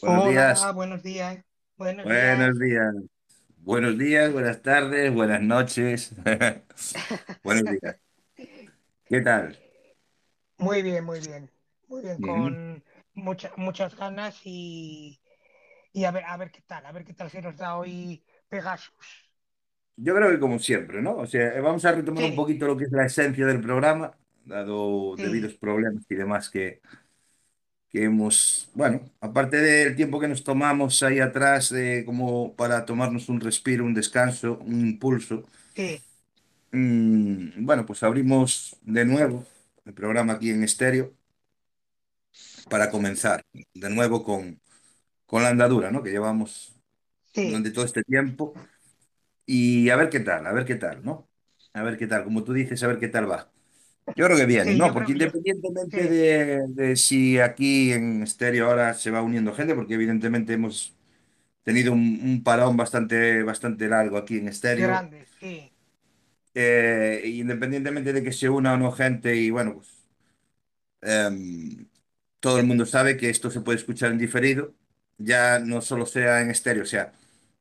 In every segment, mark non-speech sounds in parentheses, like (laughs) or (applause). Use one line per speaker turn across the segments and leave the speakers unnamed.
Buenos
Hola,
días.
buenos días. Buenos
Buenos
días.
días. Buenos días, buenas tardes, buenas noches. (laughs) Buenos días. ¿Qué tal?
Muy bien, muy bien. Muy bien,
Bien.
con mucha- muchas ganas y, y a ver, a ver qué tal, a ver qué tal se nos da hoy Pegasus.
Yo creo que como siempre, ¿no? O sea, vamos a retomar un poquito lo que es la esencia del programa, dado debidos
sí,
problemas y demás que, que hemos, bueno, aparte del tiempo que nos tomamos ahí atrás, eh, como para tomarnos un respiro, un descanso, un impulso.
sí,
Mm, bueno, pues abrimos de nuevo el programa aquí en estéreo para comenzar de nuevo con, con la andadura, ¿no? Que llevamos
sí,
durante todo este tiempo y a ver qué tal, a ver qué tal, ¿no? A ver qué tal, como tú dices, a ver qué tal va. Yo creo que bien,
sí,
¿no?
yo
Porque
yo,
independientemente
sí,
de, de si aquí en estéreo ahora se va uniendo gente, porque evidentemente hemos tenido un, un parón bastante, bastante largo aquí en estéreo,
grande, sí,
eh, independientemente de que se una o no gente y bueno, pues Em, todo el mundo sabe que esto se puede escuchar en diferido, ya no solo sea en estéreo, o sea,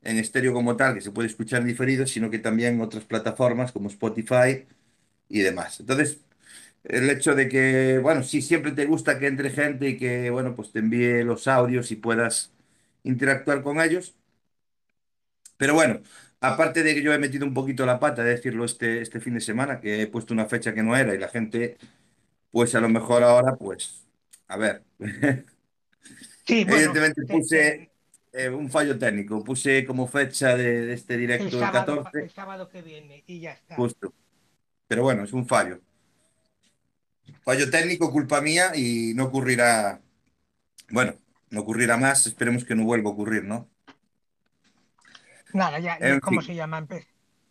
en estéreo como tal, que se puede escuchar en diferido, sino que también en otras plataformas como Spotify y demás. Entonces, el hecho de que, bueno, si siempre te gusta que entre gente y que, bueno, pues te envíe los audios y puedas interactuar con ellos, pero bueno. Aparte de que yo he metido un poquito la pata, de decirlo este, este fin de semana, que he puesto una fecha que no era y la gente pues a lo mejor ahora, pues, a ver,
sí, (laughs) bueno,
evidentemente
te-
puse
te-
eh, un fallo técnico, puse como fecha de, de este
el
directo del
sábado, pa-
14,
el sábado que viene y ya está.
justo, pero bueno, es un fallo. Fallo técnico, culpa mía y no ocurrirá, bueno, no ocurrirá más, esperemos que no vuelva a ocurrir, ¿no?
Nada, ya, ¿cómo
fin,
se llama? Empe-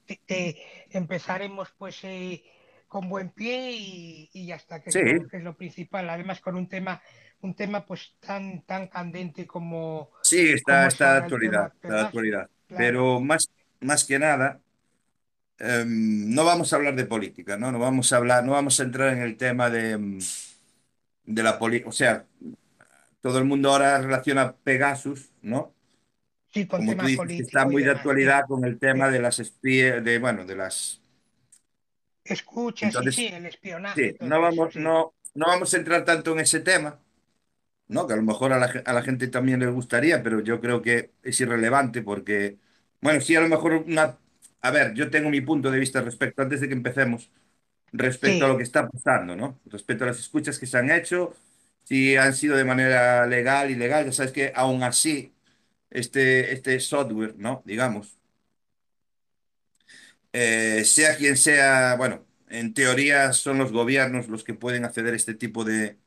te- te- empezaremos pues eh, con buen pie y, y ya está, que
sí,
es lo, que es lo principal. Además, con un tema, un tema pues tan, tan candente como,
sí, está,
como
está de actualidad,
tema
está de
Pegasus,
actualidad,
claro.
pero más, más que nada, em, no vamos a hablar de política, ¿no? No vamos a hablar, no vamos a entrar en el tema de... em, de la política, o sea, todo el mundo ahora relaciona Pegasus, ¿no?
Sí, con
Como tú
tema
dices, que está muy de
demás,
actualidad
sí.
con el tema
sí.
de las espías, de, bueno, de las...
Escucha, sí, sí,
Entonces,
el espionaje
sí, no
eso,
vamos,
sí.
no, no vamos a entrar tanto en ese tema, ¿no? Que a lo mejor a la, a la gente también le gustaría, pero yo creo que es irrelevante porque, bueno, sí, a lo mejor una... A ver, yo tengo mi punto de vista respecto, antes de que empecemos, respecto a lo que está pasando, ¿no? Respecto a las escuchas que se han hecho, si han sido de manera legal, ilegal, ya sabes que aún así este, este software, ¿no? Digamos, eh, sea quien sea, bueno, en teoría son los gobiernos los que pueden acceder a este tipo de,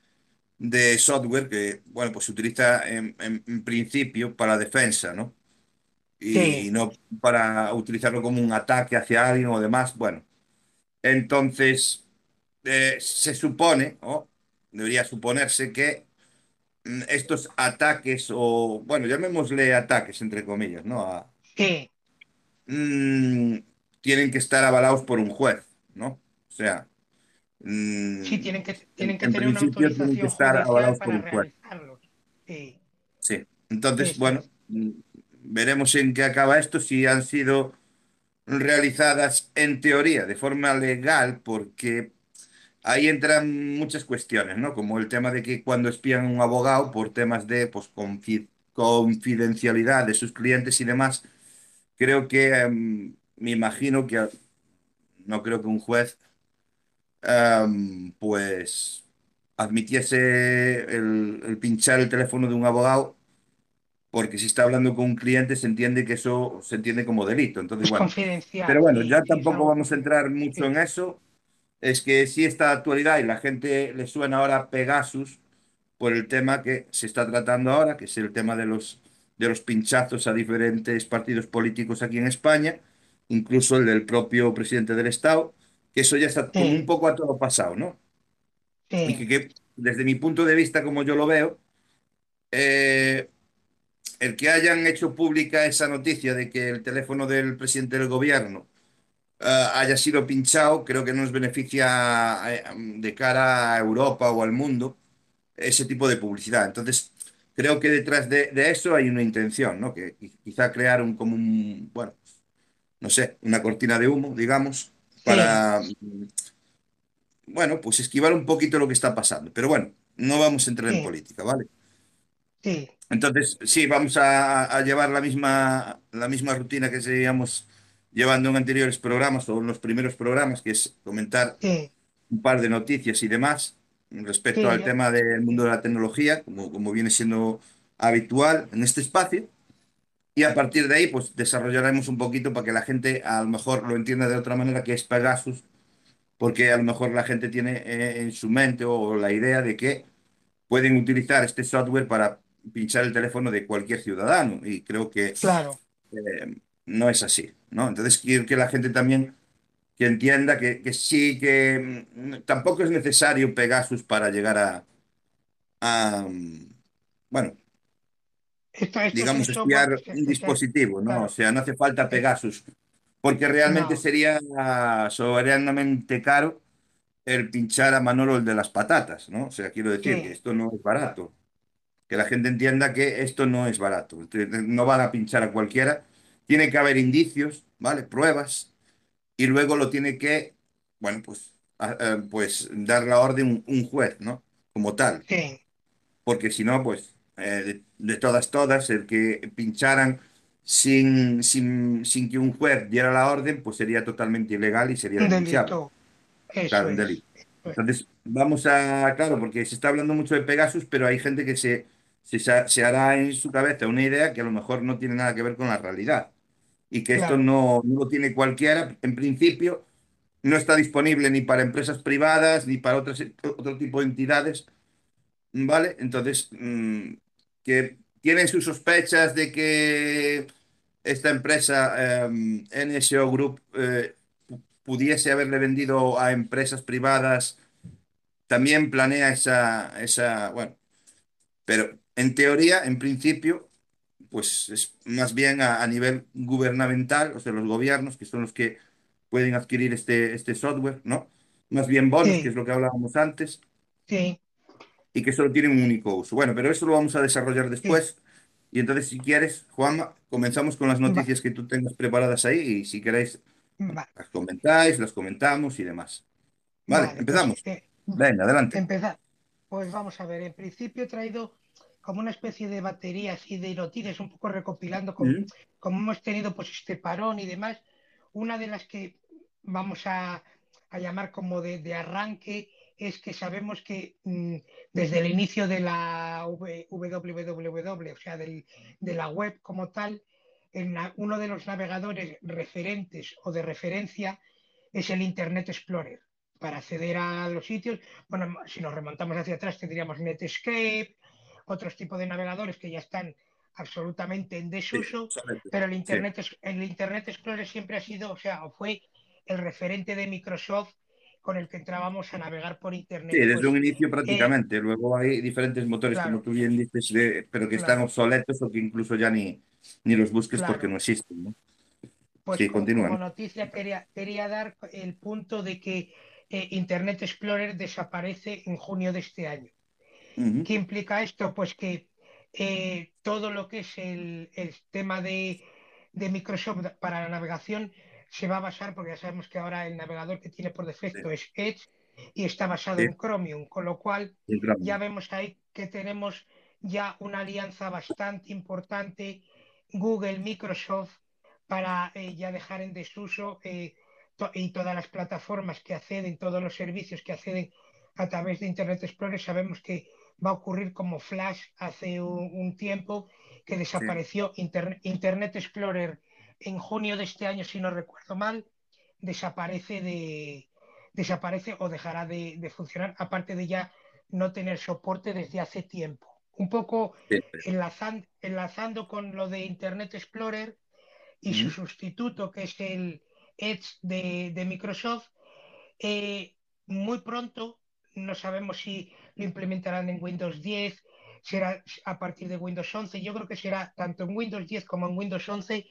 de software que, bueno, pues se utiliza en, en- en principio para defensa, ¿no? Y
sí,
no para utilizarlo como un ataque hacia alguien o demás. Bueno, entonces eh, se supone, o debería suponerse que mm, estos ataques, o bueno, llamémosle ataques entre comillas, ¿no? A-
sí,
mm, tienen que estar avalados por un juez, ¿no? O sea,
sí,
mm,
tienen que,
en,
tienen que
en
tener una
principio tienen que
autorización
estar avalados por un juez.
Sí,
Sí. Entonces, bueno, veremos en qué acaba esto, si han sido realizadas en teoría de forma legal, porque ahí entran muchas cuestiones, ¿no? Como el tema de que cuando espían a un abogado por temas de pues, confi- confidencialidad de sus clientes y demás, creo que em, me imagino que no creo que un juez em, pues admitiese el pinchar el teléfono de un abogado porque si está hablando con un cliente se entiende que eso se entiende como delito. Entonces,
Es
bueno, pero
confidencial,
bueno,
sí,
ya
sí,
tampoco vamos a entrar mucho
Sí,
en eso. Es que sí está de actualidad y la gente le suena ahora Pegasus por el tema que se está tratando ahora, que es el tema de los, de los pinchazos a diferentes partidos políticos aquí en España, incluso el del propio presidente del Estado, que eso ya está como un
sí,
poco a todo pasado, ¿no? Y
sí,
que, que desde mi punto de vista, como yo lo veo, eh, el que hayan hecho pública esa noticia de que el teléfono del presidente del gobierno eh, haya sido pinchado, creo que nos beneficia eh, de cara a Europa o al mundo ese tipo de publicidad. Entonces, creo que detrás de, de eso hay una intención, ¿no? Que qui- quizá crear un como un, bueno, no sé, una cortina de humo, digamos, para, bueno, pues esquivar un poquito lo que está pasando. Pero bueno, no vamos a entrar en política, ¿vale?
sí,
Entonces, sí, vamos a, a llevar la misma, la misma rutina que seguíamos llevando en anteriores programas o en los primeros programas, que es comentar
sí,
un par de noticias y demás respecto
sí,
al tema del mundo de la tecnología, como, como viene siendo habitual en este espacio. Y a partir de ahí, pues desarrollaremos un poquito para que la gente a lo mejor lo entienda de otra manera, que es Pegasus, porque a lo mejor la gente tiene eh, en su mente o la idea de que pueden utilizar este software para pinchar el teléfono de cualquier ciudadano. Y creo que
claro.
eh, no es así, ¿no? Entonces quiero que la gente también que entienda que, que sí, que mm, tampoco es necesario Pegasus para llegar a, a, mm, bueno,
Esto, esto
digamos, espiar un dispositivo, ¿no? O sea, no hace falta Pegasus, porque realmente
no,
sería soberanamente caro el pinchar a Manolo el de las patatas, ¿no? O sea, quiero decir que esto no es barato, que la gente entienda que esto no es barato, no van a pinchar a cualquiera, tiene que haber indicios, ¿vale? Pruebas. Y luego lo tiene que, bueno, pues, a- a- pues dar la orden un, juez, ¿no? Como tal,
sí,
porque si no, pues, eh, de, de todas, todas, el que pincharan sin, sin, sin que un juez diera la orden, pues sería totalmente ilegal y sería
un
denunciable,
delito, eso
claro, un delito. Entonces, vamos a, claro, porque se está hablando mucho de Pegasus, pero hay gente que se, se, se hará en su cabeza una idea que a lo mejor no tiene nada que ver con la realidad y que esto no, no lo tiene cualquiera. En principio, no está disponible ni para empresas privadas ni para otras, otro tipo de entidades, ¿vale? Entonces, mm, que tienen sus sospechas de que esta empresa, eh, NSO Group, eh, pu- pudiese haberle vendido a empresas privadas, también planea esa, esa, bueno, pero en teoría, en principio, pues es más bien a, a nivel gubernamental, o sea, los gobiernos que son los que pueden adquirir este, este software, ¿no? Más bien bonos, que
sí,
es lo que hablábamos antes,
sí,
y que solo tienen un único uso. Bueno, pero eso lo vamos a desarrollar
sí.
después. Y entonces, si quieres, Juanma, comenzamos con las
Va,
noticias que tú tengas preparadas ahí y si queréis,
va,
las comentáis, las comentamos y demás. Vale,
vale, pues
empezamos.
eh,
Venga, adelante.
empezar. Pues vamos a ver, en principio he traído como una especie de batería así de noticias, un poco recopilando como,
Ujú.
como hemos tenido pues este parón y demás. Una de las que vamos a, a llamar como de, de arranque es que sabemos que mm, desde el inicio de la V- www, o sea, del- de la web como tal, el na- uno de los navegadores referentes o de referencia es el Internet Explorer. Para acceder a los sitios, bueno, si nos remontamos hacia atrás tendríamos Netscape, otros tipos de navegadores que ya están absolutamente en
Sí,
desuso, pero el
Sí,
Internet, es- el Internet Explorer siempre ha sido, o sea, fue el referente de Microsoft con el que entrábamos a navegar por
Sí,
Internet.
desde un
Pues,
inicio
eh,
prácticamente. Luego hay diferentes motores, como tú bien dices, de- pero que están obsoletos o que incluso ya ni, ni los busques porque no existen, ¿no?
Pues
Sí,
co-
continúa,
como
¿no?
noticia quería, quería dar el punto de que eh, Internet Explorer desaparece en junio de este año. ¿Qué implica esto? Pues que eh, todo lo que es el, el tema de, de Microsoft para la navegación se va a basar, porque ya sabemos que ahora el navegador que tiene por
Sí,
defecto es Edge, y está basado en Chromium, con lo cual ya vemos ahí que tenemos ya una alianza bastante importante Google, Microsoft, para eh, ya dejar en desuso eh, y todas las plataformas que acceden, todos los servicios que acceden a través de Internet Explorer, sabemos que va a ocurrir como Flash hace un, tiempo, que desapareció. Internet Explorer en junio de este año, si no recuerdo mal, desaparece de desaparece o dejará de funcionar, aparte de ya no tener soporte desde hace tiempo. Un poco enlazando, con lo de Internet Explorer y su sustituto, que es el Edge de, Microsoft, eh, muy pronto, no sabemos si lo implementarán en Windows 10, será a partir de Windows 11, yo creo que será tanto en Windows 10 como en Windows 11,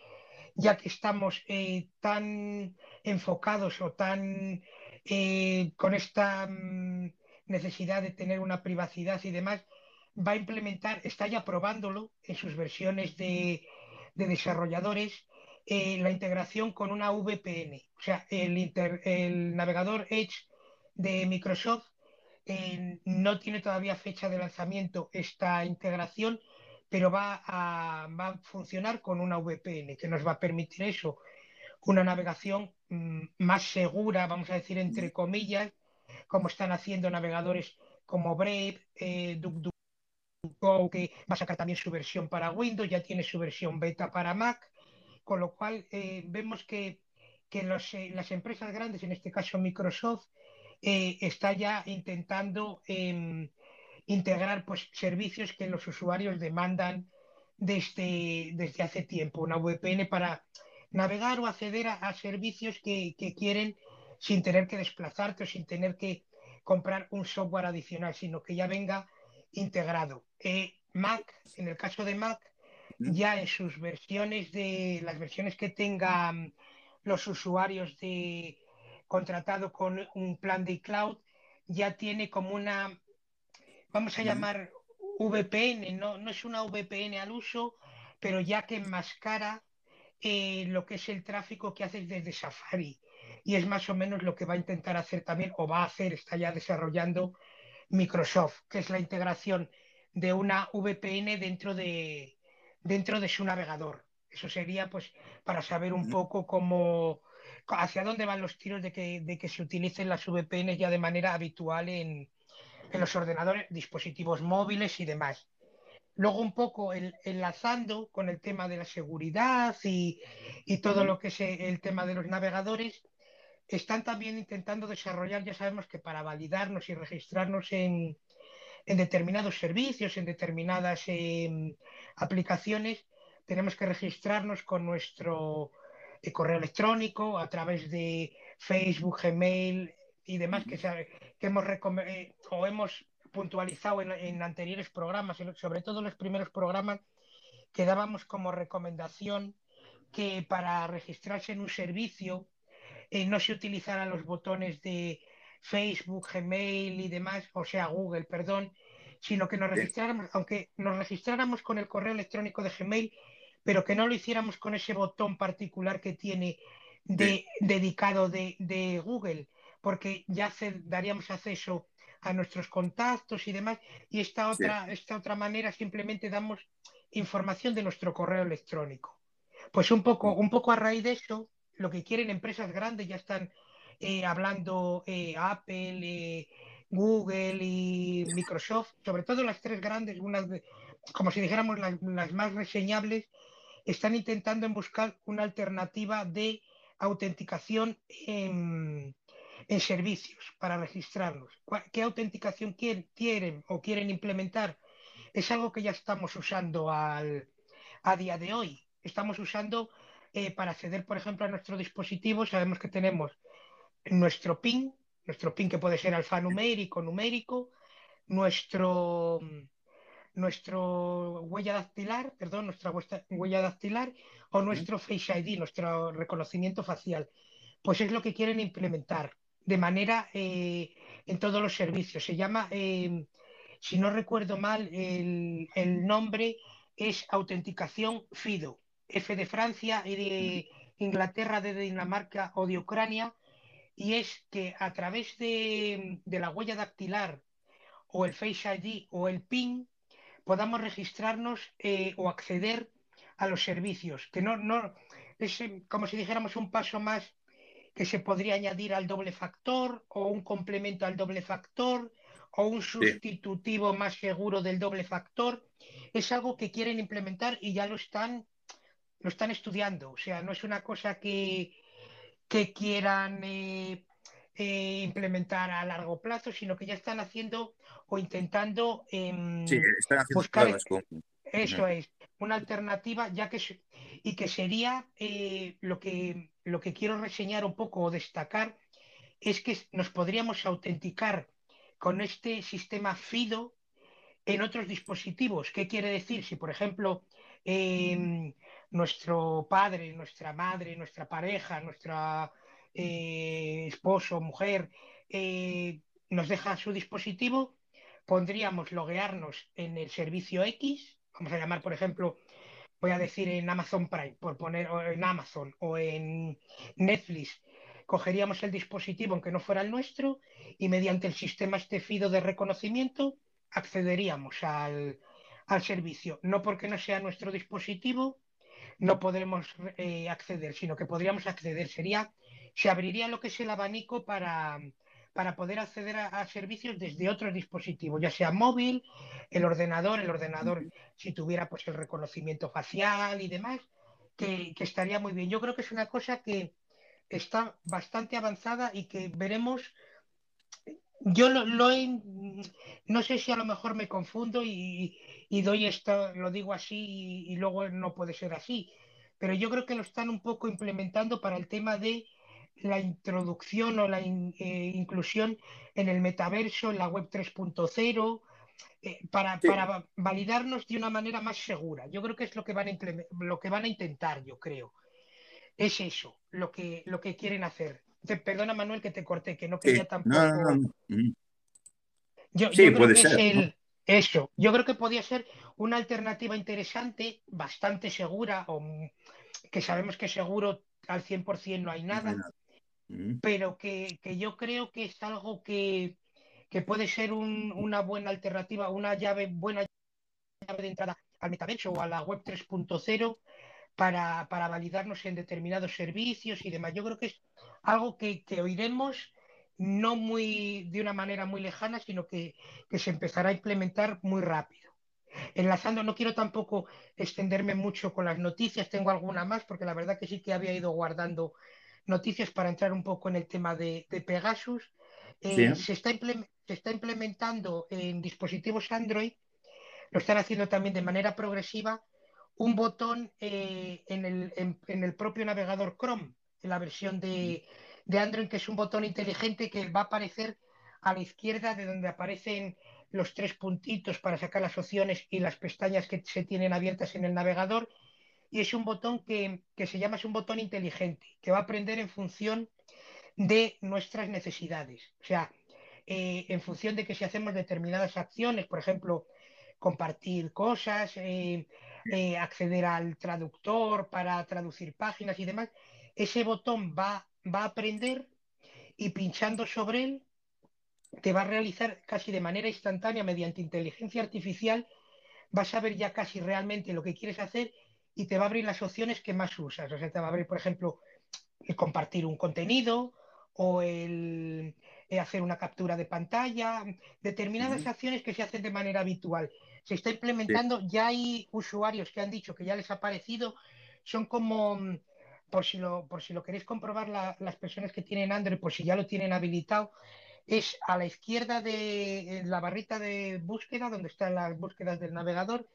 ya que estamos eh, tan enfocados o tan eh, con esta mm, necesidad de tener una privacidad y demás, va a implementar, está ya probándolo en sus versiones de, desarrolladores, eh, la integración con una VPN. O sea, el, el navegador Edge de Microsoft eh, no tiene todavía fecha de lanzamiento esta integración, pero va a, va a, funcionar con una VPN que nos va a permitir eso, una navegación mm, más segura, vamos a decir entre comillas, como están haciendo navegadores como Brave, eh, que va a sacar también su versión para Windows, ya tiene su versión beta para Mac, con lo cual eh, vemos que, que eh, las empresas grandes, en este caso Microsoft, eh, está ya intentando em, integrar pues, servicios que los usuarios demandan desde, desde hace tiempo, una VPN para navegar o acceder a, servicios que, que, quieren sin tener que desplazarte o sin tener que comprar un software adicional, sino que ya venga integrado. Eh, Mac, en el caso de Mac, ya en sus versiones de las versiones que tengan los usuarios de contratado con un plan de cloud, ya tiene como una, vamos a llamar VPN, no, no es una VPN al uso, pero ya que enmascara eh, lo que es el tráfico que haces desde Safari. Y es más o menos lo que va a intentar hacer también, o va a hacer, está ya desarrollando Microsoft, que es la integración de una VPN dentro de, dentro de su navegador. Eso sería pues para saber un poco cómo hacia dónde van los tiros de que, de que se utilicen las VPN ya de manera habitual en, en los ordenadores, dispositivos móviles y demás. Luego un poco enlazando con el tema de la seguridad y, y todo lo que es el tema de los navegadores, están también intentando desarrollar, ya sabemos que para validarnos y registrarnos en, determinados servicios, en determinadas em, aplicaciones, tenemos que registrarnos con nuestro eh, correo electrónico a través de Facebook, Gmail y demás que, que hemos, eh, o hemos puntualizado en, en, anteriores programas, sobre todo en los primeros programas, que dábamos como recomendación que para registrarse en un servicio eh, no se utilizaran los botones de Facebook, Gmail y demás, o sea, Google, perdón, sino que nos registráramos, aunque nos registráramos con el correo electrónico de Gmail, pero que no lo hiciéramos con ese botón particular que tiene de, dedicado de, Google, porque ya daríamos acceso a nuestros contactos y demás, y esta otra, esta otra manera simplemente damos información de nuestro correo electrónico. Pues un poco, un poco a raíz de eso, lo que quieren empresas grandes, ya están eh, hablando eh, Apple, eh, Google y Microsoft, sobre todo las tres grandes, unas como si dijéramos las, más reseñables, están intentando buscar una alternativa de autenticación en, servicios para registrarlos. ¿Qué autenticación quieren, quieren, o quieren implementar? Es algo que ya estamos usando al, a día de hoy. Estamos usando eh, para acceder, por ejemplo, a nuestro dispositivo, sabemos que tenemos nuestro PIN, nuestro PIN que puede ser alfanumérico, numérico, nuestro, nuestro huella dactilar, perdón, nuestra huella dactilar o nuestro Face ID, nuestro reconocimiento facial. Pues es lo que quieren implementar de manera eh, en todos los servicios. Se llama, eh, si no recuerdo mal, el, el nombre es autenticación FIDO. F de Francia y de Inglaterra, de Dinamarca o de Ucrania, y es que a través de, la huella dactilar o el Face ID o el PIN podamos registrarnos eh, o acceder a los servicios, que no, no es como si dijéramos un paso más que se podría añadir al doble factor o un complemento al doble factor o un sustitutivo más seguro del doble factor. Es algo que quieren implementar y ya lo están, lo están estudiando. O sea, no es una cosa que, que quieran eh, eh, implementar a largo plazo, sino que ya están haciendo o intentando em, buscar. Eso es, una alternativa, ya que y que sería eh, lo que lo que quiero reseñar un poco o destacar es que nos podríamos autenticar con este sistema FIDO en otros dispositivos. ¿Qué quiere decir? Si, por ejemplo, em, nuestro padre, nuestra madre, nuestra pareja, nuestro eh, esposo, mujer, eh, nos deja su dispositivo, pondríamos loguearnos en el servicio X, vamos a llamar, por ejemplo, voy a decir en Amazon Prime, por poner, o en Amazon o en Netflix, cogeríamos el dispositivo aunque no fuera el nuestro y mediante el sistema este FIDO de reconocimiento accederíamos al, servicio. No porque no sea nuestro dispositivo, no podremos eh, acceder, sino que podríamos acceder. Sería, se abriría lo que es el abanico para, para poder acceder a, servicios desde otros dispositivos, ya sea móvil, el ordenador, el ordenador si tuviera pues el reconocimiento facial y demás, que, estaría muy bien. Yo creo que es una cosa que está bastante avanzada y que veremos. Yo lo, no sé si a lo mejor me confundo y, doy esto, lo digo así y, y luego no puede ser así, pero yo creo que lo están un poco implementando para el tema de la introducción o la eh, inclusión en el metaverso, en la web 3.0, eh, para, para, validarnos de una manera más segura. Yo creo que es lo que van a, lo que van a intentar, yo creo. Es eso, lo que, lo que quieren hacer. perdona, Manuel, que te corté, que no quería tampoco. Yo, sí, puede ser. Eso, yo creo que podría ser una alternativa interesante, bastante segura, o que sabemos que seguro al 100% no hay nada, Mm. pero que, yo creo que es algo que, puede ser una buena alternativa, una llave, buena llave de entrada al metaverso o a la web 3.0 para, para, validarnos en determinados servicios y demás. Yo creo que es algo que, oiremos no muy de una manera muy lejana, sino que, que se empezará a implementar muy rápido. Enlazando, no quiero tampoco extenderme mucho con las noticias, tengo alguna más, porque la verdad que sí que había ido guardando noticias para entrar un poco en el tema de, Pegasus. Eh, se, está se, está implementando en dispositivos Android, lo están haciendo también de manera progresiva, un botón eh, en, el, en, el, propio navegador Chrome, en la versión de, de, Android, que es un botón inteligente que va a aparecer a la izquierda de donde aparecen los tres puntitos para sacar las opciones y las pestañas que se tienen abiertas en el navegador y es un botón que, se llama, es un botón inteligente, que va a aprender en función de nuestras necesidades. O sea, eh, en función de que si hacemos determinadas acciones, por ejemplo, compartir cosas, eh, eh, acceder al traductor para traducir páginas y demás, ese botón va, va a aprender y pinchando sobre él te va a realizar casi de manera instantánea mediante inteligencia artificial, vas a ver ya casi realmente lo que quieres hacer y te va a abrir las opciones que más usas. O sea, te va a abrir, por ejemplo, el compartir un contenido o el, hacer una captura de pantalla, determinadas acciones que se hacen de manera habitual. Se está implementando, ya hay usuarios que han dicho que ya les ha parecido, son como, por si lo, por si lo queréis comprobar, las personas que tienen Android, por si ya lo tienen habilitado, es a la izquierda de la barrita de búsqueda, donde están las búsquedas del navegador,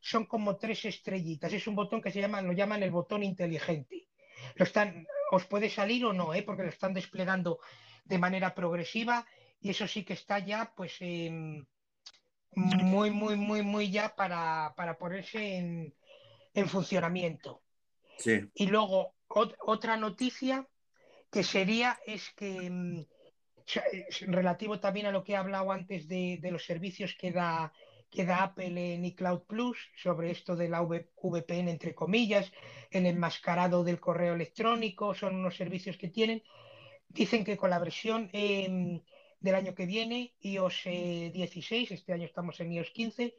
son como tres estrellitas. Es un botón que se llama, lo llaman el botón inteligente. Lo están, os puede salir o no, ¿eh? porque lo están desplegando de manera progresiva y eso sí que está ya, pues, muy, muy, muy, muy ya para, ponerse en, funcionamiento. Y luego, otra noticia que sería es que, mm, relativo también a lo que he hablado antes de, de los servicios que da que da Apple en iCloud Plus sobre esto de la VPN, entre comillas, el enmascarado del correo electrónico, son unos servicios que tienen. dicen que con la versión em, del año que viene, iOS 16, este año estamos en iOS 15,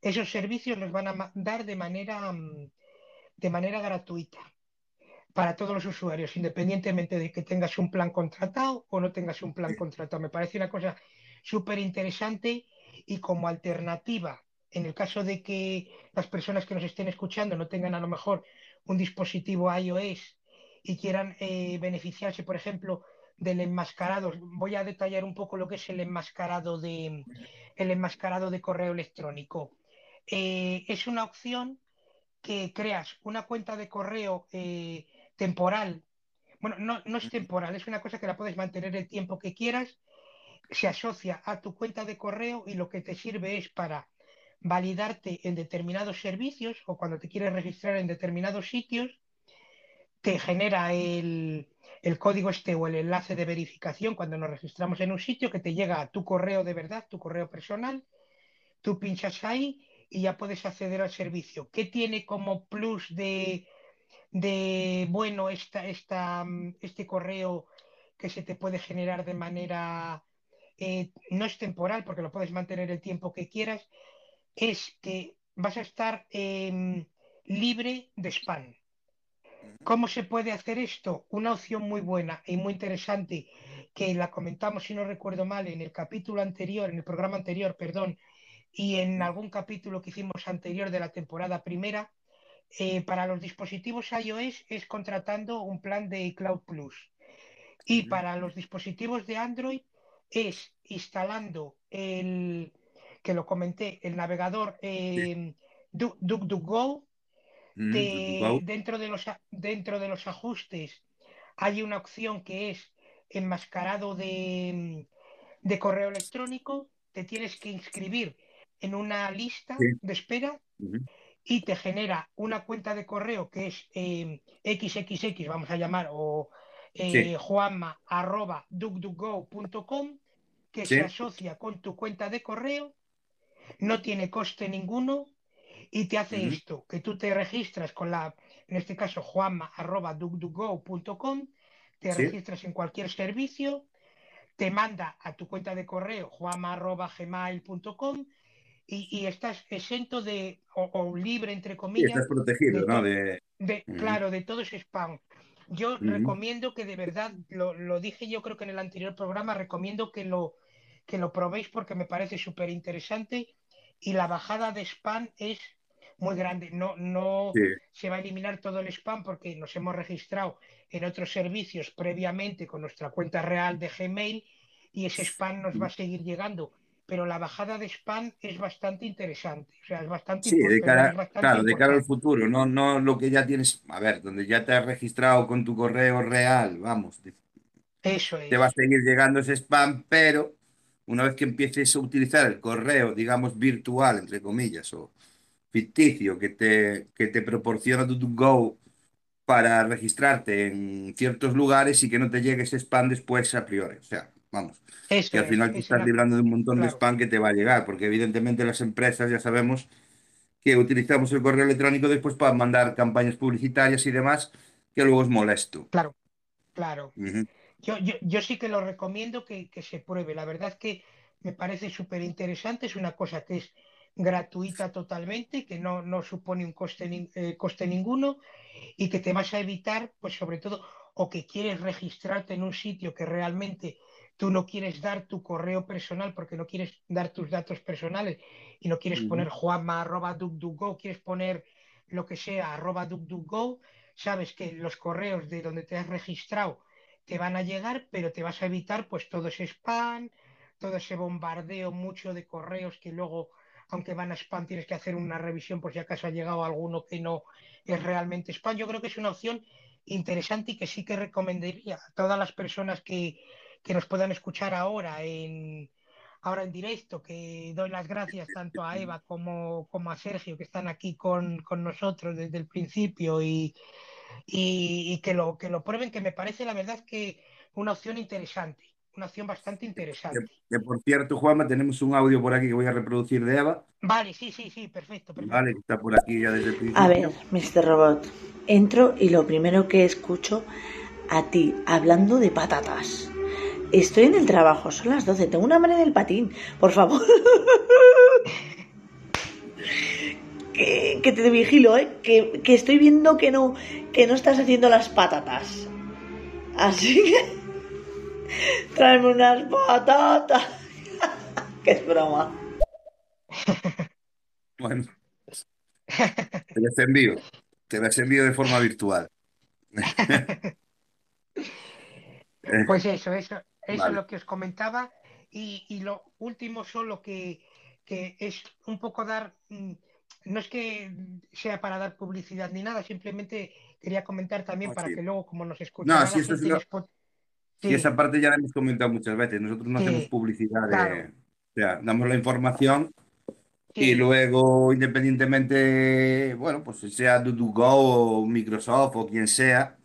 esos servicios los van a dar de manera, mm, de manera gratuita para todos los usuarios, independientemente de que tengas un plan contratado o no tengas un plan contratado. Me parece una cosa súper interesante y como alternativa, en el caso de que las personas que nos estén escuchando no tengan a lo mejor un dispositivo iOS y quieran eh, beneficiarse, por ejemplo, del enmascarado, voy a detallar un poco lo que es el enmascarado de, el enmascarado de correo electrónico. Eh, es una opción que creas una cuenta de correo eh, temporal. Bueno, no, no, es temporal, es una cosa que la puedes mantener el tiempo que quieras. Se asocia a tu cuenta de correo y lo que te sirve es para validarte en determinados servicios o cuando te quieres registrar en determinados sitios, te genera el, el código este o el enlace de verificación cuando nos registramos en un sitio que te llega a tu correo de verdad, tu correo personal, tú pinchas ahí y ya puedes acceder al servicio. ¿Qué tiene como plus de, de bueno esta, esta, este correo que se te puede generar de manera, eh, no es temporal porque lo puedes mantener el tiempo que quieras, es que vas a estar eh, libre de spam. ¿Cómo se puede hacer esto? Una opción muy buena y muy interesante que la comentamos, si no recuerdo mal, en el capítulo anterior, en el programa anterior, perdón, y en algún capítulo que hicimos anterior de la temporada primera, eh, para los dispositivos iOS es contratando un plan de Cloud Plus. Y para los dispositivos de Android es instalando el, que lo comenté, el navegador eh, DuckDuckGo. Mm, dentro, de los, dentro de los ajustes hay una opción que es enmascarado de, de correo electrónico. Te tienes que inscribir en una lista de espera y te genera una cuenta de correo que es xxx, eh, vamos a llamar, o eh, juanma arroba que se asocia con tu cuenta de correo, no tiene coste ninguno y te hace esto, que tú te registras con la, en este caso, juanma arroba te registras en cualquier servicio, te manda a tu cuenta de correo juanma arroba gmail.com y, estás exento de, o, libre, entre comillas.
estás protegido, ¿no? De...
Claro, de todo ese spam. Yo recomiendo que de verdad, lo, dije yo creo que en el anterior programa, recomiendo que lo, que lo probéis porque me parece súper interesante y la bajada de spam es muy grande. No, no se va a eliminar todo el spam porque nos hemos registrado en otros servicios previamente con nuestra cuenta real de Gmail y ese spam nos va a seguir llegando pero la bajada de spam es bastante interesante. O sea, es bastante
Sí, de cara, claro, de cara al futuro, no, no lo que ya tienes, a ver, donde ya te has registrado con tu correo real, vamos.
Eso es.
Te va a seguir llegando ese spam, pero una vez que empieces a utilizar el correo, digamos, virtual, entre comillas, o ficticio, que te, que te proporciona tu Go para registrarte en ciertos lugares y que no te llegue ese spam después a priori. O sea, Vamos, que al final te estás librando de un montón de spam que te va a llegar, porque evidentemente las empresas ya sabemos que utilizamos el correo electrónico después para mandar campañas publicitarias y demás, que luego es molesto.
Claro, claro. yo, yo, sí que lo recomiendo que, se pruebe. La verdad es que me parece súper interesante, es una cosa que es gratuita totalmente, que no, no supone un coste, eh, coste ninguno y que te vas a evitar, pues sobre todo, o que quieres registrarte en un sitio que realmente tú no quieres dar tu correo personal porque no quieres dar tus datos personales y no quieres poner juanma arroba quieres poner lo que sea arroba sabes que los correos de donde te has registrado te van a llegar, pero te vas a evitar pues todo ese spam, todo ese bombardeo mucho de correos que luego, aunque van a spam, tienes que hacer una revisión por si acaso ha llegado alguno que no es realmente spam. Yo creo que es una opción interesante y que sí que recomendaría a todas las personas que que nos puedan escuchar ahora en, ahora en directo, que doy las gracias tanto a Eva como, como a Sergio, que están aquí con, con nosotros desde el principio y, y, que, lo, que lo prueben, que me parece la verdad que una opción interesante, una opción bastante interesante.
Que, por cierto, Juanma, tenemos un audio por aquí que voy a reproducir de Eva.
Vale, sí, sí, sí, perfecto. perfecto.
Vale, está por aquí ya desde el principio.
A ver, Mr. Robot, entro y lo primero que escucho a ti hablando de patatas. Estoy en el trabajo, son las 12, tengo una hambre del patín, por favor. (laughs) que, que, te vigilo, ¿eh? Que, que, estoy viendo que no, que no estás haciendo las patatas. Así que... (laughs) Tráeme unas patatas. (laughs) que es broma.
Bueno. Te las envío. Te las envío de forma virtual.
Pues eso, eso, eso vale. es lo que os comentaba. Y, y lo último solo que, que, es un poco dar, mm, no es que sea para dar publicidad ni nada, simplemente quería comentar también oh, para
sí.
que luego, como nos escucha,
no, si es lo... sí. Esa parte ya la hemos comentado muchas veces. Nosotros no sí. hacemos publicidad, de, claro. o sea, damos la información y luego, independientemente, bueno, pues sea DuduGo o Microsoft o quien sea,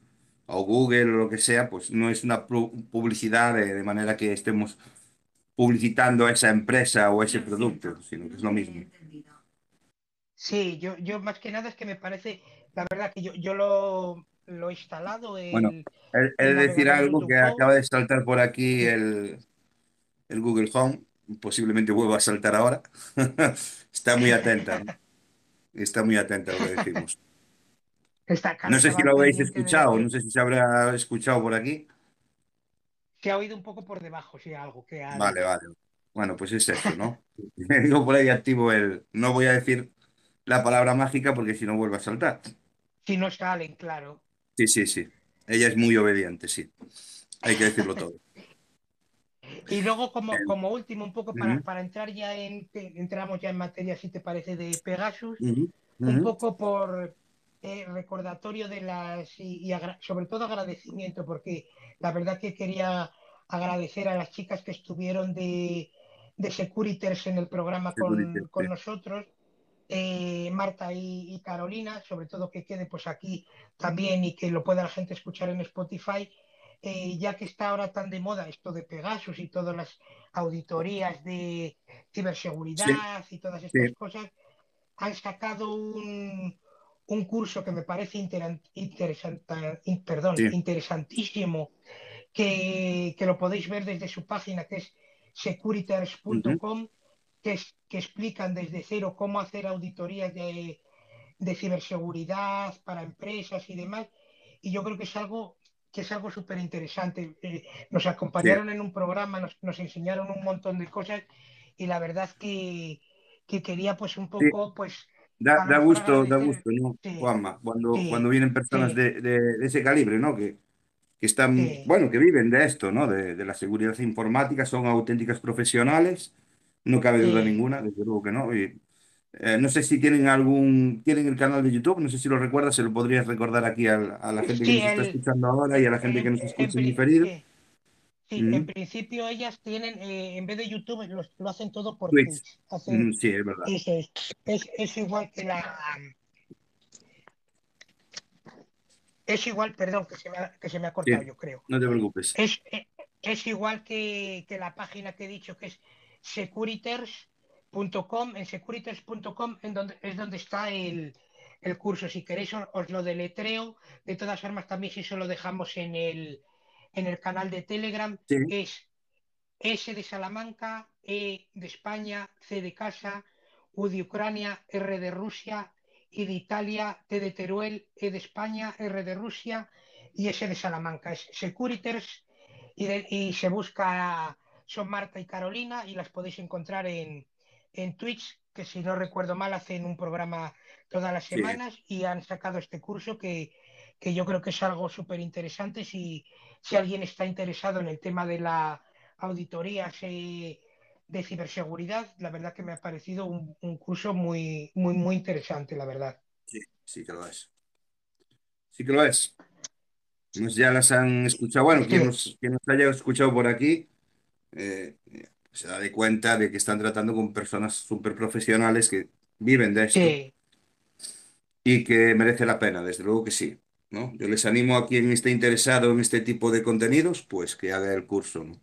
o Google o lo que sea, pues no es una publicidad de, de manera que estemos publicitando a esa empresa o ese producto, sino que es lo mismo.
Sí, yo, yo más que nada es que me parece, la verdad que yo, yo lo, lo he instalado en...
Bueno, he de decir algo que acaba de saltar por aquí el, el Google Home, posiblemente vuelva a saltar ahora. (laughs) Está muy atenta, ¿no? (laughs) Está muy atenta a lo que decimos.
Está
no sé si lo habéis escuchado, no sé si se habrá escuchado por aquí.
Se ha oído un poco por debajo, sí, algo que ha...
Vale, vale. Bueno, pues es eso, ¿no? (laughs) Digo por ahí activo el... No voy a decir la palabra mágica porque si no vuelve a saltar.
Si no salen, claro.
Sí, sí, sí. Ella es muy obediente, sí. Hay que decirlo todo. (laughs)
Y luego, como, como último, un poco para, uh -huh. para entrar ya en, entramos ya en materia, si te parece, de Pegasus, uh -huh. Uh -huh. un poco por eh, recordatorio de las, y, y sobre todo agradecimiento, porque la verdad que quería agradecer a las chicas que estuvieron de, de Securiters en el programa con, con nosotros, eh, Marta y, y, Carolina, sobre todo que quede pues aquí también y que lo pueda la gente escuchar en Spotify, eh, ya que está ahora tan de moda esto de Pegasus y todas las auditorías de ciberseguridad sí. y todas estas sí. cosas, han sacado un, un, curso que me parece perdón, sí. interesantísimo, que, que, lo podéis ver desde su página, que es securitars.com, uh -huh. que, es, que explican desde cero cómo hacer auditorías de, de ciberseguridad para empresas y demás. Y yo creo que es algo que es algo súper interesante. Eh, nos acompañaron sí. en un programa, nos, nos, enseñaron un montón de cosas y la verdad que, que quería pues un poco, sí. pues...
Da, da gusto, da gusto, ¿no, sí. Juanma? Cuando, cuando vienen personas de, de, de, ese calibre, ¿no? Que, que están, bueno, que viven de esto, ¿no? De, de, la seguridad informática, son auténticas profesionales, no cabe duda ninguna, desde luego que no. Y, eh, no sé si tienen algún, tienen el canal de YouTube, no sé si lo recuerdas, se lo podrías recordar aquí a, a la gente sí, que nos el, está escuchando ahora y a la gente que nos escucha en, diferido.
Sí, mm. en principio ellas tienen, eh, en vez de YouTube, lo, lo, hacen todo por Twitch. Twitch.
Hacen, mm, sí, es verdad.
Es, es, es, es, igual que la... Es igual, perdón, que se me ha, que se me ha cortado,
sí,
yo creo.
No te preocupes.
Es, es igual que, que la página que he dicho, que es Securiters .com, en securitas.com en donde, es donde está el, el curso. Si queréis os, os, lo deletreo. De todas formas, también si se lo dejamos en el, en el canal de Telegram, sí. es S de Salamanca, E de España, C de Casa, U de Ucrania, R de Rusia, I de Italia, T de Teruel, E de España, R de Rusia y S de Salamanca. Es Securiters y, de, y se busca, son Marta y Carolina y las podéis encontrar en, en Twitch, que si no recuerdo mal hacen un programa todas las semanas sí. y han sacado este curso que, que yo creo que es algo súper interesante si, si alguien está interesado en el tema de la auditoría de ciberseguridad, la verdad que me ha parecido un, un, curso muy, muy, muy interesante, la verdad.
Sí, sí que lo es. Sí que lo es. Pues ya las han escuchado. Bueno, sí. quien, nos, quien nos haya escuchado por aquí, eh, se da de cuenta de que están tratando con personas súper profesionales que viven de esto
sí.
y que merece la pena, desde luego que sí. ¿No? Yo les animo a quien esté interesado en este tipo de contenidos, pues que haga el curso. ¿no?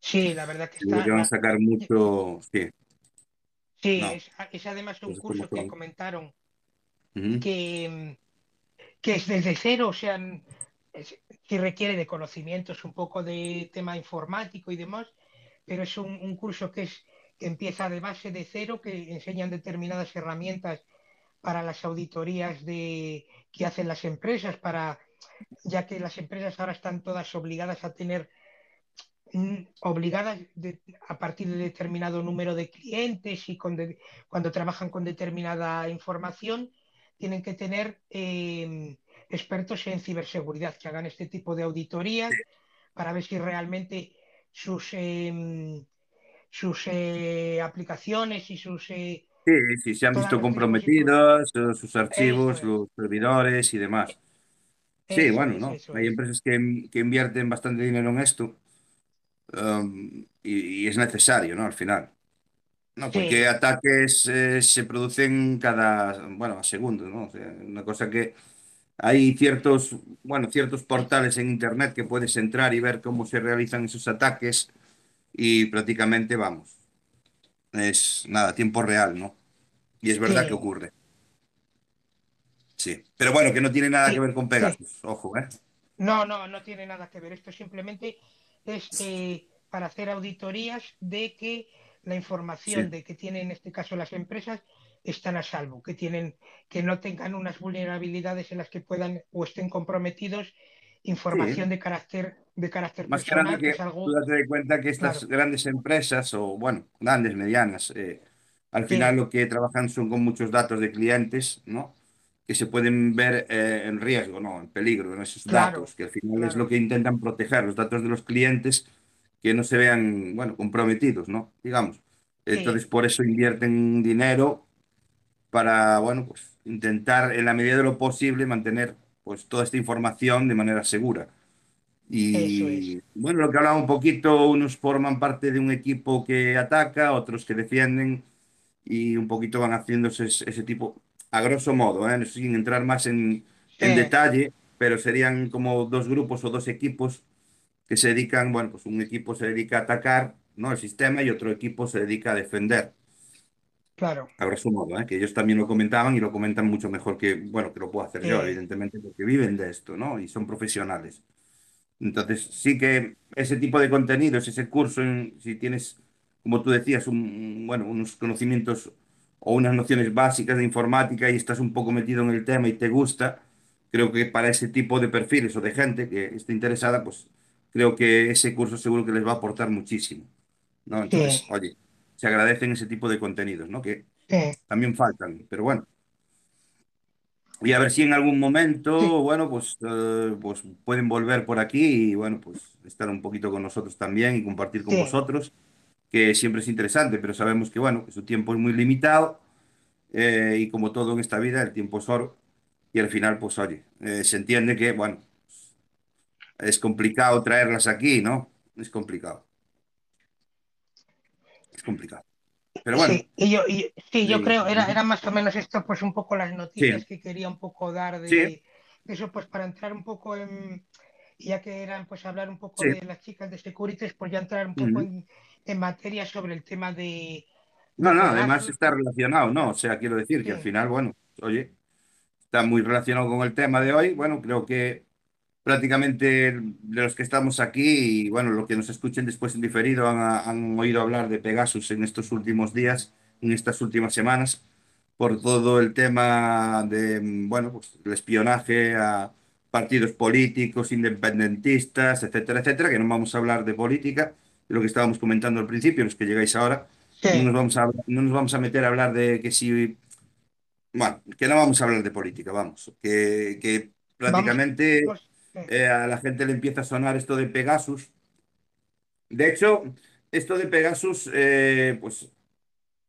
Sí, la verdad que está...
que van a sacar mucho... Sí,
sí no. es, es, además un pues curso que comentaron uh -huh. que, que es desde cero, o sea, sí requiere de conocimientos un poco de tema informático y demás, pero es un, curso que, es, que empieza de base de cero, que enseñan determinadas herramientas para las auditorías de, que hacen las empresas, para, ya que las empresas ahora están todas obligadas a tener obligadas a partir de determinado número de clientes y cuando trabajan con determinada información, tienen que tener em, expertos en ciberseguridad que hagan este tipo de auditorías para ver si realmente sus, em, sus eh, aplicaciones y sus...
Eh, sí, sí, se han visto comprometidos sus archivos, los servidores y demás. Sí, bueno, ¿no? Hay empresas que, que, invierten bastante dinero en esto um, y, es necesario, ¿no? Al final. No, porque ataques eh, se producen cada, bueno, a segundos, ¿no? O sea, una cosa que hay ciertos, bueno, ciertos portales en Internet que puedes entrar y ver cómo se realizan esos ataques y prácticamente, vamos, es nada, tiempo real, ¿no? Y es verdad que ocurre. Sí, pero bueno, que no tiene nada que ver con Pegasus, ojo, ¿eh?
No, no, no tiene nada que ver. Esto simplemente es eh, para hacer auditorías de que la información de que tienen en este caso las empresas están a salvo, que tienen, que no tengan unas vulnerabilidades en las que puedan o estén comprometidos información de carácter de carácter
Más personal, que, que algo... tú date cuenta que estas grandes empresas o bueno, grandes, medianas, eh, al final lo que trabajan son con muchos datos de clientes, ¿no? Que se pueden ver eh, en riesgo, ¿no? En peligro, en esos datos, que al final es lo que intentan proteger, los datos de los clientes que no se vean, bueno, comprometidos, ¿no? Digamos. Entonces, por eso invierten dinero para, bueno, pues intentar en la medida de lo posible mantener pues toda esta información de manera segura. Y bueno, lo que hablaba un poquito, unos forman parte de un equipo que ataca, otros que defienden y un poquito van haciéndose ese, tipo, a grosso modo, ¿eh? sin entrar más en, en detalle, pero serían como dos grupos o dos equipos que se dedican, bueno, pues un equipo se dedica a atacar ¿no? el sistema y otro equipo se dedica a defender.
Claro.
A grosso modo, ¿eh? que ellos también lo comentaban y lo comentan mucho mejor que, bueno, que lo puedo hacer yo, evidentemente, porque viven de esto, ¿no? Y son profesionales. Entonces, sí que ese tipo de contenidos, ese curso, si tienes, como tú decías, un, bueno, unos conocimientos o unas nociones básicas de informática y estás un poco metido en el tema y te gusta, creo que para ese tipo de perfiles o de gente que esté interesada, pues creo que ese curso seguro que les va a aportar muchísimo. ¿no? Entonces, oye, se agradecen ese tipo de contenidos, ¿no? Que también faltan, pero bueno. Y a ver si en algún momento, bueno, pues, eh, pues pueden volver por aquí y, bueno, pues estar un poquito con nosotros también y compartir con vosotros, que siempre es interesante, pero sabemos que, bueno, que su tiempo es muy limitado eh, y como todo en esta vida, el tiempo es oro y al final, pues, oye, eh, se entiende que, bueno, es complicado traerlas aquí, ¿no? Es complicado. Es complicado. Pero bueno.
Sí, y yo, sí, yo creo, era, era más o menos esto, pues un poco las noticias que quería un poco dar de, eso, pues para entrar un poco en, ya que eran, pues hablar un poco de las chicas de Securities, pues ya entrar un poco en, materia sobre el tema de...
No, no, además está relacionado, ¿no? O sea, quiero decir que al final, bueno, oye, está muy relacionado con el tema de hoy. Bueno, creo que prácticamente de los que estamos aquí y bueno, los que nos escuchen después en diferido han, oído hablar de Pegasus en estos últimos días, en estas últimas semanas, por todo el tema de, bueno, pues el espionaje a partidos políticos, independentistas, etcétera, etcétera, que no vamos a hablar de política, de lo que estábamos comentando al principio, los que llegáis ahora, no, nos vamos a, no nos vamos a meter a hablar de que si, bueno, que no vamos a hablar de política, vamos, que, que prácticamente... eh, a la gente le empieza a sonar esto de Pegasus. De hecho, esto de Pegasus, eh, pues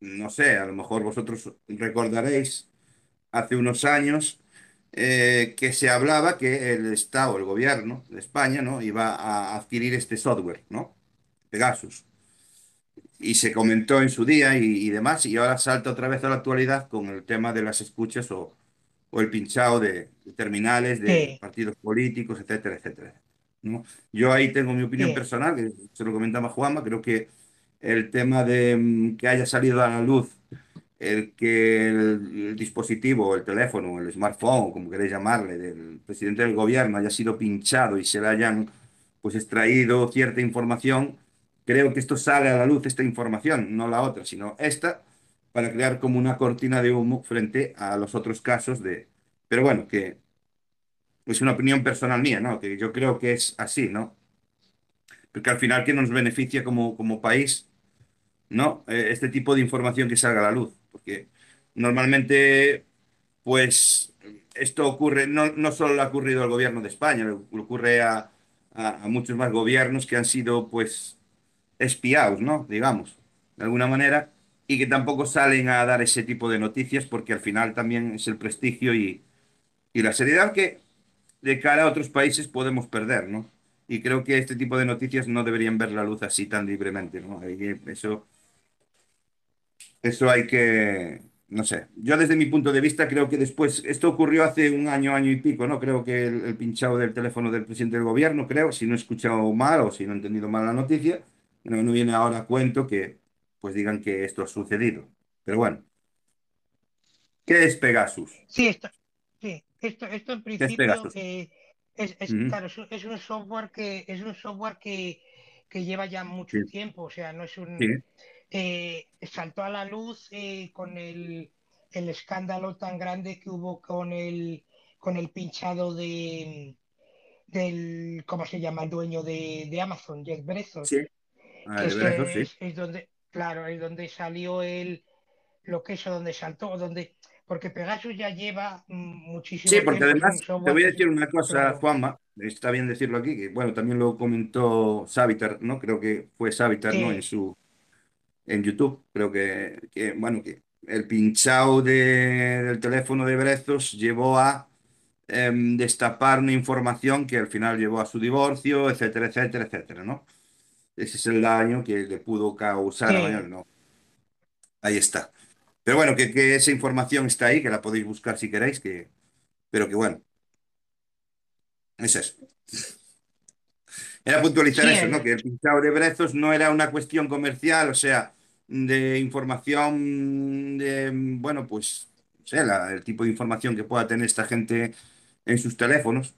no sé, a lo mejor vosotros recordaréis hace unos años eh, que se hablaba que el Estado, el gobierno de España, ¿no? iba a adquirir este software, ¿no? Pegasus. Y se comentó en su día y, y demás, y ahora salta otra vez a la actualidad con el tema de las escuchas o, o el pinchado de, terminales de partidos políticos, etcétera, etcétera. ¿no? Yo ahí tengo mi opinión personal, que se lo comentaba Juanma, creo que el tema de mm, que haya salido a la luz el que el, el dispositivo, el teléfono, el smartphone, como queréis llamarle, del presidente del gobierno haya sido pinchado y se le hayan pues extraído cierta información, creo que esto sale a la luz, esta información, no la otra, sino esta, para crear como una cortina de humo frente a los otros casos de... Pero bueno, que es una opinión personal mía, ¿no? Que yo creo que es así, ¿no? Porque al final que nos beneficia como, como país, ¿no? Eh, este tipo de información que salga a la luz. Porque normalmente, pues, esto ocurre, no, no solo ha ocurrido al gobierno de España, ocurre a muchos más gobiernos que han sido, pues, espiados, ¿no? Digamos, de alguna manera, y que tampoco salen a dar ese tipo de noticias porque al final también es el prestigio y, y la seriedad que de cara a otros países podemos perder, ¿no? Y creo que este tipo de noticias no deberían ver la luz así tan libremente, ¿no? Eso, eso hay que, no sé. Yo desde mi punto de vista creo que después, esto ocurrió hace un año, año y pico, ¿no? Creo que el, el pinchado del teléfono del presidente del gobierno, creo, si no he escuchado mal o si no he entendido mal la noticia, no, no viene ahora a cuento que pues digan que esto ha sucedido. Pero bueno, ¿qué es Pegasus?
Sí, esto, sí, esto, esto en
¿Qué es
principio
Pegasus?
eh, es, es-
Ujú,
claro, es, un es software que es un software que, que lleva ya mucho
Sí,
tiempo, o sea, no es
sí,
un eh, saltó a la luz eh, con el, el escándalo tan grande que hubo con el con el pinchado de del, ¿cómo se llama? El dueño de, de Amazon, Jeff
sí.
Bezos,
Ah,
que
de sí.
es, es donde, claro, es donde salió el lo que eso, donde saltó, donde, porque Pegasus ya lleva mm,
Sí,
muchísimo
porque
tiempo, es un
además te voy a decir una cosa,
claro,
Juanma, está bien decirlo aquí, que bueno, también lo comentó Savitar, ¿no? Creo que fue Savitar, ¿no? En
sí,
su, en YouTube, creo que, que, bueno, que el pinchado de- del teléfono de Brezos llevó a em, destapar una información que al final llevó a su divorcio, etcétera, etcétera, etcétera, ¿no? Ese es el daño que le pudo causar a Manuel,
sí,
¿no? Ahí está. Pero bueno, que, que esa información está ahí, que la podéis buscar si queréis, que, pero que bueno, es eso. Era puntualizar eso, ¿no? Que el pinchado de brezos no era una cuestión comercial, o sea, de información de, bueno, pues, no sé, la- el tipo de información que pueda tener esta gente en sus teléfonos,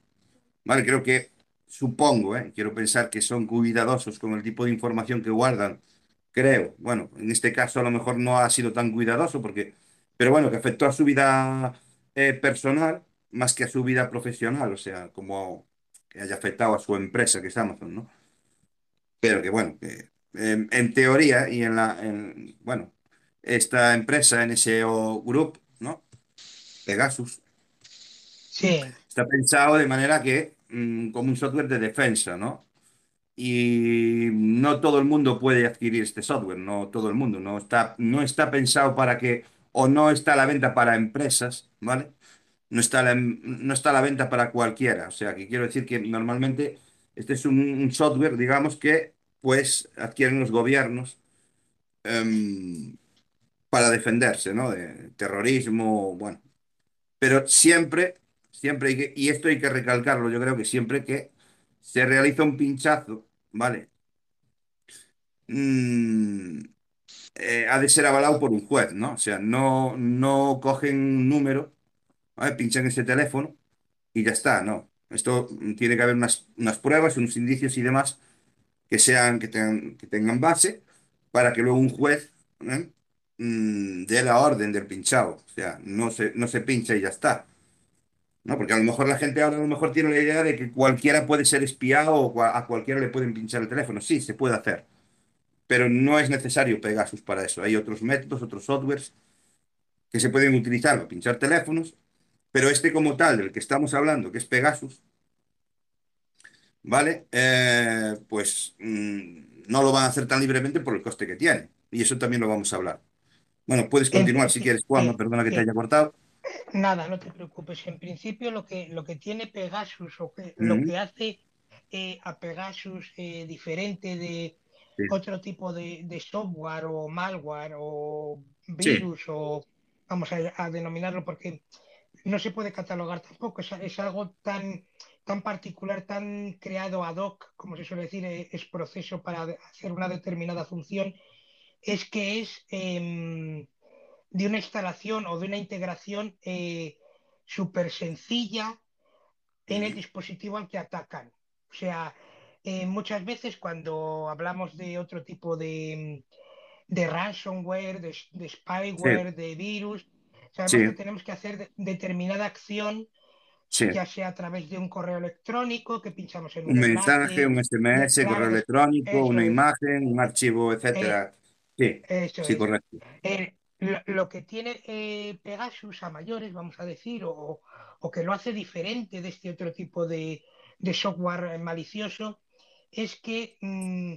¿vale? Creo que, supongo, ¿eh? Quiero pensar que son cuidadosos con el tipo de información que guardan, creo. Bueno, en este caso a lo mejor no ha sido tan cuidadoso porque, pero bueno, que afectó a su vida eh, personal más que a su vida profesional, o sea, como que haya afectado a su empresa, que es Amazon, ¿no? Pero que bueno, que em, en teoría y en la, en- bueno, esta empresa, NSO Group, ¿no? Pegasus,
sí,
está pensado de manera que, mm, como un software de defensa, ¿no? Y no todo el mundo puede adquirir este software, no todo el mundo, no está, no está pensado para que, o no está a la venta para empresas, ¿vale? No está la, no está a la venta para cualquiera. O sea, que quiero decir que normalmente este es un, un software, digamos, que pues adquieren los gobiernos em, para defenderse, ¿no? De terrorismo, bueno. Pero siempre, siempre hay que, y esto hay que recalcarlo, yo creo que siempre que se realiza un pinchazo, ¿vale? Mm, eh, ha de ser avalado por un juez, ¿no? O sea, no, no cogen un número, ¿vale? Pinchan ese teléfono y ya está, no. Esto tiene que haber unas, unas pruebas, unos indicios y demás que sean, que tengan, que tengan base para que luego un juez ¿eh? Mm, dé la orden del pinchado. O sea, no se, no se pincha y ya está. ¿No? Porque a lo mejor la gente ahora a lo mejor tiene la idea de que cualquiera puede ser espiado o a cualquiera le pueden pinchar el teléfono. Sí, se puede hacer, pero no es necesario Pegasus para eso. Hay otros métodos, otros softwares que se pueden utilizar para pinchar teléfonos, pero este como tal, del que estamos hablando, que es Pegasus, ¿vale? Eh, pues mm, no lo van a hacer tan libremente por el coste que tiene. Y eso también lo vamos a hablar. Bueno, puedes continuar si quieres, Juanma,
sí,
perdona que te haya cortado.
Nada, no te preocupes. En principio, lo que, lo que tiene Pegasus o que, lo que hace eh, a Pegasus eh, diferente de
Sí,
otro tipo de, de software o malware o
sí,
virus o vamos a, a denominarlo porque no se puede catalogar tampoco. Es, es algo tan, tan particular, tan creado ad hoc, como se suele decir, eh, es proceso para hacer una determinada función, es que es... de una instalación o de una integración eh, súper sencilla en el dispositivo al que atacan. O sea, eh, muchas veces cuando hablamos de otro tipo de, de ransomware, de, de spyware, de virus, sabemos
Sí.
que tenemos que hacer de- determinada acción,
Sí.
ya sea a través de un correo electrónico que pinchamos en
Un
un
mensaje, un SMS, correo electrónico,
eso
una imagen, un archivo, etcétera. Sí,
eso
sí,
es.
correcto.
Eh, lo, que tiene eh, Pegasus a mayores, vamos a decir, o, o que lo hace diferente de este otro tipo de, de software malicioso, es que mm,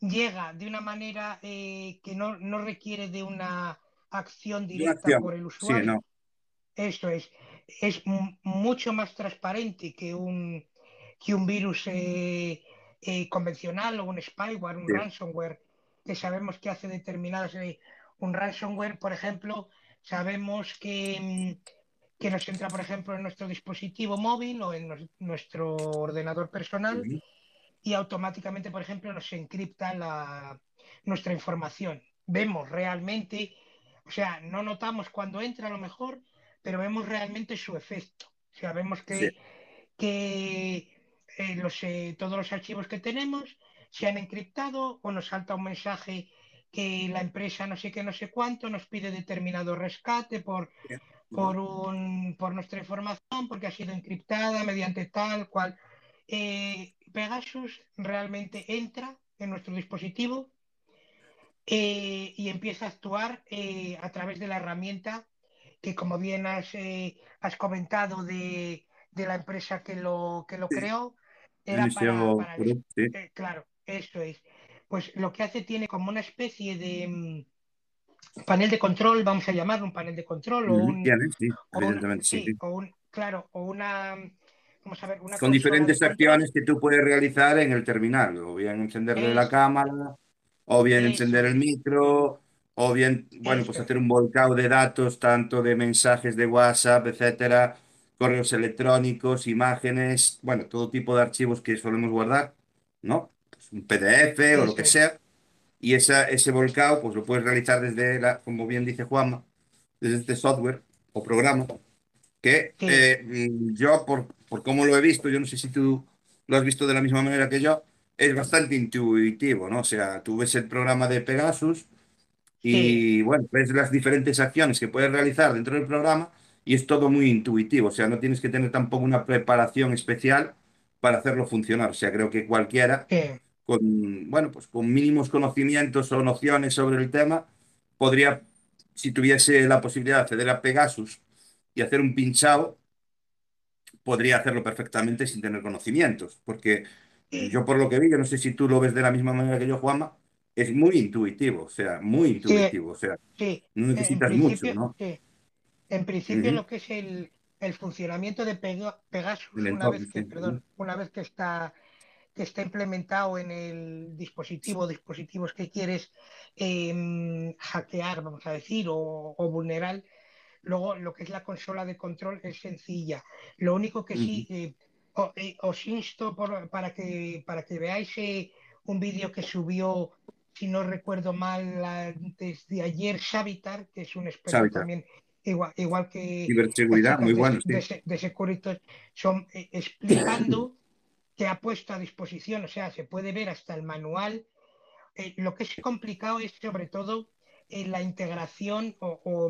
llega de una manera eh, que no, no requiere de una acción directa
acción.
por el
Sí,
usuario.
no.
Eso es. Es mu- mucho más transparente que un, que un virus eh, eh, convencional o un spyware, un
Sí.
ransomware, que sabemos que hace determinadas. Un ransomware, por ejemplo, sabemos que, mm, que nos entra, por ejemplo, en nuestro dispositivo móvil o en nos- nuestro ordenador personal y automáticamente, por ejemplo, nos encripta la, nuestra información. Vemos realmente, o sea, no notamos cuando entra a lo mejor, pero vemos realmente su efecto. O sea, vemos que,
Sí.
que eh, los, eh, todos los archivos que tenemos se han encriptado o nos salta un mensaje que la empresa no sé qué, no sé cuánto, nos pide determinado rescate por, por, un, por nuestra información, porque ha sido encriptada mediante tal cual. Eh, Pegasus realmente entra en nuestro dispositivo eh, y empieza a actuar eh, a través de la herramienta que, como bien has, eh, has comentado de, de la empresa que lo, que lo creó, era para, para el- claro, eso es. Pues lo que hace tiene como una especie de mm, panel de control, vamos a llamarlo un panel de control o un,
sí,
o
sí.
sí,
sí.
o un, claro, o una, vamos a ver, una
Con diferentes acciones que tú puedes realizar en el terminal, o bien encenderle la cámara, o bien encender el micro, o bien, bueno, pues hacer un volcado de datos, tanto de mensajes de WhatsApp, etcétera, correos electrónicos, imágenes, bueno, todo tipo de archivos que solemos guardar, ¿no? Un PDF o lo
Eso
que sea. Y esa, ese volcado, pues lo puedes realizar desde, la, como bien dice Juanma, desde este software o programa, que
Sí.
eh, yo, por, por cómo lo he visto, yo no sé si tú lo has visto de la misma manera que yo, es bastante intuitivo, ¿no? O sea, tú ves el programa de Pegasus
Sí,
y, bueno, ves las diferentes acciones que puedes realizar dentro del programa y es todo muy intuitivo, o sea, no tienes que tener tampoco una preparación especial para hacerlo funcionar, o sea, creo que cualquiera
sí,
con, bueno, pues con mínimos conocimientos o nociones sobre el tema, podría, si tuviese la posibilidad de acceder a Pegasus y hacer un pinchado, podría hacerlo perfectamente sin tener conocimientos, porque yo por lo que vi, yo no sé si tú lo ves de la misma manera que yo, Juanma, es muy intuitivo, o sea, muy
sí,
intuitivo, o sea,
sí.
no
En
necesitas mucho,
principio,
¿no?
sí. En principio lo que es el, el funcionamiento de Pega- Pegasus, una vez que, perdón, una vez que está, que está implementado en el dispositivo, dispositivos que quieres em, hackear, vamos a decir, o, o vulnerar, luego lo que es la consola de control es sencilla. Lo único que sí, eh, o- eh, os insto por- para que, para que veáis eh, un vídeo que subió, si no recuerdo mal, antes de ayer, Savitar, que es un experto
Savitar.
también, igual, igual que
Ciberseguridad, muy
de,
bueno,
de,
sí.
Se- de Securitas, son eh, explicando (clears throat) que ha puesto a disposición, o sea, se puede ver hasta el manual. Eh, lo que es complicado es sobre todo eh, la integración o, o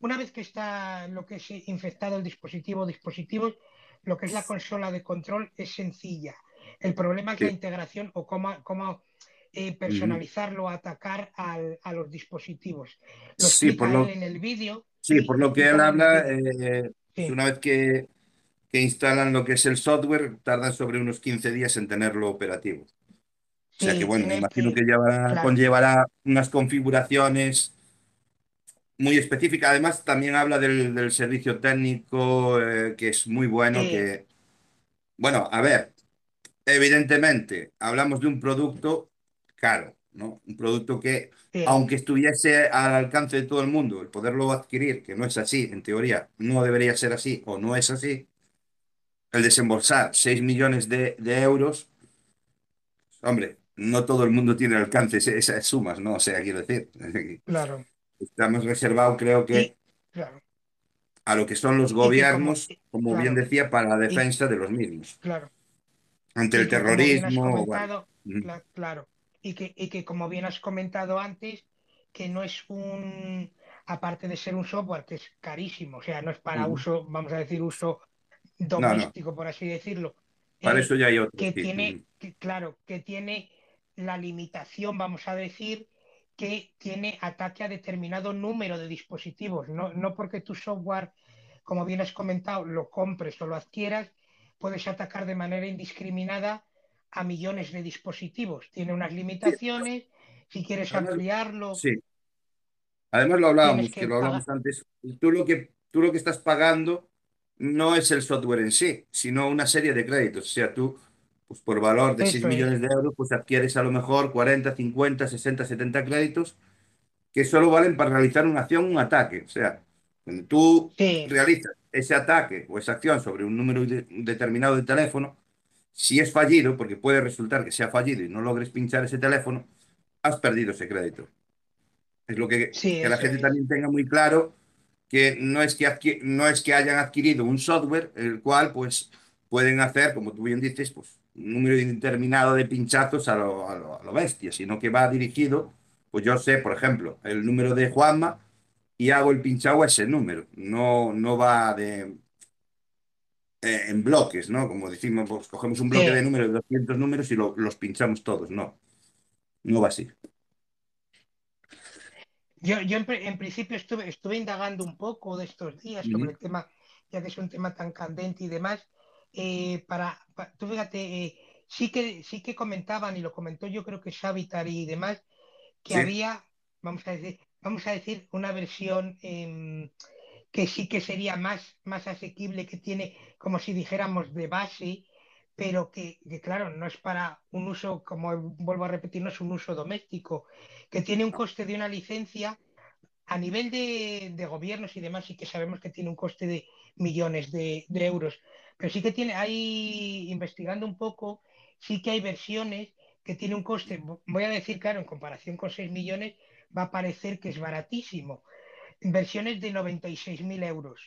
una vez que está lo que es infectado el dispositivo, dispositivos, lo que es la consola de control es sencilla. El problema es la integración o cómo, cómo eh, personalizarlo, atacar al- a los dispositivos. Lo
Sí, por lo,
en el vídeo.
sí, por
lo
que él habla, eh,
Sí,
una vez que, que instalan lo que es el software, tardan sobre unos 15 días en tenerlo operativo. O sea que, bueno, me imagino que
que,
llevará,
claro,
conllevará unas configuraciones muy específicas. Además, también habla del, del servicio técnico, eh, que es muy bueno,
sí,
que, bueno, a ver, evidentemente, hablamos de un producto caro, ¿no? Un producto que,
sí,
aunque estuviese al alcance de todo el mundo, el poderlo adquirir, que no es así, en teoría, no debería ser así o no es así, el desembolsar 6 millones de, de euros, hombre, no todo el mundo tiene al alcance esas sumas, ¿no? O sea, quiero decir, (laughs)
claro.
está más reservado, creo
Y,
que
claro,
a lo que son los
y que como,
gobiernos, como bien decía, para la defensa de los mismos,
claro.
ante el terrorismo, bueno.
claro, y que, y que como bien has comentado antes, que no es un, aparte de ser un software que es carísimo, o sea, no es para uso, vamos a decir, uso
No, no,
doméstico, por así decirlo,
para
eh,
eso ya hay otros,
que
sí.
tiene, que, claro, que tiene la limitación, vamos a decir, que tiene ataque a determinado número de dispositivos, no, no porque tu software, como bien has comentado, lo compres o lo adquieras, puedes atacar de manera indiscriminada a millones de dispositivos. Tiene unas limitaciones, si quieres
además,
ampliarlo,
sí. Además lo hablábamos, que
que
lo
pagar.
hablamos antes, tú lo que, tú lo que estás pagando no es el software en sí, sino una serie de créditos. O sea, tú, pues por valor de 6
Eso es,
millones de euros, pues adquieres a lo mejor 40, 50, 60, 70 créditos que solo valen para realizar una acción, un ataque. O sea, cuando tú
sí,
realizas ese ataque o esa acción sobre un número de- determinado de teléfono, si es fallido, porque puede resultar que sea fallido y no logres pinchar ese teléfono, has perdido ese crédito. Es lo que,
sí,
que la gente
es,
también tenga muy claro que no es que, no es que hayan adquirido un software el cual pues pueden hacer, como tú bien dices, pues un número indeterminado de pinchazos a lo, a lo- a lo bestia, sino que va dirigido, pues yo sé, por ejemplo, el número de Juanma y hago el pinchado a ese número, no, no va de, eh, en bloques, ¿no? Como decimos, pues cogemos un bloque de números de 200 números y lo- los pinchamos todos, no, no va así.
Yo, yo en, en principio estuve, estuve indagando un poco de estos días sobre el tema, ya que es un tema tan candente y demás. eh, para, pa- tú fíjate, eh, sí que, sí que comentaban, y lo comentó yo creo que Xavitar y demás, que
Sí,
había, vamos a decir, vamos a decir, una versión em, que sí que sería más, más asequible, que tiene, como si dijéramos, de base, pero que, que, claro, no es para un uso, como vuelvo a repetir, no es un uso doméstico, que tiene un coste de una licencia a nivel de, de gobiernos y demás, sí que sabemos que tiene un coste de millones de, de euros, pero sí que tiene, hay, investigando un poco, sí que hay versiones que tiene un coste, voy a decir, claro, en comparación con 6 millones, va a parecer que es baratísimo, versiones de 96.000 euros.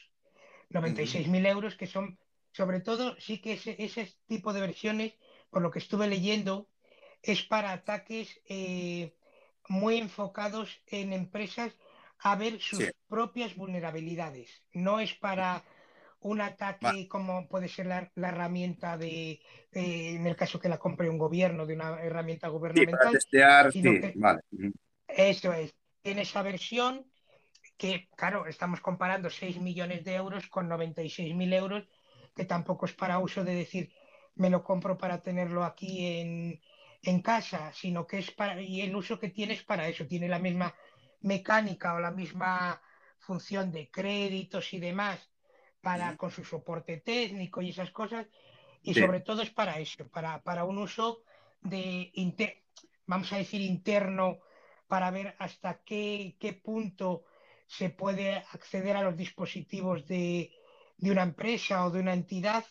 Ujú.
96.000 euros que son, sobre todo, sí que ese, ese tipo de versiones, por lo que estuve leyendo, es para ataques eh, muy enfocados en empresas a ver
Sí,
sus propias vulnerabilidades. No es para un
va-
ataque como puede ser la, la herramienta de, eh, en el caso que la compre un gobierno, de una herramienta
sí, para
gubernamental,
testear, sí,
que
vale. Ujú.
eso es, tiene esa versión que, claro, estamos comparando 6 millones de euros con 96.000 euros, que tampoco es para uso de decir, me lo compro para tenerlo aquí en, en casa, sino que es para, y el uso que tiene es para eso, tiene la misma mecánica o la misma función de créditos y demás para con su soporte técnico y esas cosas, y
Sí,
sobre todo es para eso, para, para un uso de, inte- vamos a decir, interno, para ver hasta qué, qué punto se puede acceder a los dispositivos de, de una empresa o de una entidad,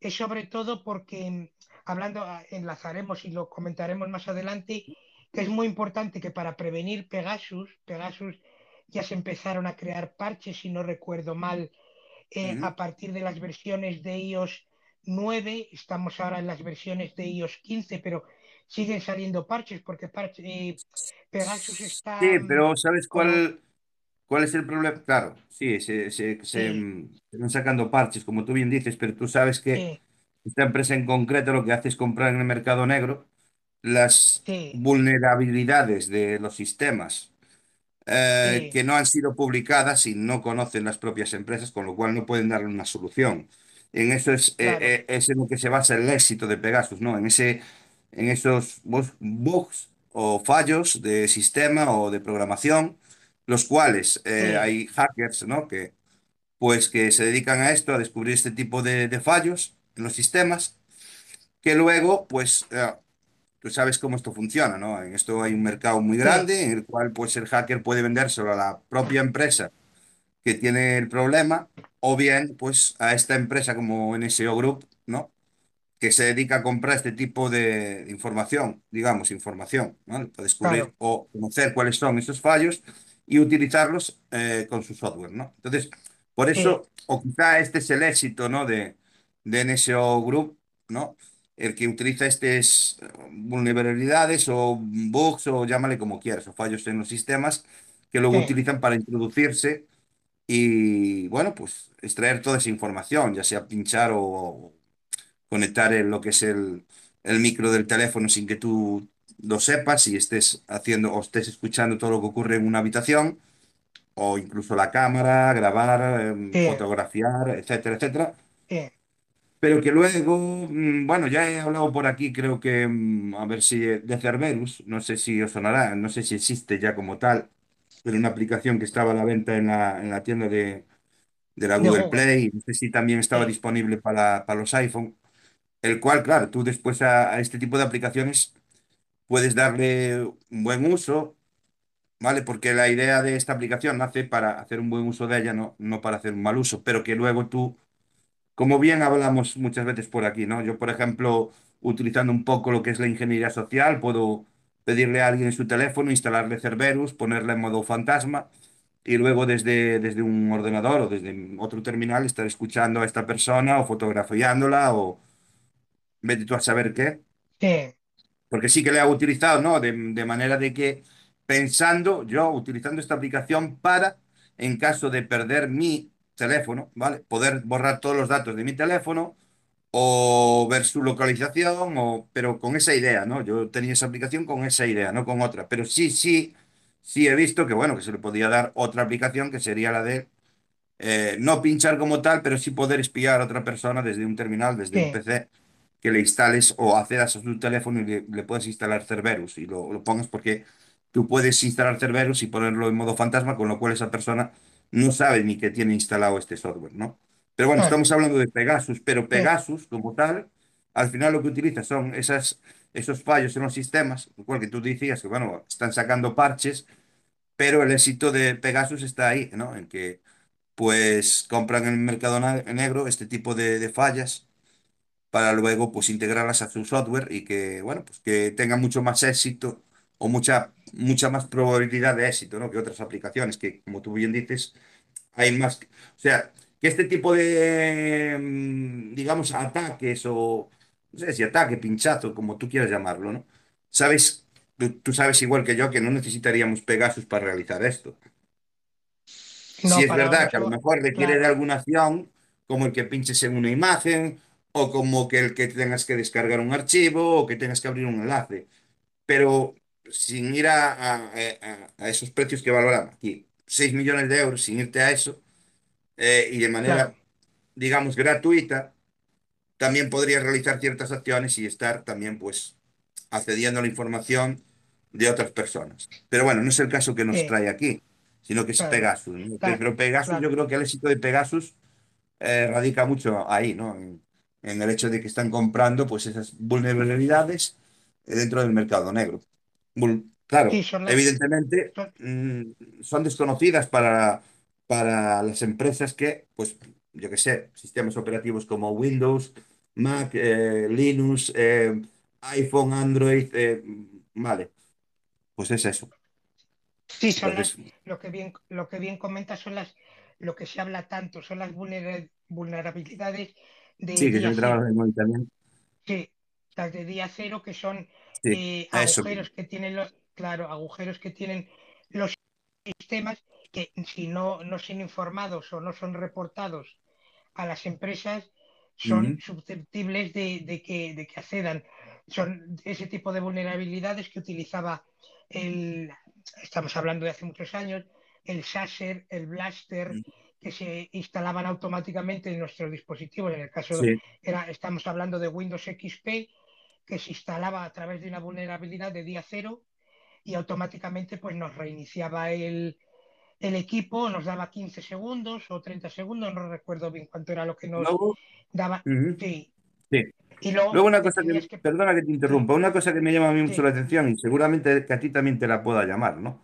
es sobre todo porque, hablando, ah, enlazaremos y lo comentaremos más adelante, que es muy importante que para prevenir Pegasus, Pegasus ya se empezaron a crear parches, si no recuerdo mal, eh, a partir de las versiones de iOS 9, estamos ahora en las versiones de iOS 15, pero siguen saliendo parches porque parche- eh, Pegasus está
Sí,
mm,
pero ¿sabes
como,
cuál, cuál es el problema? Claro, sí, se, se, se,
sí,
mm, se sacando parches, como tú bien dices, pero tú sabes que
sí,
esta empresa en concreto lo que hace es comprar en el mercado negro las
sí,
vulnerabilidades de los sistemas eh, que no han sido publicadas y no conocen las propias empresas, con lo cual no pueden darle una solución. En eso es, eh,
claro,
eh, es en lo que se basa el éxito de Pegasus, ¿no? En ese, en esos bugs o fallos de sistema o de programación, los cuales eh,
sí,
hay hackers, ¿no? Que, pues, que se dedican a esto, a descubrir este tipo de, de fallos en los sistemas, que luego, pues, eh, tú sabes cómo esto funciona, ¿no? En esto hay un mercado muy grande en el cual pues el hacker puede vendérselo a la propia empresa que tiene el problema o bien pues a esta empresa como NSO Group, ¿no? Que se dedica a comprar este tipo de información, digamos, información, ¿no? Para descubrir
claro,
o conocer cuáles son esos fallos y utilizarlos eh, con su software, ¿no? Entonces, por
sí,
eso, o quizá este es el éxito, ¿no? De, de NSO Group, ¿no? El que utiliza estas vulnerabilidades o bugs o llámale como quieras, o fallos en los sistemas que luego
sí,
utilizan para introducirse y, bueno, pues extraer toda esa información, ya sea pinchar o conectar el- lo que es el, el micro del teléfono sin que tú lo sepas y estés haciendo o estés escuchando todo lo que ocurre en una habitación, o incluso la cámara, grabar, em,
sí,
fotografiar, etcétera, etcétera.
sí,
Pero que luego, mm, bueno, ya he hablado por aquí, creo que, mm, a ver si eh, de Cerberus, no sé si os sonará, no sé si existe ya como tal, pero una aplicación que estaba a la venta en la, en la tienda de, de la Google Play, no sé si también estaba disponible para, para los iPhone, el cual, claro, tú después a, a este tipo de aplicaciones puedes darle un buen uso, ¿vale? Porque la idea de esta aplicación nace para hacer un buen uso de ella, no, no para hacer un mal uso, pero que luego tú como bien hablamos muchas veces por aquí, ¿no? Yo, por ejemplo, utilizando un poco lo que es la ingeniería social, puedo pedirle a alguien en su teléfono, instalarle Cerberus, ponerle en modo fantasma y luego desde, desde un ordenador o desde otro terminal estar escuchando a esta persona o fotografiándola o vete tú a saber qué.
sí,
Porque sí que le he utilizado, ¿no? De, de manera de que pensando, yo utilizando esta aplicación para, en caso de perder mi teléfono, ¿vale? Poder borrar todos los datos de mi teléfono o ver su localización, o, pero con esa idea, ¿no? Yo tenía esa aplicación con esa idea, no con otra. Pero sí, sí, sí he visto que, bueno, que se le podía dar otra aplicación que sería la de eh, no pinchar como tal, pero sí poder espiar a otra persona desde un terminal, desde un
sí,
PC, que le instales o accedas a su teléfono y le, le puedes instalar Cerberus y lo, lo pongas porque tú puedes instalar Cerberus y ponerlo en modo fantasma, con lo cual esa persona no sabe ni que tiene instalado este software, ¿no? Pero bueno, estamos hablando de Pegasus, pero Pegasus como tal, al final lo que utiliza son esas, esos fallos en los sistemas, lo cual que tú decías que, bueno, están sacando parches, pero el éxito de Pegasus está ahí, ¿no? En que pues compran en el mercado negro este tipo de, de fallas para luego pues integrarlas a su software y que, bueno, pues que tenga mucho más éxito o mucha, mucha más probabilidad de éxito, ¿no? que otras aplicaciones que, como tú bien dices, hay más. O sea, que este tipo de, mm, digamos, ataques o, no sé si ataque, pinchazo, como tú quieras llamarlo, ¿no? Sabes, tú, tú sabes igual que yo que no necesitaríamos Pegasus para realizar esto. Si es verdad que a lo mejor requiere de alguna acción, como el que pinches en una imagen, o como que el que tengas que descargar un archivo, o que tengas que abrir un enlace, pero sin ir a, a- a- a esos precios que valoramos aquí, 6 millones de euros, sin irte a eso, eh, y de
claro,
manera, digamos, gratuita, también podrías realizar ciertas acciones y estar también, pues, accediendo a la información de otras personas. Pero bueno, no es el caso que nos trae aquí, sino que es
claro,
Pegasus, ¿no?
claro,
Pero Pegasus, yo
claro,
creo que el éxito de Pegasus eh, radica mucho ahí, ¿no? En, el hecho de que están comprando, pues, esas vulnerabilidades eh, dentro del mercado negro.
Sí,
Claro,
son las,
evidentemente
son-
mm, son desconocidas para, para las empresas que, pues, yo qué sé, sistemas operativos como Windows, Mac, eh, Linux, eh, iPhone, Android, eh, vale, pues es eso.
sí, son las,
Entonces,
lo que bien, lo que bien comentas son las, lo que se habla tanto, son las vulnera- vulnerabilidades de
sí, que se
día
me traba
cero.
la memoria también.
Sí, las de día cero que son
Sí,
eh, agujeros que tienen los, claro, agujeros que tienen los sistemas que si no, no son informados o no son reportados a las empresas, son susceptibles de, de que, de que accedan. Son ese tipo de vulnerabilidades que utilizaba el, estamos hablando de hace muchos años, el Sasser, el Blaster, que se instalaban automáticamente en nuestros dispositivos. En el caso,
Sí.
era, estamos hablando de Windows XP, que se instalaba a través de una vulnerabilidad de día cero y automáticamente pues, nos reiniciaba el, el equipo, nos daba 15 segundos o 30 segundos, no recuerdo bien cuánto era lo que nos
Luego,
daba. Sí,
sí.
y luego
Luego una cosa que, perdona que te interrumpa, una cosa que me llama a mí mucho la atención y seguramente que a ti también te la pueda llamar, ¿no?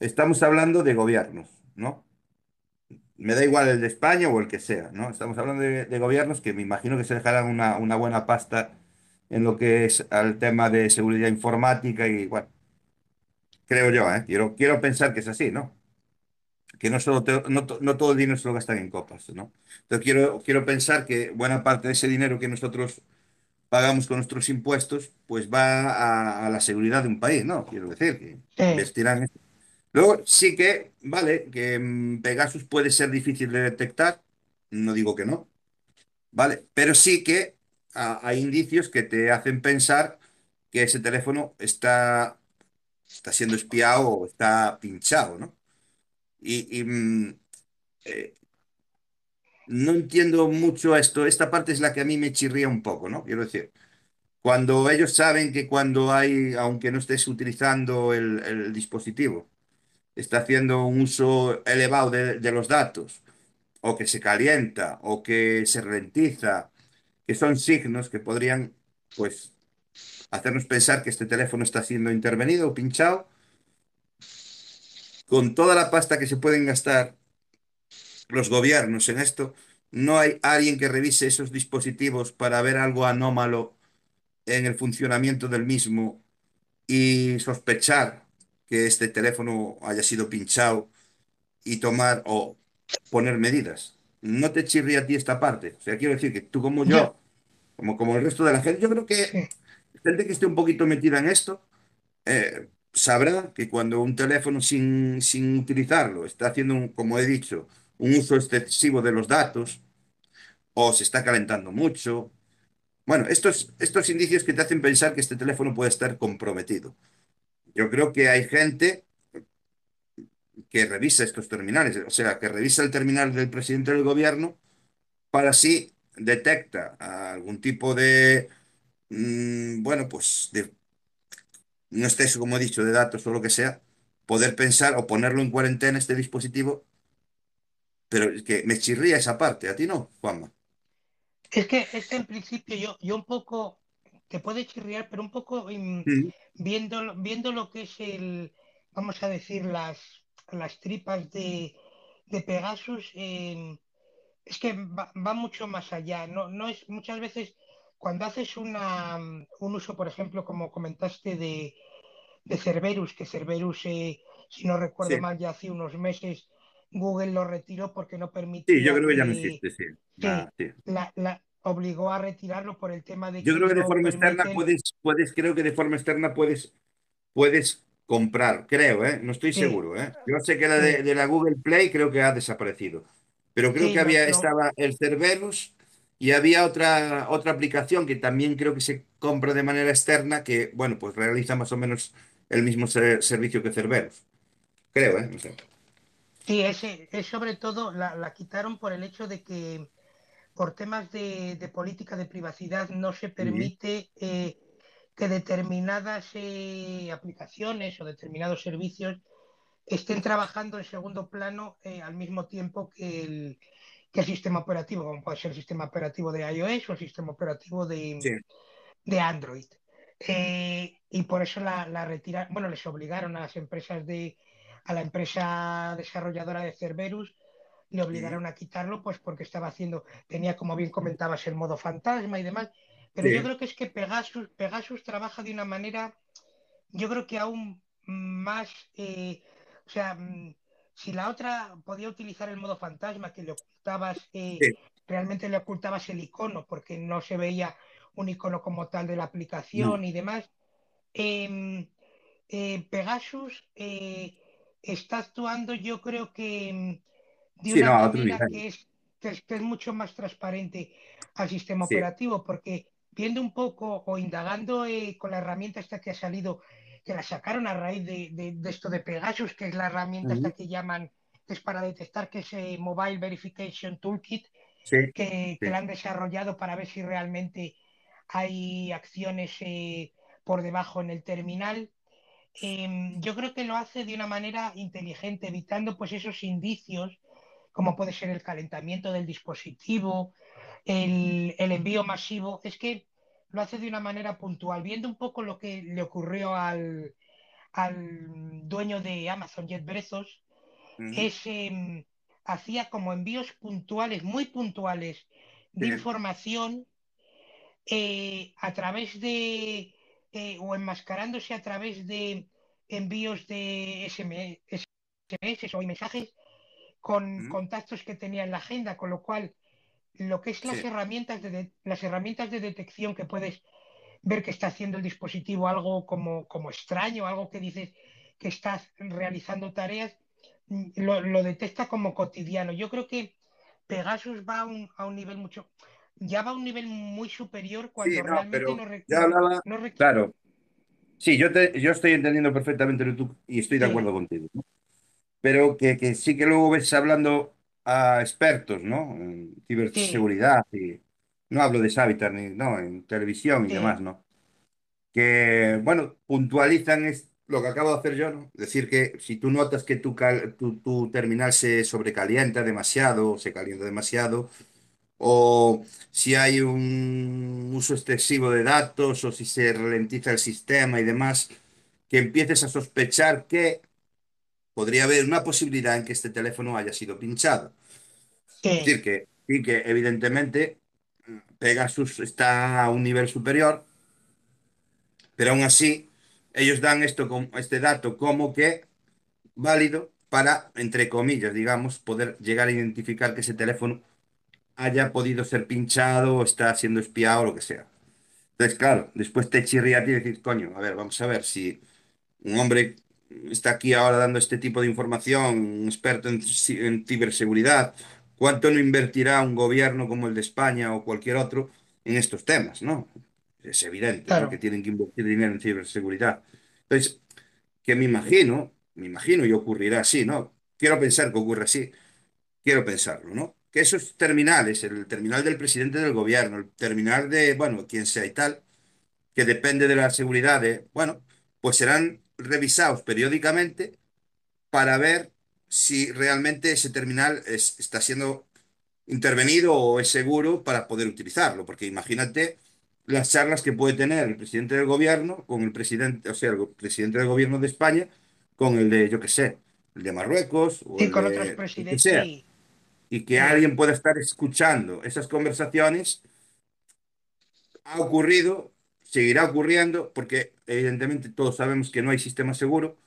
Estamos hablando de gobiernos, ¿no? Me da igual el de España o el que sea, ¿no? Estamos hablando de, de gobiernos que me imagino que se dejarán una, una buena pasta en lo que es al tema de seguridad informática y, bueno, creo yo, ¿eh? Quiero, quiero pensar que es así, ¿no? Que no, solo te- no, no todo el dinero se lo gastan en copas, ¿no? Entonces quiero, quiero pensar que buena parte de ese dinero que nosotros pagamos con nuestros impuestos, pues va a, a la seguridad de un país, ¿no? Quiero decir, que
Sí,
eso. Luego sí que, vale, que mm, Pegasus puede ser difícil de detectar, no digo que no, ¿vale? Pero sí que hay indicios que te hacen pensar que ese teléfono está, está siendo espiado o está pinchado, ¿no? Y, mm, eh, no entiendo mucho esto. Esta parte es la que a mí me chirría un poco, ¿no? Quiero decir, cuando ellos saben que cuando hay, aunque no estés utilizando el dispositivo, está haciendo un uso elevado de, los datos, o que se calienta, o que se ralentiza, que son signos que podrían, pues, hacernos pensar que este teléfono está siendo intervenido o pinchado, con toda la pasta que se pueden gastar los gobiernos en esto, no hay alguien que revise esos dispositivos para ver algo anómalo en el funcionamiento del mismo y sospechar que este teléfono haya sido pinchado y tomar o poner medidas. ¿No te chirría a ti esta parte? O sea, quiero decir que tú como yo, como, como el resto de la gente, yo creo que
sí,
gente que esté un poquito metida en esto, eh, sabrá que cuando un teléfono sin, sin utilizarlo está haciendo, un- como he dicho, un uso excesivo de los datos o se está calentando mucho. Bueno, estos, estos indicios que te hacen pensar que este teléfono puede estar comprometido. Yo creo que hay gente que revisa estos terminales, o sea, que revisa el terminal del presidente del gobierno para si detecta algún tipo de, mm, bueno, pues de, no exceso, como he dicho, de datos o lo que sea, poder pensar o ponerlo en cuarentena este dispositivo, pero es que me chirría esa parte, a ti no, Juanma.
Es que, es que en principio yo, yo un poco, te puede chirriar, pero un poco mm, viendo, lo- viendo lo que es el, vamos a decir, las, las tripas de, de Pegasus, eh, es que va, va mucho más allá. No, no es muchas veces cuando haces una, un uso, por ejemplo, como comentaste de, de Cerberus, que Cerberus, eh, si no recuerdo
Sí,
mal, ya hace unos meses Google lo retiró porque no
sí, yo creo que ya no existe, sí.
Sí,
Ah, sí.
la, la obligó a retirarlo por el tema de
Yo
que
creo que de forma externa puedes, puedes, creo que de forma externa puedes, puedes comprar, creo, ¿eh? No estoy
Sí,
seguro, ¿eh? Yo sé que la de, la Google Play creo que ha desaparecido, pero creo
sí,
que había, estaba el Cerberus y había otra, otra aplicación que también creo que se compra de manera externa que, bueno, pues realiza más o menos el mismo ser- servicio que Cerberus. Creo, ¿eh? No sé.
sí, ese, es sobre todo la, la quitaron por el hecho de que por temas de, de política de privacidad no se permite eh, que determinadas eh, aplicaciones o determinados servicios estén trabajando en segundo plano eh, al mismo tiempo que el, que el sistema operativo, como puede ser el sistema operativo de iOS o el sistema operativo
Sí.
de, de Android. Eh, y por eso la, la retiraron, bueno, les obligaron a las empresas de, a la empresa desarrolladora de Cerberus, le obligaron a quitarlo, pues porque estaba haciendo, tenía como bien comentabas el modo fantasma y demás. Pero yo creo que es que Pegasus, Pegasus trabaja de una manera, yo creo que aún más, eh, o sea, mm, si la otra podía utilizar el modo fantasma, que le ocultabas, eh,
Sí.
realmente le ocultabas el icono, porque no se veía un icono como tal de la
No.
aplicación y demás. Em, eh, Pegasus está actuando, yo creo que em, de
Sí,
una
no,
manera que es, que es, que es mucho más transparente al sistema
Sí.
operativo, porque viendo un poco o indagando eh, con la herramienta esta que ha salido, que la sacaron a raíz de, de- de esto de Pegasus, que es la herramienta esta
Ujú.
que llaman, que es para detectar que es eh, Mobile Verification Toolkit,
Sí.
que, que la han desarrollado para ver si realmente hay acciones eh, por debajo en el terminal. Eh, yo creo que lo hace de una manera inteligente, evitando pues esos indicios, como puede ser el calentamiento del dispositivo, el, el envío masivo. Es que lo hace de una manera puntual, viendo un poco lo que le ocurrió al, al dueño de Amazon, Jeff Bezos, es, eh, hacía como envíos puntuales, muy puntuales, de información eh, a través de, eh, o enmascarándose a través de envíos de SMS o mensajes con
Mm.
contactos que tenía en la agenda, con lo cual lo que es las
Sí.
herramientas de, de- las herramientas de detección que puedes ver que está haciendo el dispositivo algo como, como extraño, algo que dices que estás realizando tareas, lo, lo detecta como cotidiano. Yo creo que Pegasus va a un, a un nivel mucho, ya va a un nivel muy superior cuando
Sí, no,
realmente no,
hablaba,
requiere.
claro, sí, yo, te, yo estoy entendiendo perfectamente lo que tú y estoy de
Sí.
acuerdo contigo, ¿no? Pero que, que sí que luego ves hablando a expertos, ¿no? En ciberseguridad y no hablo de Savitar ni, no, en televisión y
Sí.
demás, ¿no? Que, bueno, puntualizan es lo que acabo de hacer yo, ¿no? Decir que si tú notas que tu, cal- tu, tu terminal se sobrecalienta demasiado o se calienta demasiado, o si hay un uso excesivo de datos o si se ralentiza el sistema y demás, que empieces a sospechar que podría haber una posibilidad en que este teléfono haya sido pinchado.
Sí.
Es decir, que, y que evidentemente Pegasus está a un nivel superior, pero aún así ellos dan esto, este dato como que válido para, entre comillas, digamos, poder llegar a identificar que ese teléfono haya podido ser pinchado o está siendo espiado o lo que sea. Entonces, claro, después te chirría a ti y decir, coño, a ver, vamos a ver si un hombre está aquí ahora dando este tipo de información, un experto en, ci- en ciberseguridad, ¿cuánto no invertirá un gobierno como el de España o cualquier otro en estos temas, ¿no? Es evidente, que tienen que invertir dinero en ciberseguridad. Entonces, que me imagino, me imagino y ocurrirá así, ¿no? Quiero pensar que ocurre así, quiero pensarlo, ¿no? Que esos terminales, el terminal del presidente del gobierno, el terminal de, bueno, quien sea y tal, que depende de la seguridad de, bueno, pues serán revisados periódicamente para ver si realmente ese terminal es- está siendo intervenido o es seguro para poder utilizarlo, porque imagínate las charlas que puede tener el presidente del gobierno con el presidente, o sea, el presidente del gobierno de España con el de, yo qué sé, el de Marruecos o
Sí,
el
con
de
otros
que
presidentes.
sea, y que
Sí.
alguien pueda estar escuchando esas conversaciones ha ocurrido, seguirá ocurriendo, porque evidentemente todos sabemos que no hay sistema seguro,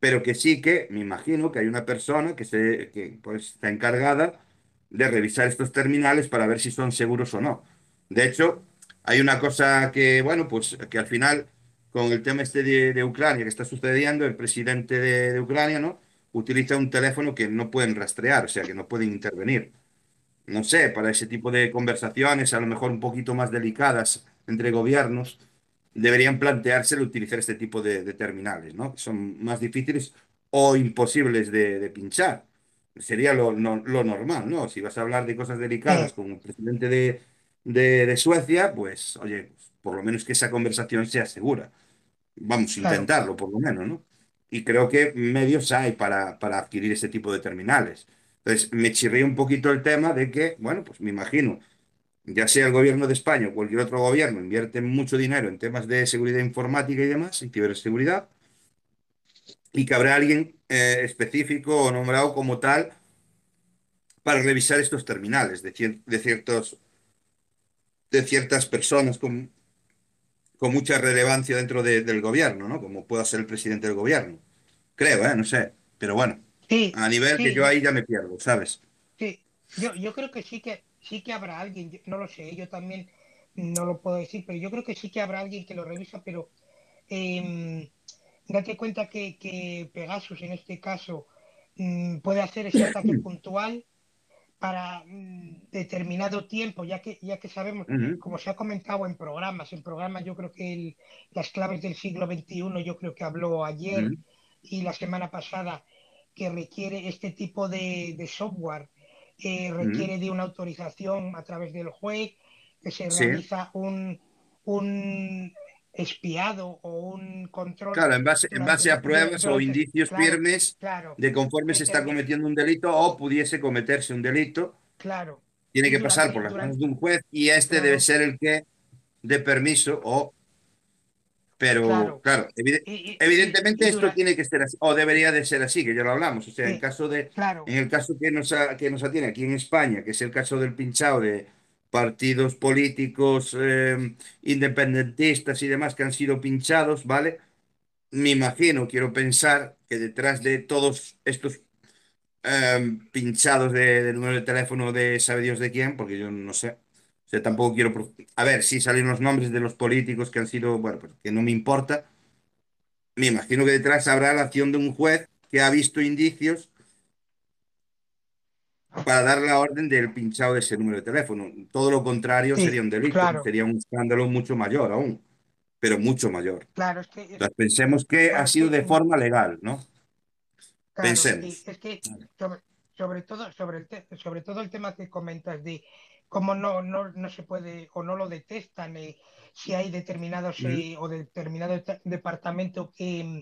pero que sí que, me imagino que hay una persona que, se, que pues, está encargada de revisar estos terminales para ver si son seguros o no. De hecho, hay una cosa que, bueno, pues que al final, con el tema este de, de Ucrania que está sucediendo, el presidente de, de Ucrania, ¿no? Utiliza un teléfono que no pueden rastrear, o sea, que no pueden intervenir no sé, para ese tipo de conversaciones, a lo mejor un poquito más delicadas entre gobiernos, deberían plantearse el utilizar este tipo de, de terminales, ¿no? Que son más difíciles o imposibles de, de pinchar. Sería lo, no- lo normal, ¿no? Si vas a hablar de cosas delicadas con el presidente de, Suecia, pues, oye, por lo menos que esa conversación sea segura. Vamos a intentarlo, por lo menos, ¿no? Y creo que medios hay para, para adquirir este tipo de terminales. Entonces, me chirría un poquito el tema de que, bueno, pues me imagino, ya sea el gobierno de España o cualquier otro gobierno, invierte mucho dinero en temas de seguridad informática y demás, y ciberseguridad, y que habrá alguien eh, específico o nombrado como tal para revisar estos terminales de, de ciertos, de ciertas personas con, con mucha relevancia dentro de- del gobierno, ¿no? Como pueda ser el presidente del gobierno. Creo, ¿eh? No sé. Pero bueno,
Sí,
a nivel que
sí,
yo- ahí ya me pierdo, ¿sabes?
Sí, yo, yo creo que sí que sí que habrá alguien, yo no lo sé, yo también no lo puedo decir, pero yo creo que sí que habrá alguien que lo revisa, pero em, date cuenta que, que Pegasus en este caso mm, puede hacer ese ataque (clears throat) puntual para mm, determinado tiempo, ya que, ya que sabemos, como se ha comentado en programas, en programas yo creo que el- las claves del siglo XXI, yo creo que habló ayer y la semana pasada, que requiere este tipo de, de software, eh, requiere de una autorización a través del juez, que se
Sí.
realiza un, un espiado o un control.
Claro, en base, en base a pruebas o indicios
claro,
firmes
Claro,
de conforme se está cometiendo un delito o pudiese cometerse un delito,
claro.
tiene que pasar por las manos de un juez y este
Claro.
debe ser el que dé permiso o... Pero,
Claro.
claro, evide-
y- y-
evidentemente
y
esto tiene que ser así, o debería de ser así, que ya lo hablamos. O sea, en caso de,
Claro,
en el caso que nos, a- que nos atiene aquí en España, que es el caso del pinchado de partidos políticos eh, independentistas y demás que han sido pinchados, ¿vale? me imagino, quiero pensar que detrás de todos estos em, pinchados de, de número de teléfono de sabe Dios de quién, porque yo no sé. O sea, tampoco quiero... A ver, sí salen los nombres de los políticos que han sido, bueno, pues que no me importa. Me imagino que detrás habrá la acción de un juez que ha visto indicios para dar la orden del pinchado de ese número de teléfono. Todo lo contrario
Sí,
sería un delito,
claro,
sería un escándalo mucho mayor aún, pero mucho mayor.
claro, es que,
Entonces, pensemos que ha sido de forma legal, ¿no?
claro, sí,
Pensemos.
es que sobre, sobre todo, sobre el sobre todo el tema que comentas de cómo no, no, no se puede o no lo detectan, eh, si hay determinados
Ujú.
eh, o determinado te- departamento que, mm,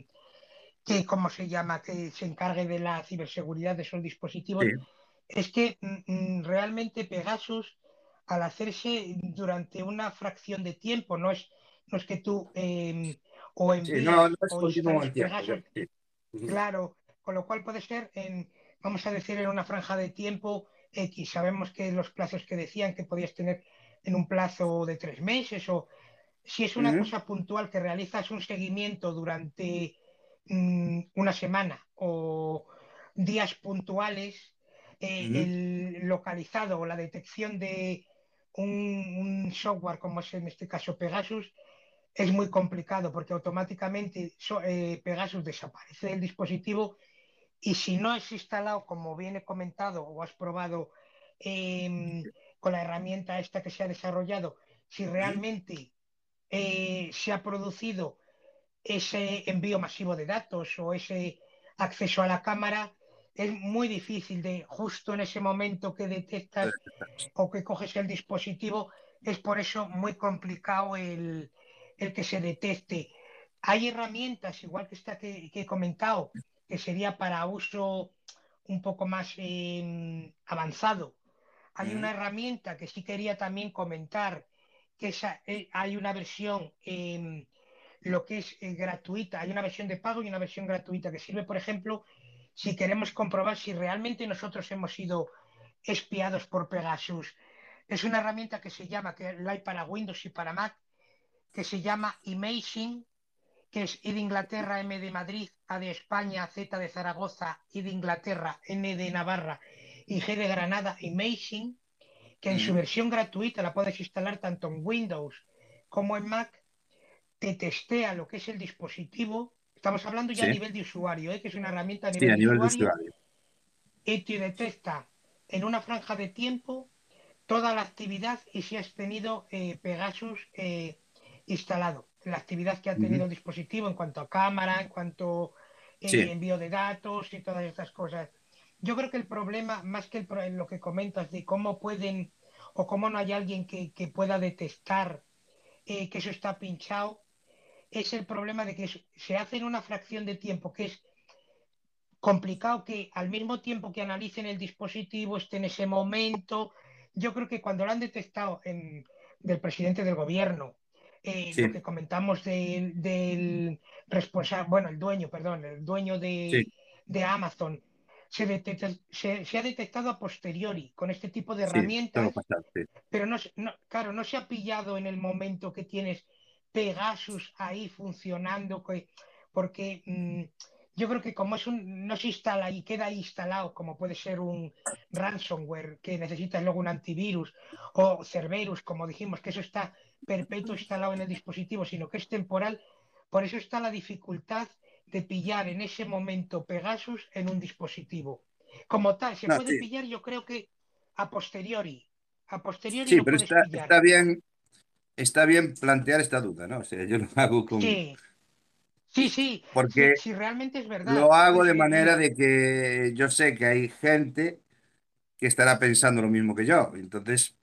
que, ¿cómo se llama?, que se encargue de la ciberseguridad de esos dispositivos,
Sí,
es que mm, mm, realmente Pegasus, al hacerse durante una fracción de tiempo, no es, no es que tú eh, o
sí, no, no es
o
tiempo.
Pegasus, claro, con lo cual puede ser en, vamos a decir, en una franja de tiempo X. Sabemos que los plazos que decían que podías tener en un plazo de tres meses o si es una cosa puntual que realizas un seguimiento durante mm, una semana o días puntuales, eh, el localizado o la detección de un, un software como es en este caso Pegasus es muy complicado porque automáticamente so- eh, Pegasus desaparece del dispositivo y si no es instalado, como bien he comentado o has probado em, con la herramienta esta que se ha desarrollado, si realmente eh, se ha producido ese envío masivo de datos o ese acceso a la cámara, es muy difícil de justo en ese momento que detectas o que coges el dispositivo, es por eso muy complicado el, el que se detecte. Hay herramientas, igual que esta que, que he comentado, que sería para uso un poco más eh, avanzado. Hay una herramienta que sí quería también comentar, que esa, eh, hay una versión eh, lo que es eh, gratuita. Hay una versión de pago y una versión gratuita que sirve, por ejemplo, si queremos comprobar si realmente nosotros hemos sido espiados por Pegasus. Es una herramienta que se llama, que la hay para Windows y para Mac, que se llama Imaging, que es I de Inglaterra, M de Madrid, A de España, Z de Zaragoza, I de Inglaterra, N de Navarra y G de Granada, Imaging, que en su
Ujú.
versión gratuita la puedes instalar tanto en Windows como en Mac te testea lo que es el dispositivo. Estamos hablando ya a nivel de usuario, ¿eh? que es una herramienta a
sí,
nivel
a
de
nivel de
usuario
usuario.
y te detecta en una franja de tiempo toda la actividad y si has tenido eh, Pegasus eh, instalado, la actividad que ha tenido
Ujú.
el dispositivo en cuanto a cámara, en cuanto a eh,
Sí,
envío de datos y todas estas cosas. Yo creo que el problema, más que el lo que comentas de cómo pueden o cómo no hay alguien que, que pueda detectar eh, que eso está pinchado, es el problema de que se hace en una fracción de tiempo que es complicado que al mismo tiempo que analicen el dispositivo esté en ese momento. Yo creo que cuando lo han detectado en, del presidente del gobierno, eh, lo
sí,
que comentamos del, del responsable, bueno, el dueño, perdón, el dueño
sí,
de, de Amazon, se, detecta, se, se, ha detectado a posteriori con este tipo de herramientas,
sí.
pero no, no, claro, no se ha pillado en el momento que tienes Pegasus ahí funcionando, que, porque mmm, yo creo que como es un, no se instala y queda ahí instalado, como puede ser un ransomware que necesita luego un antivirus o Cerberus, como dijimos, que eso está perpetuo instalado en el dispositivo, sino que es temporal, por eso está la dificultad de pillar en ese momento Pegasus en un dispositivo. Como tal, se
No,
puede
sí,
pillar, yo creo que a posteriori. A posteriori
sí,
lo
pero
puedes
está,
pillar.
está bien, está bien plantear esta duda, ¿no? O sea, yo lo (laughs) hago con,
Sí, sí, sí,
porque
sí, realmente es verdad.
lo hago de manera de que yo sé que hay gente que estará pensando lo mismo que yo. Entonces,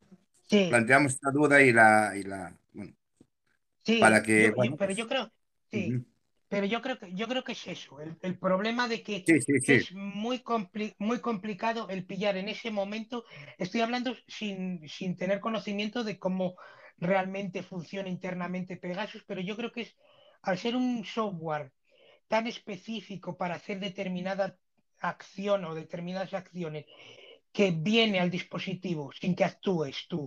sí,
planteamos esta duda y la, y la, bueno, para
sí,
que,
yo, yo-
bueno,
pero yo
pues,
creo, sí, pero yo creo que, yo creo que es eso, el, el problema de que
Sí,
es muy, compli- muy complicado el pillar en ese momento. Estoy hablando sin, sin tener conocimiento de cómo realmente funciona internamente Pegasus, pero yo creo que es, al ser un software tan específico para hacer determinada acción o determinadas acciones que viene al dispositivo sin que actúes tú.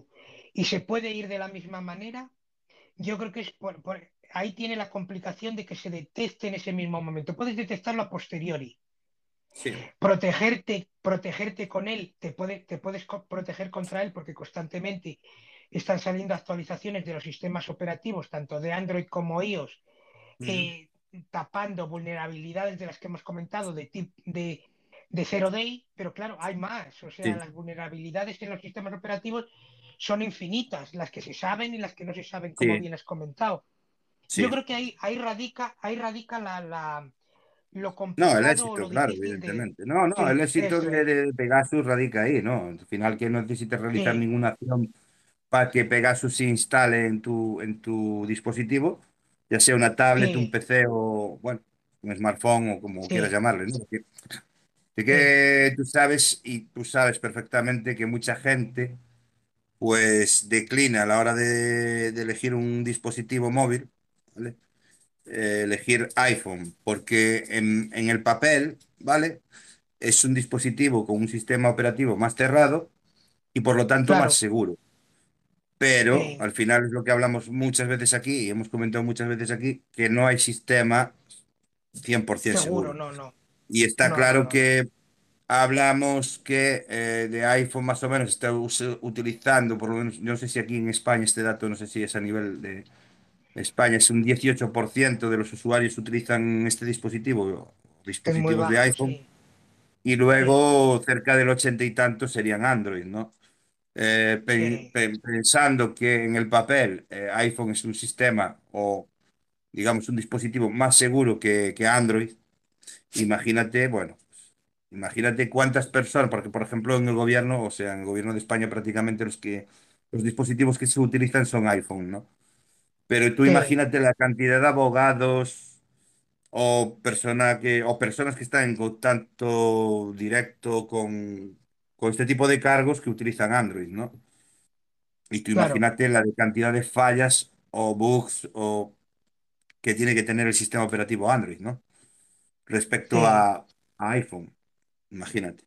Y se puede ir de la misma manera, yo creo que es por, por ahí tiene la complicación de que se detecte en ese mismo momento. Puedes detectarlo a posteriori.
Sí,
Protegerte, protegerte con él, te, puede, te puedes co- proteger contra él porque constantemente están saliendo actualizaciones de los sistemas operativos, tanto de Android como iOS, eh, tapando vulnerabilidades de las que hemos comentado de, de, de Zero Day, pero claro, hay más. O sea,
sí,
las vulnerabilidades en los sistemas operativos son infinitas, las que se saben y las que no se saben, como
sí,
bien has comentado.
sí.
Yo creo que ahí, ahí radica, ahí radica la, la- lo
No, el
complicado
éxito, claro,
difícil de...
evidentemente. No, no, el éxito de, de Pegasus radica ahí, ¿no? Al final que no necesites realizar ninguna acción para que Pegasus se instale en tu, en tu dispositivo, ya sea una tablet, un PC o, bueno, un smartphone o como quieras llamarle, ¿no? Que, de que tú sabes y tú sabes perfectamente que mucha gente pues declina a la hora de, de elegir un dispositivo móvil, ¿vale? Eh, elegir iPhone, porque en, en el papel, ¿vale? Es un dispositivo con un sistema operativo más cerrado y por lo tanto más seguro. Pero
sí,
al final es lo que hablamos muchas veces aquí y hemos comentado muchas veces aquí, que no hay sistema 100%
seguro,
seguro.
no, no,
Y está
no,
claro
no,
que hablamos que eh, de iPhone más o menos está utilizando, por lo menos, no sé si aquí en España este dato, no sé si es a nivel de España, es un 18% de los usuarios utilizan este dispositivo, dispositivos de
bajo,
iPhone,
sí,
y
sí,
luego cerca del ochenta y tantos serían Android, ¿no? Eh, pen-
sí,
pen- pensando que en el papel eh, iPhone es un sistema o, digamos, un dispositivo más seguro que, que Android, imagínate, bueno, imagínate cuántas personas, porque por ejemplo en el gobierno, o sea, en el gobierno de España prácticamente los que, los dispositivos que se utilizan son iPhone, ¿no? Pero tú
sí,
imagínate la cantidad de abogados o, persona que, o personas que están en contacto directo con, con este tipo de cargos que utilizan Android, ¿no? Y tú
claro,
imagínate la de cantidad de fallas o bugs o que tiene que tener el sistema operativo Android, ¿no? Respecto
sí.
a, a iPhone, imagínate.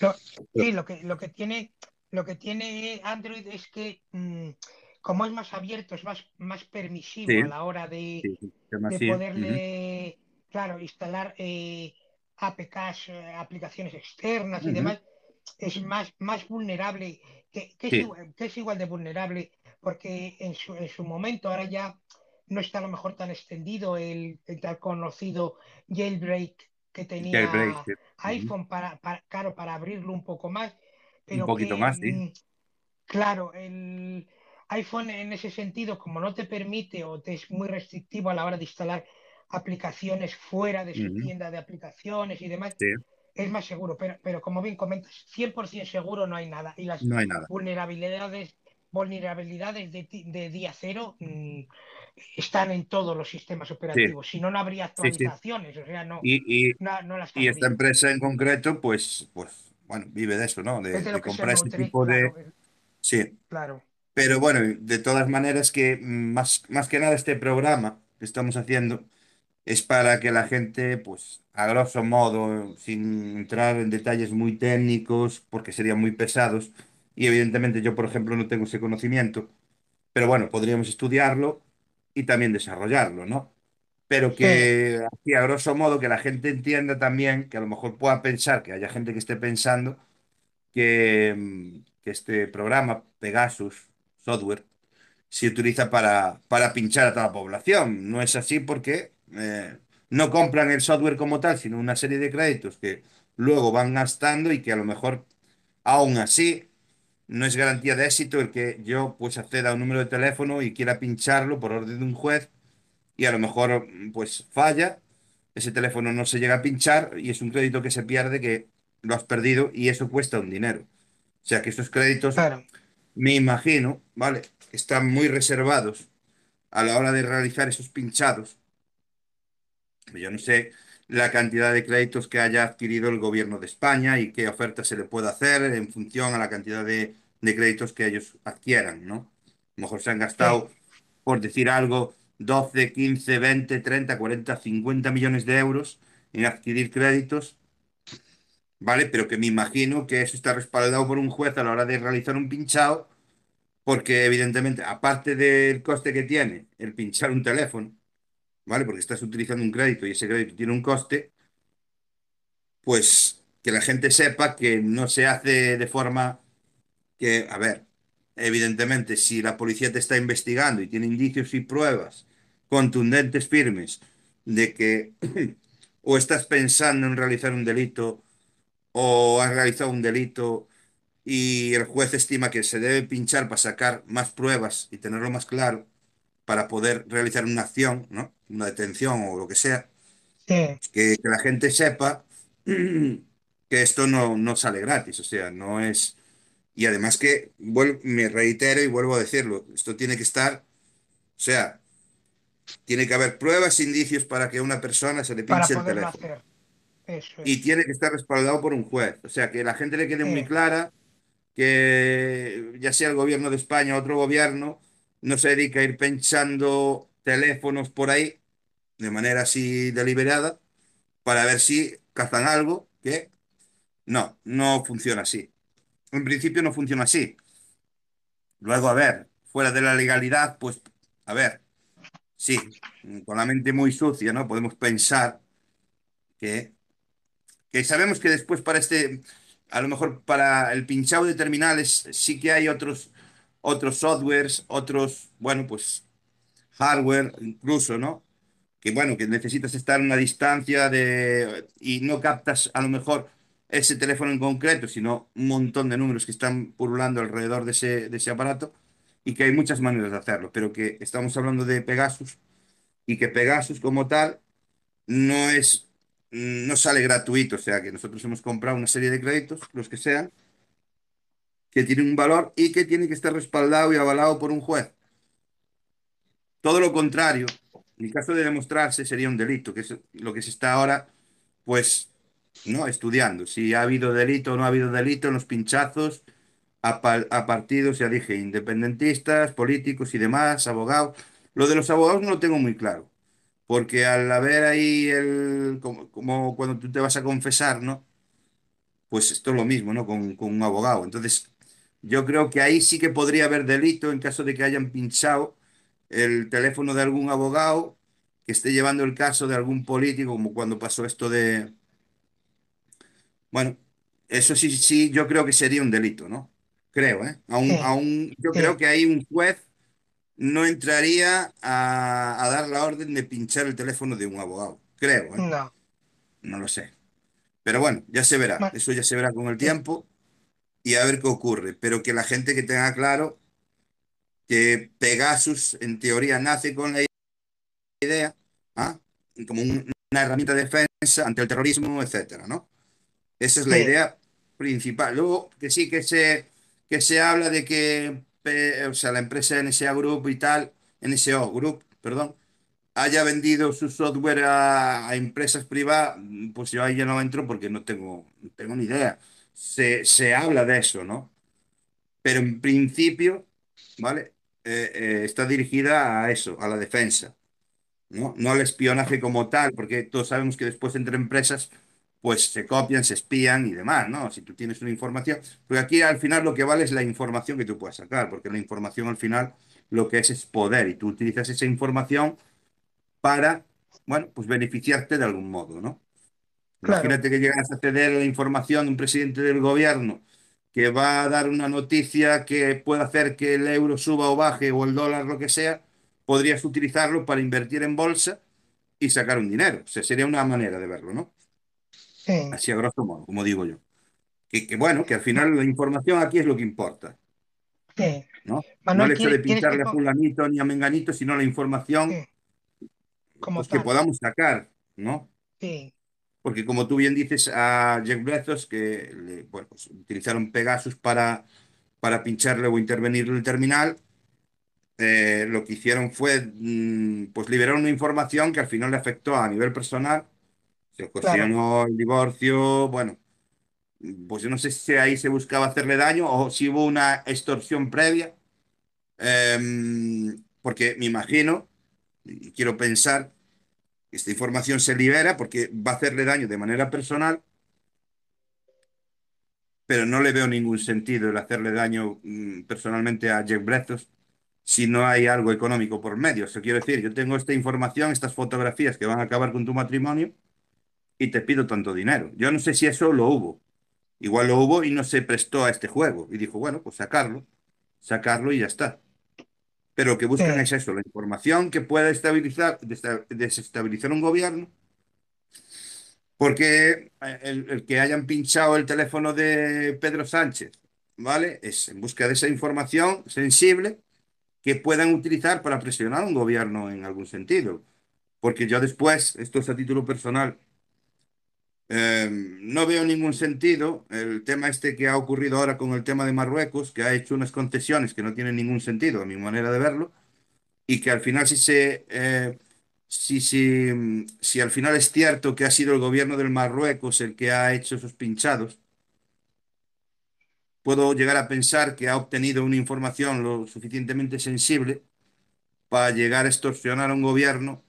Lo- sí, lo que, lo que tiene, lo que tiene Android es que mm, como es más abierto, es más, más permisivo
Sí,
a la hora de,
sí,
de poderle, claro, instalar eh, APKs, eh, aplicaciones externas y demás, es más, más vulnerable, que, que es igual, que es igual de vulnerable, porque en su, en su momento ahora ya no está a lo mejor tan extendido el, el tan conocido jailbreak que
Jailbreak,
tenía
sí.
IPhone para, para, claro, para abrirlo un poco más,
Un
pero
poquito
que,
más, sí.
mm, claro, el iPhone en ese sentido, como no te permite o te es muy restrictivo a la hora de instalar aplicaciones fuera de su
Ujú.
tienda de aplicaciones y demás,
Sí,
es más seguro, pero, pero como bien comentas, 100% seguro no hay nada. Y las
no hay nada.
vulnerabilidades, vulnerabilidades de, día cero mm, están en todos los sistemas
Sí,
operativos. Si no, no habría
sí, sí.
actualizaciones, o sea, no,
Y, y,
no, no las
y esta empresa en concreto, pues, pues, bueno, vive de eso, ¿no? De, comprar este
nutre,
tipo de...
claro, eh,
Sí,
claro.
pero bueno, de todas maneras que mm, más, más que nada este programa que estamos haciendo es para que la gente, pues, a grosso modo, sin entrar en detalles muy técnicos, porque serían muy pesados, y evidentemente yo, por ejemplo, no tengo ese conocimiento, pero bueno, podríamos estudiarlo y también desarrollarlo, ¿no? Pero que, así, a grosso modo, que la gente entienda también, que a lo mejor pueda pensar, que haya gente que esté pensando que, mm, que este programa, Pegasus Software, se utiliza para, para pinchar a toda la población. No es así porque eh, no compran el software como tal, sino una serie de créditos que luego van gastando y que a lo mejor, aún así, no es garantía de éxito el que yo pues acceda a un número de teléfono y quiera pincharlo por orden de un juez y a lo mejor pues falla, ese teléfono no se llega a pinchar y es un crédito que se pierde que lo has perdido y eso cuesta un dinero. O sea que esos créditos,
claro,
me imagino, ¿vale? Están muy reservados a la hora de realizar esos pinchados. Yo no sé la cantidad de créditos que haya adquirido el gobierno de España y qué oferta se le puede hacer en función a la cantidad de, de créditos que ellos adquieran, ¿no? A lo mejor se han
sí,
gastado, por decir algo, 12 15 20 30 40 50 millones de euros en adquirir créditos, ¿vale? Pero que me imagino que eso está respaldado por un juez a la hora de realizar un pinchado porque evidentemente, aparte del coste que tiene el pinchar un teléfono, ¿vale? Porque estás utilizando un crédito y ese crédito tiene un coste, pues que la gente sepa que no se hace de forma que, a ver, evidentemente, si la policía te está investigando y tiene indicios y pruebas contundentes, firmes, de que (clears throat) o estás pensando en realizar un delito o has realizado un delito y el juez estima que se debe pinchar para sacar más pruebas y tenerlo más claro para poder realizar una acción, ¿no? Una detención o lo que sea,
Sí,
que, que la gente sepa (clears throat) que esto no, no sale gratis, o sea, no es... Y además que, vuel- me reitero y vuelvo a decirlo, esto tiene que estar, o sea, tiene que haber pruebas, indicios para que a una persona se le pinche el teléfono.
hacer. Eso
Y tiene que estar respaldado por un juez. O sea, que la gente le quede muy clara que ya sea el gobierno de España o otro gobierno, no se dedica a ir pinchando teléfonos por ahí de manera así deliberada para ver si cazan algo que no, no funciona así. En principio no funciona así. Luego, a ver, fuera de la legalidad, pues, a ver, sí, con la mente muy sucia, ¿no? Podemos pensar que que sabemos que después para este, a lo mejor para el pinchado de terminales sí que hay otros, otros softwares, otros, bueno, pues hardware incluso, ¿no? Que bueno, que necesitas estar a una distancia de, y no captas a lo mejor ese teléfono en concreto, sino un montón de números que están pululando alrededor de ese, de ese aparato y que hay muchas maneras de hacerlo, pero que estamos hablando de Pegasus y que Pegasus como tal no es, no sale gratuito, o sea que nosotros hemos comprado una serie de créditos, los que sean, que tienen un valor y que tienen que estar respaldado y avalado por un juez. Todo lo contrario, en caso de demostrarse, sería un delito, que es lo que se está ahora, pues, ¿no? Estudiando. Si ha habido delito o no ha habido delito en los pinchazos a, pa- a partidos, ya dije, independentistas, políticos y demás, abogados. Lo de los abogados no lo tengo muy claro. Porque al haber ahí el, como, como cuando tú te vas a confesar, ¿no? Pues esto es lo mismo, ¿no? Con, con un abogado. Entonces, yo creo que ahí sí que podría haber delito en caso de que hayan pinchado el teléfono de algún abogado que esté llevando el caso de algún político, como cuando pasó esto de... Bueno, eso sí, sí, yo creo que sería un delito, ¿no? Creo, ¿eh? Aún,
sí,
aún, yo creo que ahí un juez no entraría a, a dar la orden de pinchar el teléfono de un abogado. Creo, ¿eh?
No.
No lo sé. Pero bueno, ya se verá.
Bueno,
Eso ya se verá con el tiempo y a ver qué ocurre. Pero que la gente que tenga claro que Pegasus en teoría nace con la idea, ¿ah? como un- una herramienta de defensa ante el terrorismo, etcétera, ¿no? Esa es la
sí,
idea principal. Luego, que sí que se, que se habla de que o sea, la empresa NSA Group y tal, NSO Group, perdón, haya vendido su software a, a empresas privadas, pues yo ahí ya no entro porque no tengo, no tengo ni idea. Se, se habla de eso, ¿no? Pero en principio, ¿vale? Eh, eh, está dirigida a eso, a la defensa. ¿no? No al espionaje como tal, porque todos sabemos que después entre empresas pues se copian, se espían y demás, ¿no? Si tú tienes una información, porque aquí al final lo que vale es la información que tú puedas sacar, porque la información al final lo que es es poder y tú utilizas esa información para, bueno, pues beneficiarte de algún modo, ¿no?
claro,
Imagínate que llegas a ceder la información de un presidente del gobierno que va a dar una noticia que puede hacer que el euro suba o baje o el dólar, lo que sea, podrías utilizarlo para invertir en bolsa y sacar un dinero. O sea, sería una manera de verlo, ¿no?
Sí,
Así a grosso modo, como digo yo. Que, que bueno, que al final la información aquí es lo que importa,
sí.
¿no? No el
Manuel,
hecho de
¿quieres, quieres que
pincharle a fulanito ni a menganito, sino la información
sí, como
pues, que podamos sacar, ¿no?
Sí,
Porque como tú bien dices a Jeff Bezos, que le- bueno, pues, utilizaron Pegasus para, para pincharle o intervenir en el terminal, eh, lo que hicieron fue mm, pues liberar una información que al final le afectó a nivel personal, se ocasionó el divorcio, bueno, pues yo no sé si ahí se buscaba hacerle daño o si hubo una extorsión previa, em, porque me imagino, y quiero pensar, que esta información se libera porque va a hacerle daño de manera personal pero no le veo ningún sentido el hacerle daño mm, personalmente a Jeff Bezos si no hay algo económico por medio. Eso quiero decir, yo tengo esta información, estas fotografías que van a acabar con tu matrimonio y te pido tanto dinero. Yo no sé si eso lo hubo. Igual lo hubo y no se prestó a este juego. Y dijo, bueno, pues sacarlo, sacarlo y ya está. Pero lo que buscan
Sí.
es eso, la información que pueda estabilizar, desestabilizar un gobierno. Porque eh, el, el que hayan pinchado el teléfono de Pedro Sánchez, ¿vale? Es en busca de esa información sensible que puedan utilizar para presionar a un gobierno en algún sentido. Porque yo después, esto es a título personal, eh, no veo ningún sentido el tema este que ha ocurrido ahora con el tema de Marruecos, que ha hecho unas concesiones que no tienen ningún sentido, a mi manera de verlo, y que al final si se... eh, si, si, si al final es cierto que ha sido el gobierno del Marruecos el que ha hecho esos pinchados, puedo llegar a pensar que ha obtenido una información lo suficientemente sensible para llegar a extorsionar a un gobierno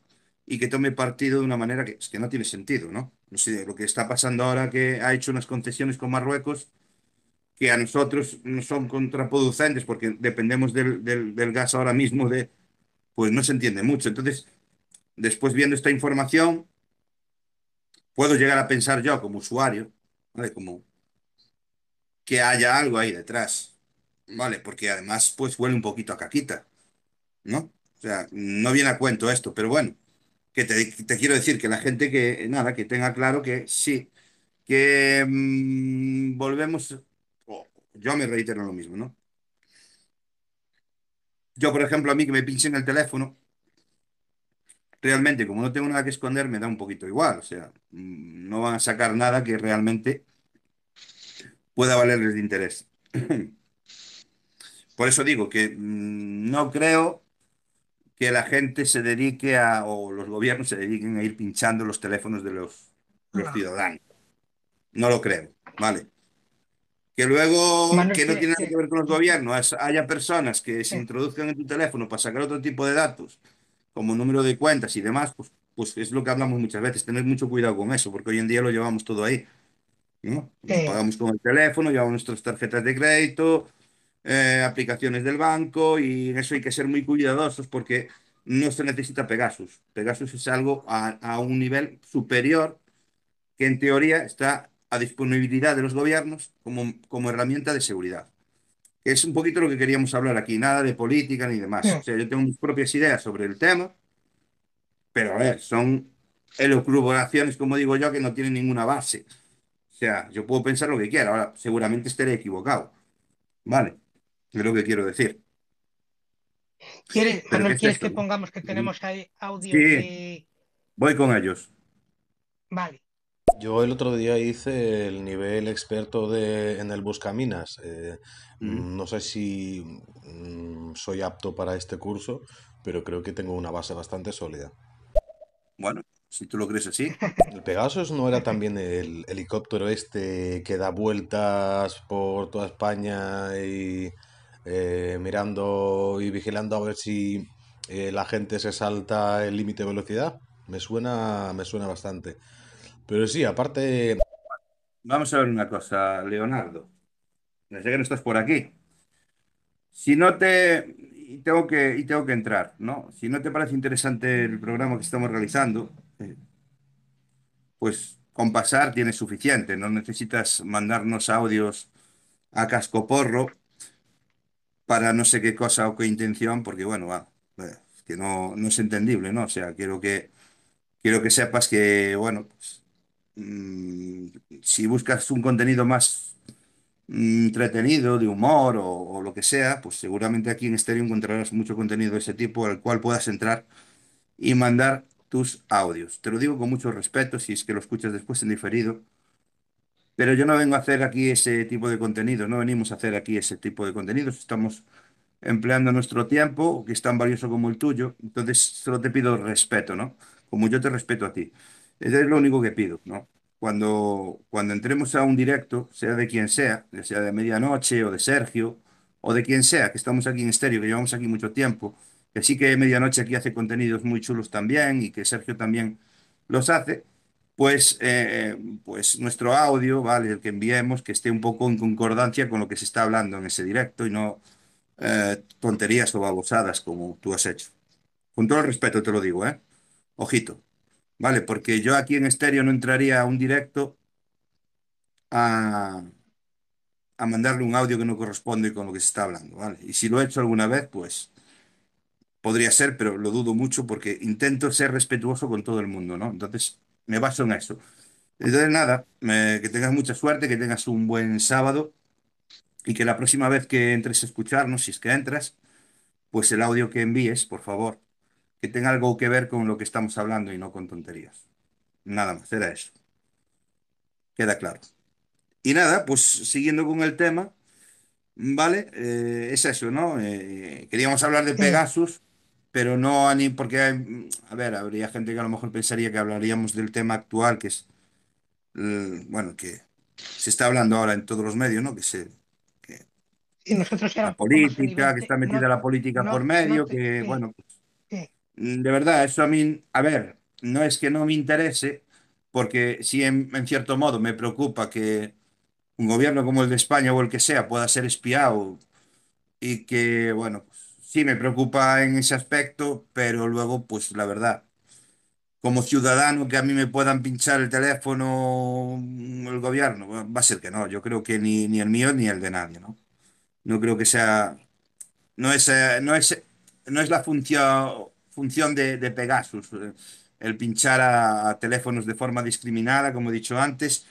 y que tome partido de una manera que, es que no tiene sentido, ¿no? No sé, lo que está pasando ahora que ha hecho unas concesiones con Marruecos que a nosotros no son contraproducentes porque dependemos del, del- del gas ahora mismo de, pues no se entiende mucho. Entonces, después viendo esta información, puedo llegar a pensar yo como usuario, ¿vale? Como que haya algo ahí detrás, ¿vale? Porque además, pues huele un poquito a caquita, ¿no? O sea, no viene a cuento esto, pero bueno, que te, quiero decir que la gente que, nada, que tenga claro que sí, que mm, volvemos, yo me reitero lo mismo, ¿no? Yo, por ejemplo, a mí que me pinchen el teléfono, realmente, como no tengo nada que esconder, me da un poquito igual, o sea, mm, no van a sacar nada que realmente pueda valerles de interés. (clears throat) Por eso digo que mm, no creo que la gente se dedique a, o los gobiernos se dediquen a ir pinchando los teléfonos de los, los
No.
ciudadanos. No lo creo, ¿vale? Que luego,
Manuel,
que no
que-
tiene nada
que-
que ver con los gobiernos, haya personas que se
Sí.
introduzcan en tu teléfono para sacar otro tipo de datos, como número de cuentas y demás, pues, pues es lo que hablamos muchas veces, tener mucho cuidado con eso, porque hoy en día lo llevamos todo ahí, ¿no?
Sí.
pagamos con el teléfono, llevamos nuestras tarjetas de crédito, eh, aplicaciones del banco y en eso hay que ser muy cuidadosos porque no se necesita Pegasus. Pegasus es algo a, a un nivel superior que en teoría está a disponibilidad de los gobiernos como, como herramienta de seguridad. Es un poquito lo que queríamos hablar aquí, nada de política ni demás.
Sí.
O sea, yo tengo mis propias ideas sobre el tema, pero a ver, son elucubraciones, como digo yo, que no tienen ninguna base. O sea, yo puedo pensar lo que quiera, ahora seguramente estaré equivocado. Vale, es lo que quiero decir.
¿Quieres, (laughs)
Pero
Manuel,
¿qué es
quieres
esto?
que pongamos que tenemos ahí audio
Sí.
de...
Voy con ellos.
Vale.
Yo el otro día hice el nivel experto de, en el Buscaminas. Eh,
Mm.
no sé si mm, soy apto para este curso, pero creo que tengo una base bastante sólida.
Bueno, si tú lo crees así.
¿El Pegasus no era también el helicóptero este que da vueltas por toda España y eh, mirando y vigilando a ver si eh, la gente se salta el límite de velocidad? Me suena, me suena bastante. Pero sí, aparte,
Vamos a ver una cosa, Leonardo. Sé que no estás por aquí. Si no te... Y tengo que, y tengo que entrar, ¿no? Si no te parece interesante el programa que estamos realizando, eh, pues con pasar tienes suficiente. No necesitas mandarnos audios a cascoporro para no sé qué cosa o qué intención, porque bueno, va, eh, que no, no es entendible, ¿no? O sea, quiero que, quiero que sepas que, bueno, pues, mm, si buscas un contenido más mm, entretenido, de humor o, o lo que sea, pues seguramente aquí en Stereo encontrarás mucho contenido de ese tipo al cual puedas entrar y mandar tus audios. Te lo digo con mucho respeto si es que lo escuchas después en diferido, pero yo no vengo a hacer aquí ese tipo de contenido, no venimos a hacer aquí ese tipo de contenidos, estamos empleando nuestro tiempo, que es tan valioso como el tuyo, entonces solo te pido respeto, ¿no? Como yo te respeto a ti. Eso es lo único que pido, ¿no? Cuando, cuando entremos a un directo, sea de quien sea, sea de medianoche o de Sergio, o de quien sea, que estamos aquí en estéreo, que llevamos aquí mucho tiempo, que sí que medianoche aquí hace contenidos muy chulos también y que Sergio también los hace, pues, eh, pues nuestro audio, ¿vale? El que enviemos, que esté un poco en concordancia con lo que se está hablando en ese directo y no eh, tonterías o babosadas como tú has hecho. Con todo el respeto te lo digo, ¿eh? Ojito, ¿vale? Porque yo aquí en estéreo no entraría a un directo a, a mandarle un audio que no corresponde con lo que se está hablando, ¿vale? Y si lo he hecho alguna vez, pues podría ser, pero lo dudo mucho porque intento ser respetuoso con todo el mundo, ¿no? Entonces, me baso en eso. Entonces, nada, que tengas mucha suerte, que tengas un buen sábado y que la próxima vez que entres a escucharnos, si es que entras, pues el audio que envíes, por favor, que tenga algo que ver con lo que estamos hablando y no con tonterías. Nada más, era eso. Queda claro. Y nada, pues siguiendo con el tema, ¿vale? Eh, es eso, ¿no? Eh, queríamos hablar de Pegasus, pero no a ni porque, hay- a ver, habría gente que a lo mejor pensaría que hablaríamos del tema actual, que es, eh, bueno, que se está hablando ahora en todos los medios, ¿no? Que se, que
sí, nosotros
la
más
política, que está metida
no,
la política por
no, no
medio,
te,
que, bueno,
sí,
Mm, De verdad, eso a mí, a ver, no es que no me interese, porque sí, en, en cierto modo me preocupa que un gobierno como el de España o el que sea pueda ser espiado y que, bueno, pues, sí me preocupa en ese aspecto, pero luego, pues la verdad, como ciudadano que a mí me puedan pinchar el teléfono mm, el gobierno, va a ser que no, yo creo que ni, ni el mío ni el de nadie, ¿no? No creo que sea no es, eh, no es, no es la función, función de, de Pegasus, eh, el pinchar a, a teléfonos de forma discriminada, como he dicho antes,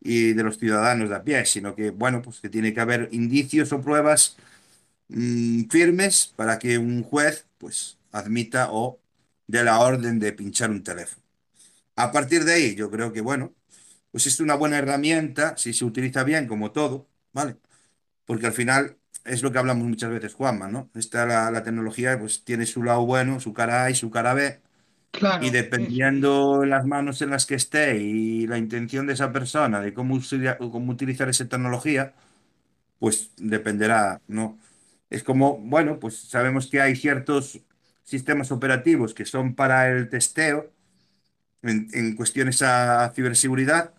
y de los ciudadanos de a pie, sino que, bueno, pues que tiene que haber indicios o pruebas mm, firmes para que un juez, pues, admita o dé la orden de pinchar un teléfono. A partir de ahí, yo creo que, bueno, pues es una buena herramienta si se utiliza bien, como todo, ¿vale? porque al final es lo que hablamos muchas veces, Juanma, ¿no? Esta, la, la tecnología pues tiene su lado bueno, su cara A y su cara B, y
claro, es.
dependiendo en las manos en las que esté y la intención de esa persona de cómo, cómo utilizar esa tecnología, pues dependerá, ¿no? Es como, bueno, pues sabemos que hay ciertos sistemas operativos que son para el testeo en, en cuestiones a ciberseguridad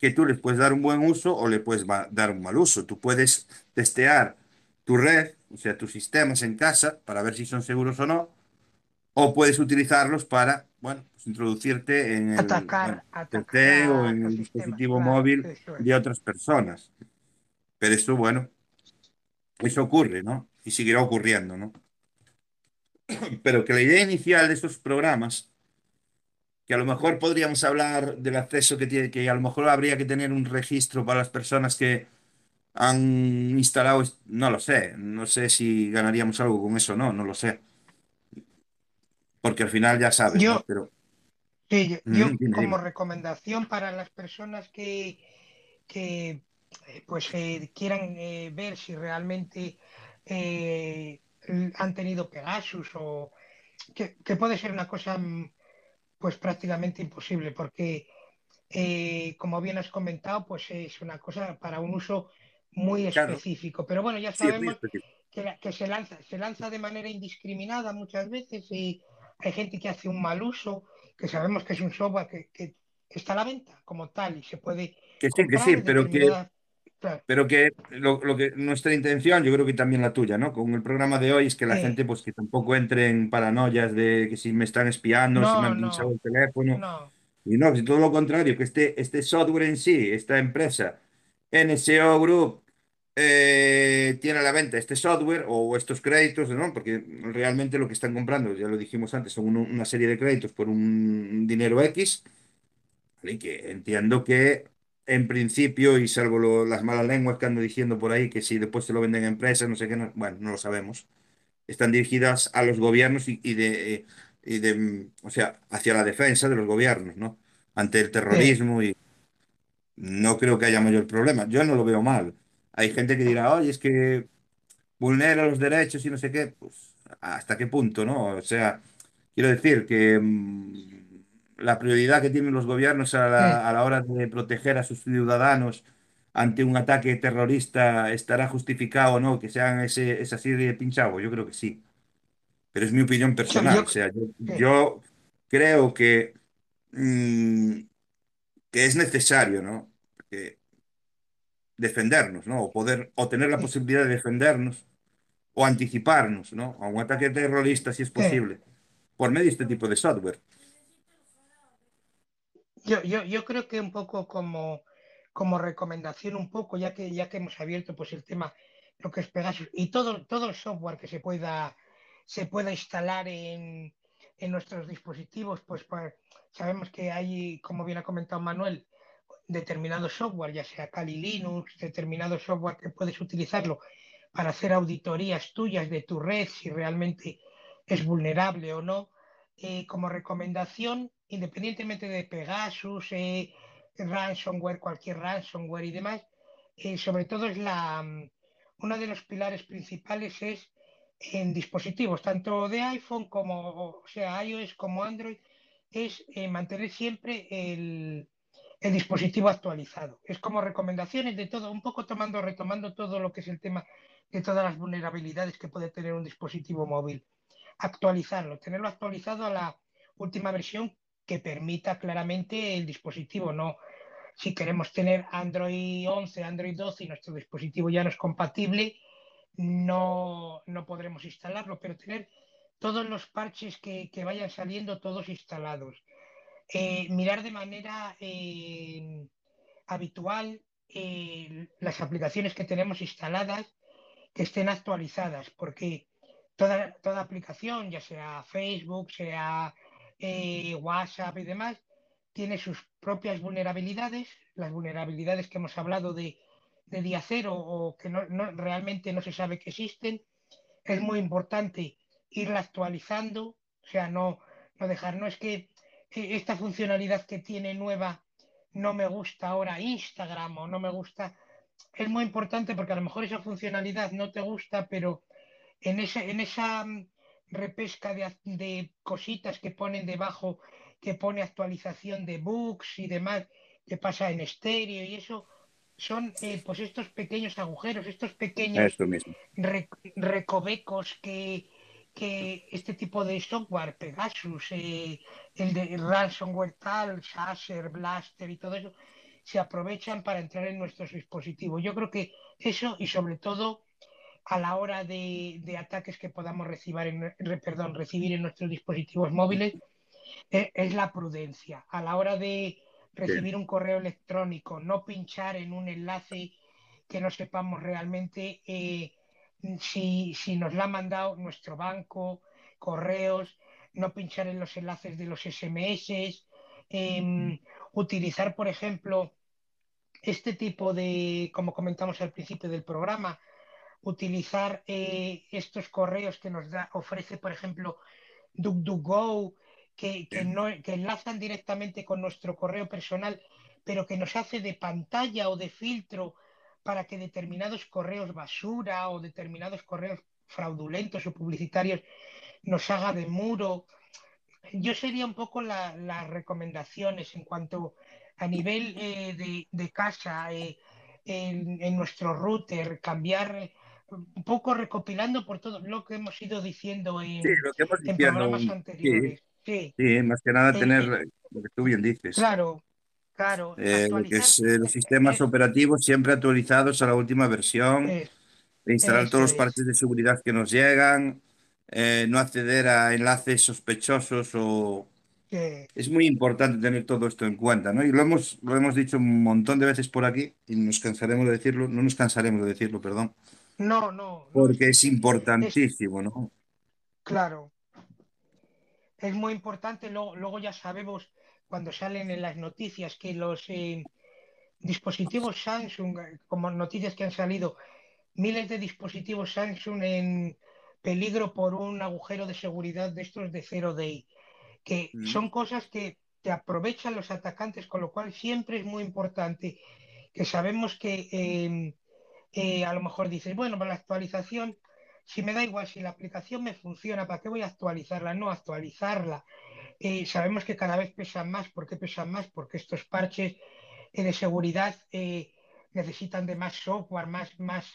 que tú les puedes dar un buen uso o le puedes dar un mal uso. Tú puedes testear tu red, o sea, tus sistemas en casa para ver si son seguros o no, o puedes utilizarlos para, bueno, pues introducirte en el,
Atacar,
bueno,
atacar
testeo, en el dispositivo
claro,
móvil de otras personas. Pero eso, bueno, eso ocurre, ¿no? Y seguirá ocurriendo, ¿no? (clears throat) Pero que la idea inicial de estos programas que a lo mejor podríamos hablar del acceso que tiene, que a lo mejor habría que tener un registro para las personas que han instalado, no lo sé, no sé si ganaríamos algo con eso o no, no lo sé, porque al final ya sabes, ¿no? Pero,
sí, yo,
mm,
yo como recomendación para las personas que, que pues eh, quieran eh, ver si realmente eh, han tenido Pegasus o que, que puede ser una cosa mm, pues prácticamente imposible porque eh, como bien has comentado pues es una cosa para un uso muy
Claro,
específico. Pero bueno ya sabemos que, la- que se lanza se lanza de manera indiscriminada muchas veces y hay gente que hace un mal uso que sabemos que es un software que, que está a la venta como tal y se puede
Que sí, que sí, pero que,
claro,
pero que lo, lo que nuestra intención, yo creo que también la tuya, ¿no? Con el programa de hoy es que la
sí,
gente, pues que tampoco entre en paranoias de que si me están espiando, si me han pinchado
no
el teléfono,
no
Y no, si todo lo contrario, que este, este software en sí, esta empresa, NSO Group, eh, tiene a la venta este software o estos créditos, ¿no? Porque realmente lo que están comprando, ya lo dijimos antes, son uno- una serie de créditos por un dinero X, ¿vale? Y que entiendo que en principio, y salvo lo- las malas lenguas que ando diciendo por ahí, que si después se lo venden a empresas, no sé qué, no- bueno, no lo sabemos están dirigidas a los gobiernos y, y de, eh, y de, mm, o sea, hacia la defensa de los gobiernos, ¿no? Ante el
sí,
terrorismo y no creo que haya mayor problema. Yo no lo veo mal. Hay gente que dirá, oye, es que vulnera los derechos y no sé qué. Pues, ¿hasta qué punto, no? O sea, quiero decir que mm, la prioridad que tienen los gobiernos a la, a la hora de proteger a sus ciudadanos ante un ataque terrorista estará justificado o no que se hagan ese, esa serie de pinchazos. Yo creo que sí pero es mi opinión personal.
yo-
O sea, yo,
sí.
yo creo que mm, que es necesario, ¿no? Porque defendernos, ¿no? O poder, o tener la
Sí,
posibilidad de defendernos o anticiparnos, ¿no? A un ataque terrorista, si es
sí.
posible, por medio de este tipo de software.
Yo, yo, yo creo que un poco como, como recomendación, un poco, ya que, ya que hemos abierto pues el tema, lo que es Pegasus y todo, todo el software que se pueda, se pueda instalar en, en nuestros dispositivos, pues, pues sabemos que hay, como bien ha comentado Manuel, determinado software, ya sea Kali Linux, determinado software que puedes utilizarlo para hacer auditorías tuyas de tu red, si realmente es vulnerable o no. Eh, como recomendación, independientemente de Pegasus, eh, ransomware, cualquier ransomware y demás, eh, sobre todo es la, mm, uno de los pilares principales es en dispositivos, tanto de iPhone como, sea, iOS como Android, es eh, mantener siempre el, el dispositivo actualizado. Es como recomendaciones de todo, un poco tomando, retomando todo lo que es el tema de todas las vulnerabilidades que puede tener un dispositivo móvil. Actualizarlo, tenerlo actualizado a la última versión que permita claramente el dispositivo, no si queremos tener Android 11, Android 12 y nuestro dispositivo ya no es compatible, no, no podremos instalarlo, pero tener todos los parches que, que vayan saliendo, todos instalados. Eh, mirar de manera eh, habitual eh, las aplicaciones que tenemos instaladas que estén actualizadas, porque toda, toda aplicación, ya sea Facebook, sea eh, WhatsApp y demás, tiene sus propias vulnerabilidades, las vulnerabilidades que hemos hablado de, de día cero o que no, no, realmente no se sabe que existen. Es muy importante irla actualizando, o sea, no, no dejar, no es que esta funcionalidad que tiene nueva no me gusta ahora Instagram o no me gusta. Es muy importante porque a lo mejor esa funcionalidad no te gusta, pero en, ese, en esa repesca de, de, cositas que ponen debajo, que pone actualización de bugs y demás, que pasa en estéreo y eso, son eh, pues estos pequeños agujeros, estos pequeños
Esto mismo.
re, recovecos que, que este tipo de software, Pegasus, eh, el de ransomware tal, Sasser, Blaster y todo eso, se aprovechan para entrar en nuestros dispositivos. Yo creo que eso y sobre todo a la hora de, de ataques que podamos recibir en, perdón, recibir en nuestros dispositivos móviles eh, es la prudencia. A la hora de recibir un correo electrónico, no pinchar en un enlace que no sepamos realmente eh, si, si, nos la ha mandado nuestro banco, correos, no pinchar en los enlaces de los SMS, eh, utilizar, por ejemplo, este tipo de, como comentamos al principio del programa, utilizar eh, estos correos que nos da, ofrece, por ejemplo, DuckDuckGo, que, que, no, que enlazan directamente con nuestro correo personal, pero que nos hace de pantalla o de filtro para que determinados correos basura o determinados correos fraudulentos o publicitarios nos haga de muro. Yo sería un poco la, las recomendaciones en cuanto a nivel eh, de, de, casa, eh, en, en, nuestro router, cambiar un poco recopilando por todo lo que hemos ido diciendo en,
sí, lo que hemos
en
diciendo,
programas anteriores.
Sí, sí. sí, más que nada tener lo que tú bien dices.
claro, claro,
Eh, lo que es eh, los sistemas
eh,
operativos siempre actualizados a la última versión, instalar todos los
es.
parches de seguridad que nos llegan, eh, no acceder a enlaces sospechosos o... Es muy importante tener todo esto en cuenta, ¿no? Y lo hemos, lo hemos dicho un montón de veces por aquí y nos cansaremos de decirlo, no nos cansaremos de decirlo, perdón,
no, no,
porque
que
es importantísimo, ¿no?
claro. Es muy importante, luego, luego ya sabemos cuando salen en las noticias que los eh, dispositivos Samsung, como noticias que han salido, miles de dispositivos Samsung en peligro por un agujero de seguridad de estos de Zero Day, que
Mm.
son cosas que te aprovechan los atacantes, con lo cual siempre es muy importante que sabemos que eh, eh, a lo mejor dices, bueno, para la actualización, si me da igual, si la aplicación me funciona, ¿para qué voy a actualizarla? No, actualizarla. Eh, sabemos que cada vez pesan más. ¿Por qué pesan más? Porque estos parches eh, de seguridad eh, necesitan de más software, más, más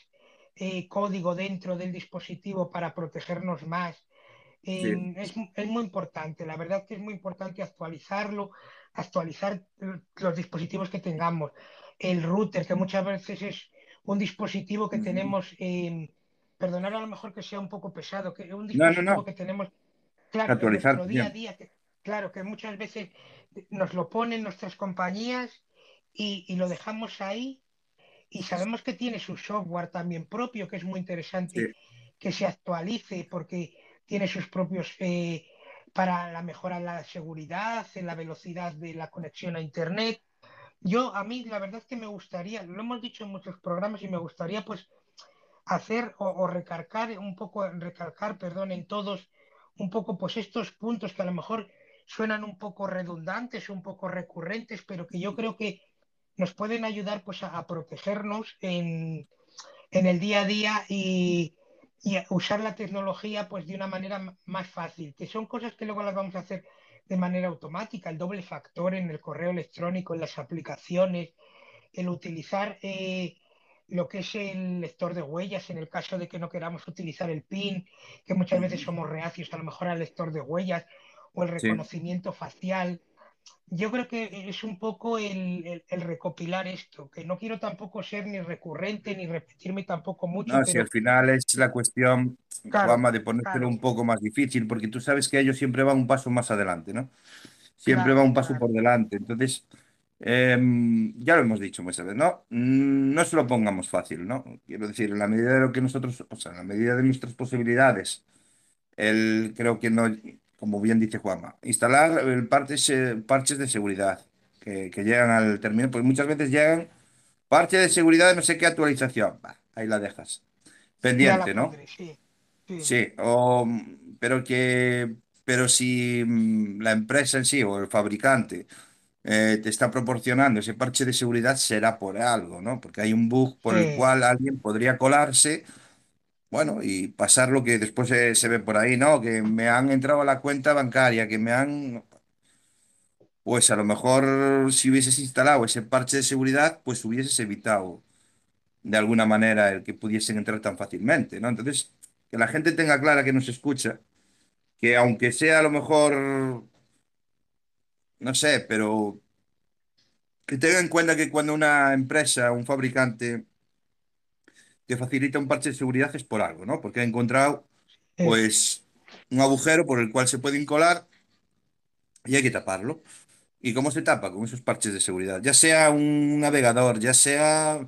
eh, código dentro del dispositivo para protegernos más.
Sí,
Eh, es, es muy importante, la verdad que es muy importante actualizarlo, actualizar los dispositivos que tengamos, el router, que muchas veces es un dispositivo que tenemos, eh, perdonar a lo mejor que sea un poco pesado, que un dispositivo que tenemos, claro, en nuestro día a día, claro, que muchas veces nos lo ponen nuestras compañías y, lo dejamos ahí. Y sabemos que tiene su software también propio, que es muy interesante que se actualice porque tiene sus propios eh, para la mejora de la seguridad, en la velocidad de la conexión a Internet. Yo, a mí, la verdad es que me gustaría, lo hemos dicho en muchos programas y me gustaría pues hacer o, recalcar un poco, recalcar, perdón, en todos un poco pues estos puntos que a lo mejor suenan un poco redundantes, un poco recurrentes, pero que yo creo que nos pueden ayudar pues a, protegernos en, en, el día a día y, y usar la tecnología pues de una manera más fácil, que son cosas que luego las vamos a hacer de manera automática, el doble factor en el correo electrónico, en las aplicaciones, el utilizar eh, lo que es el lector de huellas en el caso de que no queramos utilizar el PIN, que muchas veces somos reacios a lo mejor al lector de huellas o el reconocimiento facial yo creo que es un poco el, recopilar esto, que no quiero tampoco ser ni recurrente ni repetirme tampoco mucho.
No, si al final es la cuestión, claro, de ponértelo un poco más difícil, porque tú sabes que ellos siempre van un paso más adelante, ¿no? Siempre va un paso por delante. Entonces, em, ya lo hemos dicho muchas veces, ¿no? Mm, no se lo pongamos fácil, ¿no? Quiero decir, en la medida de lo que nosotros, o sea, en la medida de nuestras posibilidades, el, creo que no como bien dice Juanma, instalar parches, parches de seguridad que, llegan al término, pues muchas veces llegan parches de seguridad de no sé qué actualización. ahí la dejas. Pendiente, ¿no? sí, pero que pero si mm, la empresa en sí o el fabricante eh, te está proporcionando ese parche de seguridad, será por algo, ¿no? Porque hay un bug por el cual alguien podría colarse bueno, y pasar lo que después se, ve por ahí, ¿no? Que me han entrado a la cuenta bancaria, que me han... Pues a lo mejor si hubieses instalado ese parche de seguridad, pues hubieses evitado de alguna manera el que pudiesen entrar tan fácilmente, ¿no? Entonces, que la gente tenga clara que nos escucha, que aunque sea a lo mejor, no sé, pero que tenga en cuenta que cuando una empresa, un fabricante, te facilita un parche de seguridad es por algo, ¿no? Porque ha encontrado, pues, un agujero por el cual se puede colar y hay que taparlo. ¿Y cómo se tapa? Con esos parches de seguridad. Ya sea un navegador, ya sea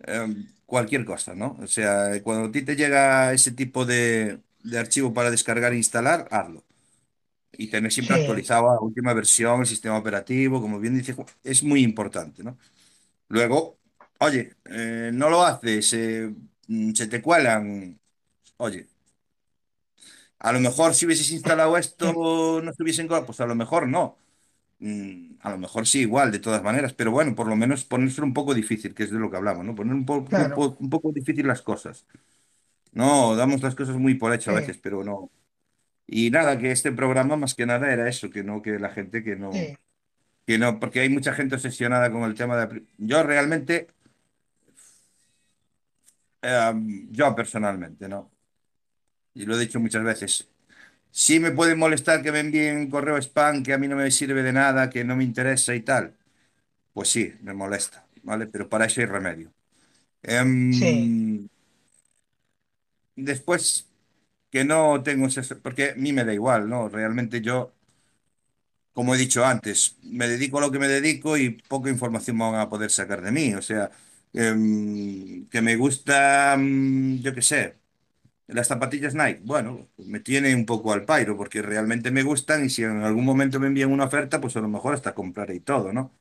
em, cualquier cosa, ¿no? O sea, cuando a ti te llega ese tipo de, archivo para descargar e instalar, hazlo. Y tener siempre actualizado la última versión, el sistema operativo, como bien dice, es muy importante, ¿no? Luego, Oye, eh, no lo haces, mm, se te cuelan. Oye, a lo mejor si hubieses instalado esto, no se hubiesen colado, pues a lo mejor no. Mm, a lo mejor sí, igual, de todas maneras, pero bueno, por lo menos ponérselo un poco difícil, que es de lo que hablamos, ¿no? Poner un, un, poco difícil las cosas. No, damos las cosas muy por hecho a veces, pero no. Y nada, que este programa más que nada era eso, que no, que la gente que no, que no, porque hay mucha gente obsesionada con el tema de... Yo realmente Em, yo personalmente, ¿no? Y lo he dicho muchas veces. Sí me puede molestar que me envíen correo spam que a mí no me sirve de nada, que no me interesa y tal. Pues sí, me molesta, ¿vale? Pero para eso hay remedio. Em, sí. Después, que no tengo ese... Porque a mí me da igual, ¿no? Realmente yo, como he dicho antes, me dedico a lo que me dedico y poca información van a poder sacar de mí. O sea, Em, que me gusta, mm, yo qué sé, las zapatillas Nike. Bueno, pues me tiene un poco al pairo porque realmente me gustan y si en algún momento me envían una oferta, pues a lo mejor hasta compraré y todo, ¿no?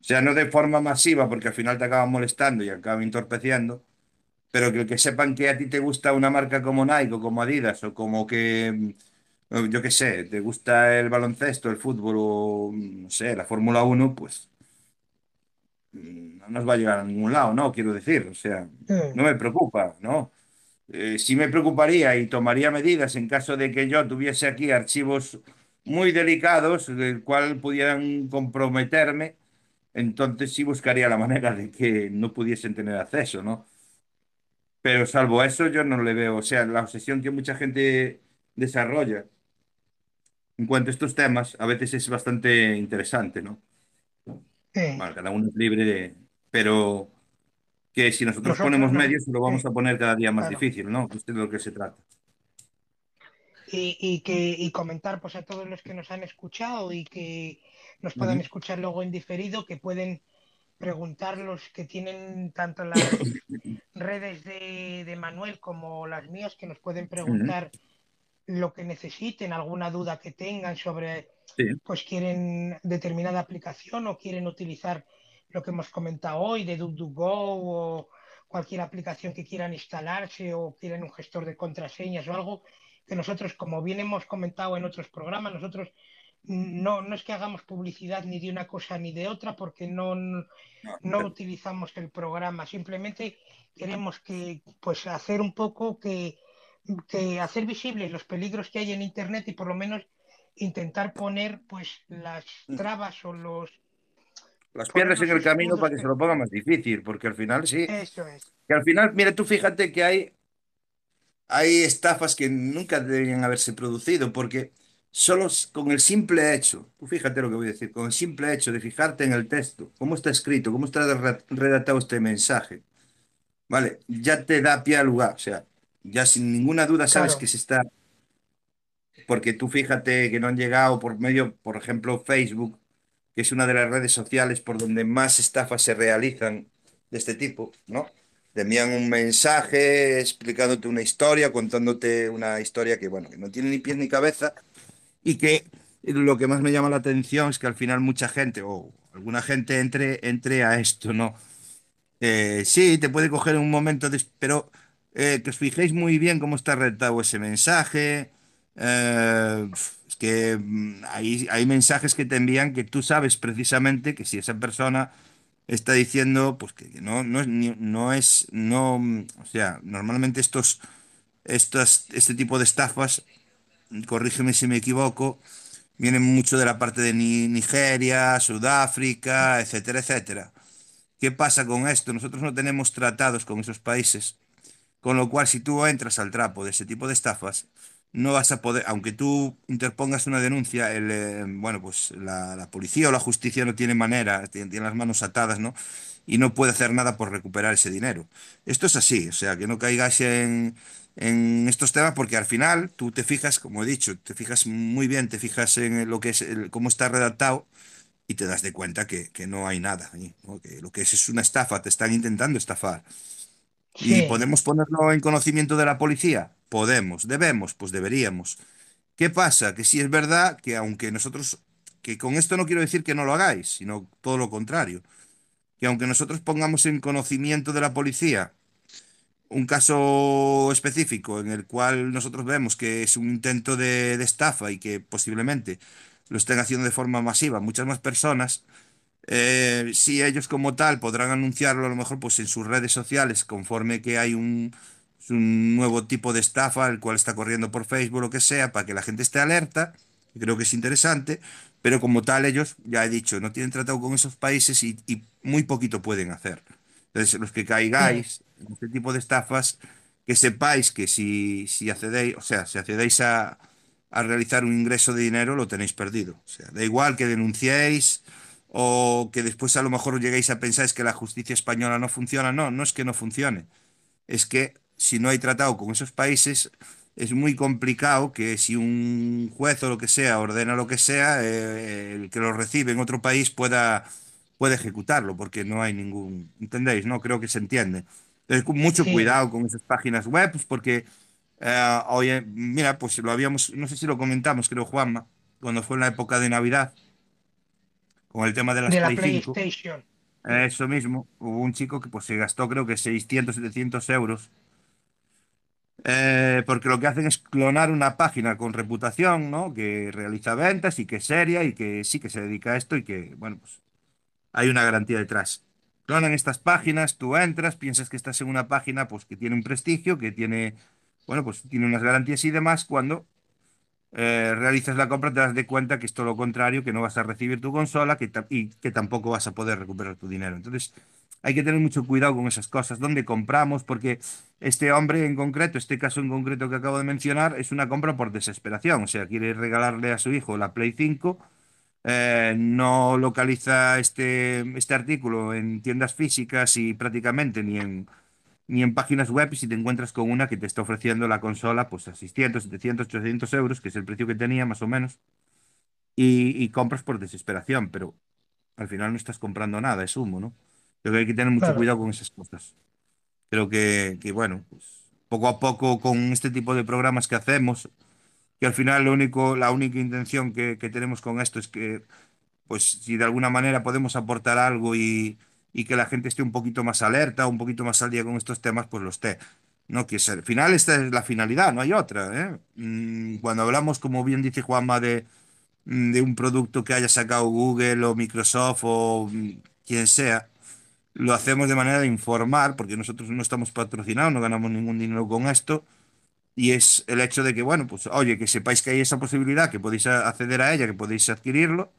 O sea, no de forma masiva porque al final te acaban molestando y acaban entorpeciendo, pero que, que sepan que a ti te gusta una marca como Nike o como Adidas o como que, mm, yo qué sé, te gusta el baloncesto, el fútbol o, mm, no sé, la Fórmula 1, pues no nos va a llegar a ningún lado, ¿no? Quiero decir, o sea, no me preocupa, ¿no? Eh, sí me preocuparía y tomaría medidas en caso de que yo tuviese aquí archivos muy delicados, del cual pudieran comprometerme, entonces sí buscaría la manera de que no pudiesen tener acceso, ¿no? Pero salvo eso, yo no le veo, o sea, la obsesión que mucha gente desarrolla en cuanto a estos temas, a veces es bastante interesante, ¿no?
Eh,
Bueno, cada uno es libre de... Pero que si nosotros
nosotros
ponemos
no,
medios, lo vamos a poner cada día más
claro.
difícil, ¿no? Esto es de lo que se trata.
y, y que, y comentar pues a todos los que nos han escuchado y que nos puedan escuchar luego en diferido, que pueden preguntar los que tienen tanto las (coughs) redes de, de Manuel como las mías, que nos pueden preguntar lo que necesiten, alguna duda que tengan sobre,
Sí.
pues quieren determinada aplicación o quieren utilizar lo que hemos comentado hoy de DuckDuckGo o cualquier aplicación que quieran instalarse o quieren un gestor de contraseñas o algo, que nosotros, como bien hemos comentado en otros programas, nosotros no, no es que hagamos publicidad ni de una cosa ni de otra porque no, no
No,
utilizamos el programa, simplemente queremos que pues hacer un poco que, que hacer visibles los peligros que hay en internet y por lo menos intentar poner pues las trabas o los
las piedras en el camino para que se lo ponga más difícil, porque al final sí,
eso es.
que al final, mira, tú fíjate que hay, hay estafas que nunca deberían haberse producido, porque solo con el simple hecho, tú fíjate lo que voy a decir, con el simple hecho de fijarte en el texto, cómo está escrito, cómo está re- redactado este mensaje, ¿vale? Ya te da pie al lugar, o sea, ya sin ninguna duda sabes
Claro.
que se está, porque tú fíjate que no han llegado por medio, por ejemplo, Facebook, que es una de las redes sociales por donde más estafas se realizan de este tipo, ¿no? Te envían un mensaje explicándote una historia, contándote una historia que, bueno, que no tiene ni pies ni cabeza y que lo que más me llama la atención es que al final mucha gente o alguna gente entre, entre a esto, ¿no? Eh, sí, te puede coger en un momento, de, pero eh, que os fijéis muy bien cómo está redactado ese mensaje. Eh, que mm, hay, hay mensajes que te envían que tú sabes precisamente que si esa persona está diciendo, pues que, no, no es, no es, no, mm, o sea, normalmente estos, estas, este tipo de estafas, corrígeme si me equivoco, vienen mucho de la parte de Ni- Nigeria, Sudáfrica, etcétera, etcétera. ¿Qué pasa con esto? Nosotros no tenemos tratados con esos países, con lo cual si tú entras al trapo de ese tipo de estafas, no vas a poder, aunque tú interpongas una denuncia, el, eh, bueno, pues la, policía o la justicia no tiene manera, tiene, las manos atadas, ¿no? Y no puede hacer nada por recuperar ese dinero. Esto es así, o sea, que no caigas en, en estos temas porque al final tú te fijas, como he dicho, te fijas muy bien, te fijas en lo que es, cómo está redactado y te das de cuenta que, que no hay nada lo que es es una estafa, te están intentando estafar. ¿Y podemos ponerlo en conocimiento de la policía? Podemos. ¿Debemos? Pues deberíamos. ¿Qué pasa? Que sí es verdad que aunque nosotros, que con esto no quiero decir que no lo hagáis, sino todo lo contrario, que aunque nosotros pongamos en conocimiento de la policía un caso específico en el cual nosotros vemos que es un intento de, de estafa y que posiblemente lo estén haciendo de forma masiva muchas más personas, eh, sí, ellos como tal podrán anunciarlo a lo mejor pues en sus redes sociales conforme que hay un, un nuevo tipo de estafa el cual está corriendo por Facebook o lo que sea para que la gente esté alerta, creo que es interesante, pero como tal ellos, ya he dicho, no tienen tratado con esos países y, y muy poquito pueden hacer. Entonces, los que caigáis en este tipo de estafas, que sepáis que si, si accedéis, o sea, si accedéis a, a realizar un ingreso de dinero, lo tenéis perdido. O sea, da igual que denunciéis o que después a lo mejor lleguéis a pensar es que la justicia española no funciona. No, no es que no funcione. Es que si no hay tratado con esos países, es muy complicado que si un juez o lo que sea ordena lo que sea, eh, el que lo recibe en otro país pueda, pueda ejecutarlo, porque no hay ningún... ¿Entendéis? No, creo que se entiende. Entonces, mucho
sí,
cuidado con esas páginas web, pues porque, eh, oye, mira, pues lo habíamos, no sé si lo comentamos, creo, Juanma, cuando fue en la época de Navidad, con el tema de las
de la
Play 5.
PlayStation.
Eso mismo, hubo un chico que pues se gastó creo que 600, 700 euros, eh, porque lo que hacen es clonar una página con reputación, ¿no? Que realiza ventas y que es seria y que sí que se dedica a esto y que, bueno, pues hay una garantía detrás. Clonan estas páginas, tú entras, piensas que estás en una página pues que tiene un prestigio, que tiene, bueno, pues tiene unas garantías y demás, cuando eh, realizas la compra te das de cuenta que es todo lo contrario, que no vas a recibir tu consola y que tampoco vas a poder recuperar tu dinero. Entonces, hay que tener mucho cuidado con esas cosas, dónde compramos, porque este hombre en concreto, este caso en concreto que acabo de mencionar, es una compra por desesperación, o sea, quiere regalarle a su hijo la Play 5, eh, no localiza este, este artículo en tiendas físicas y prácticamente ni en, ni en páginas web y si te encuentras con una que te está ofreciendo la consola pues a 600, 700, 800 euros, que es el precio que tenía más o menos, y, y compras por desesperación, pero al final no estás comprando nada, es humo, ¿no? Creo que hay que tener mucho
Claro.
cuidado con esas cosas. Creo que, que, bueno, pues poco a poco con este tipo de programas que hacemos, que al final lo único, la única intención que, que tenemos con esto es que, pues si de alguna manera podemos aportar algo y, y que la gente esté un poquito más alerta, un poquito más al día con estos temas, pues lo esté. No, que al final esta es la finalidad, no hay otra, ¿eh? Mm, Cuando hablamos, como bien dice Juanma, de, mm, de un producto que haya sacado Google o Microsoft o mm, quien sea, lo hacemos de manera de informar, porque nosotros no estamos patrocinados, no ganamos ningún dinero con esto, y es el hecho de que, bueno, pues oye, que sepáis que hay esa posibilidad, que podéis acceder a ella, que podéis adquirirlo,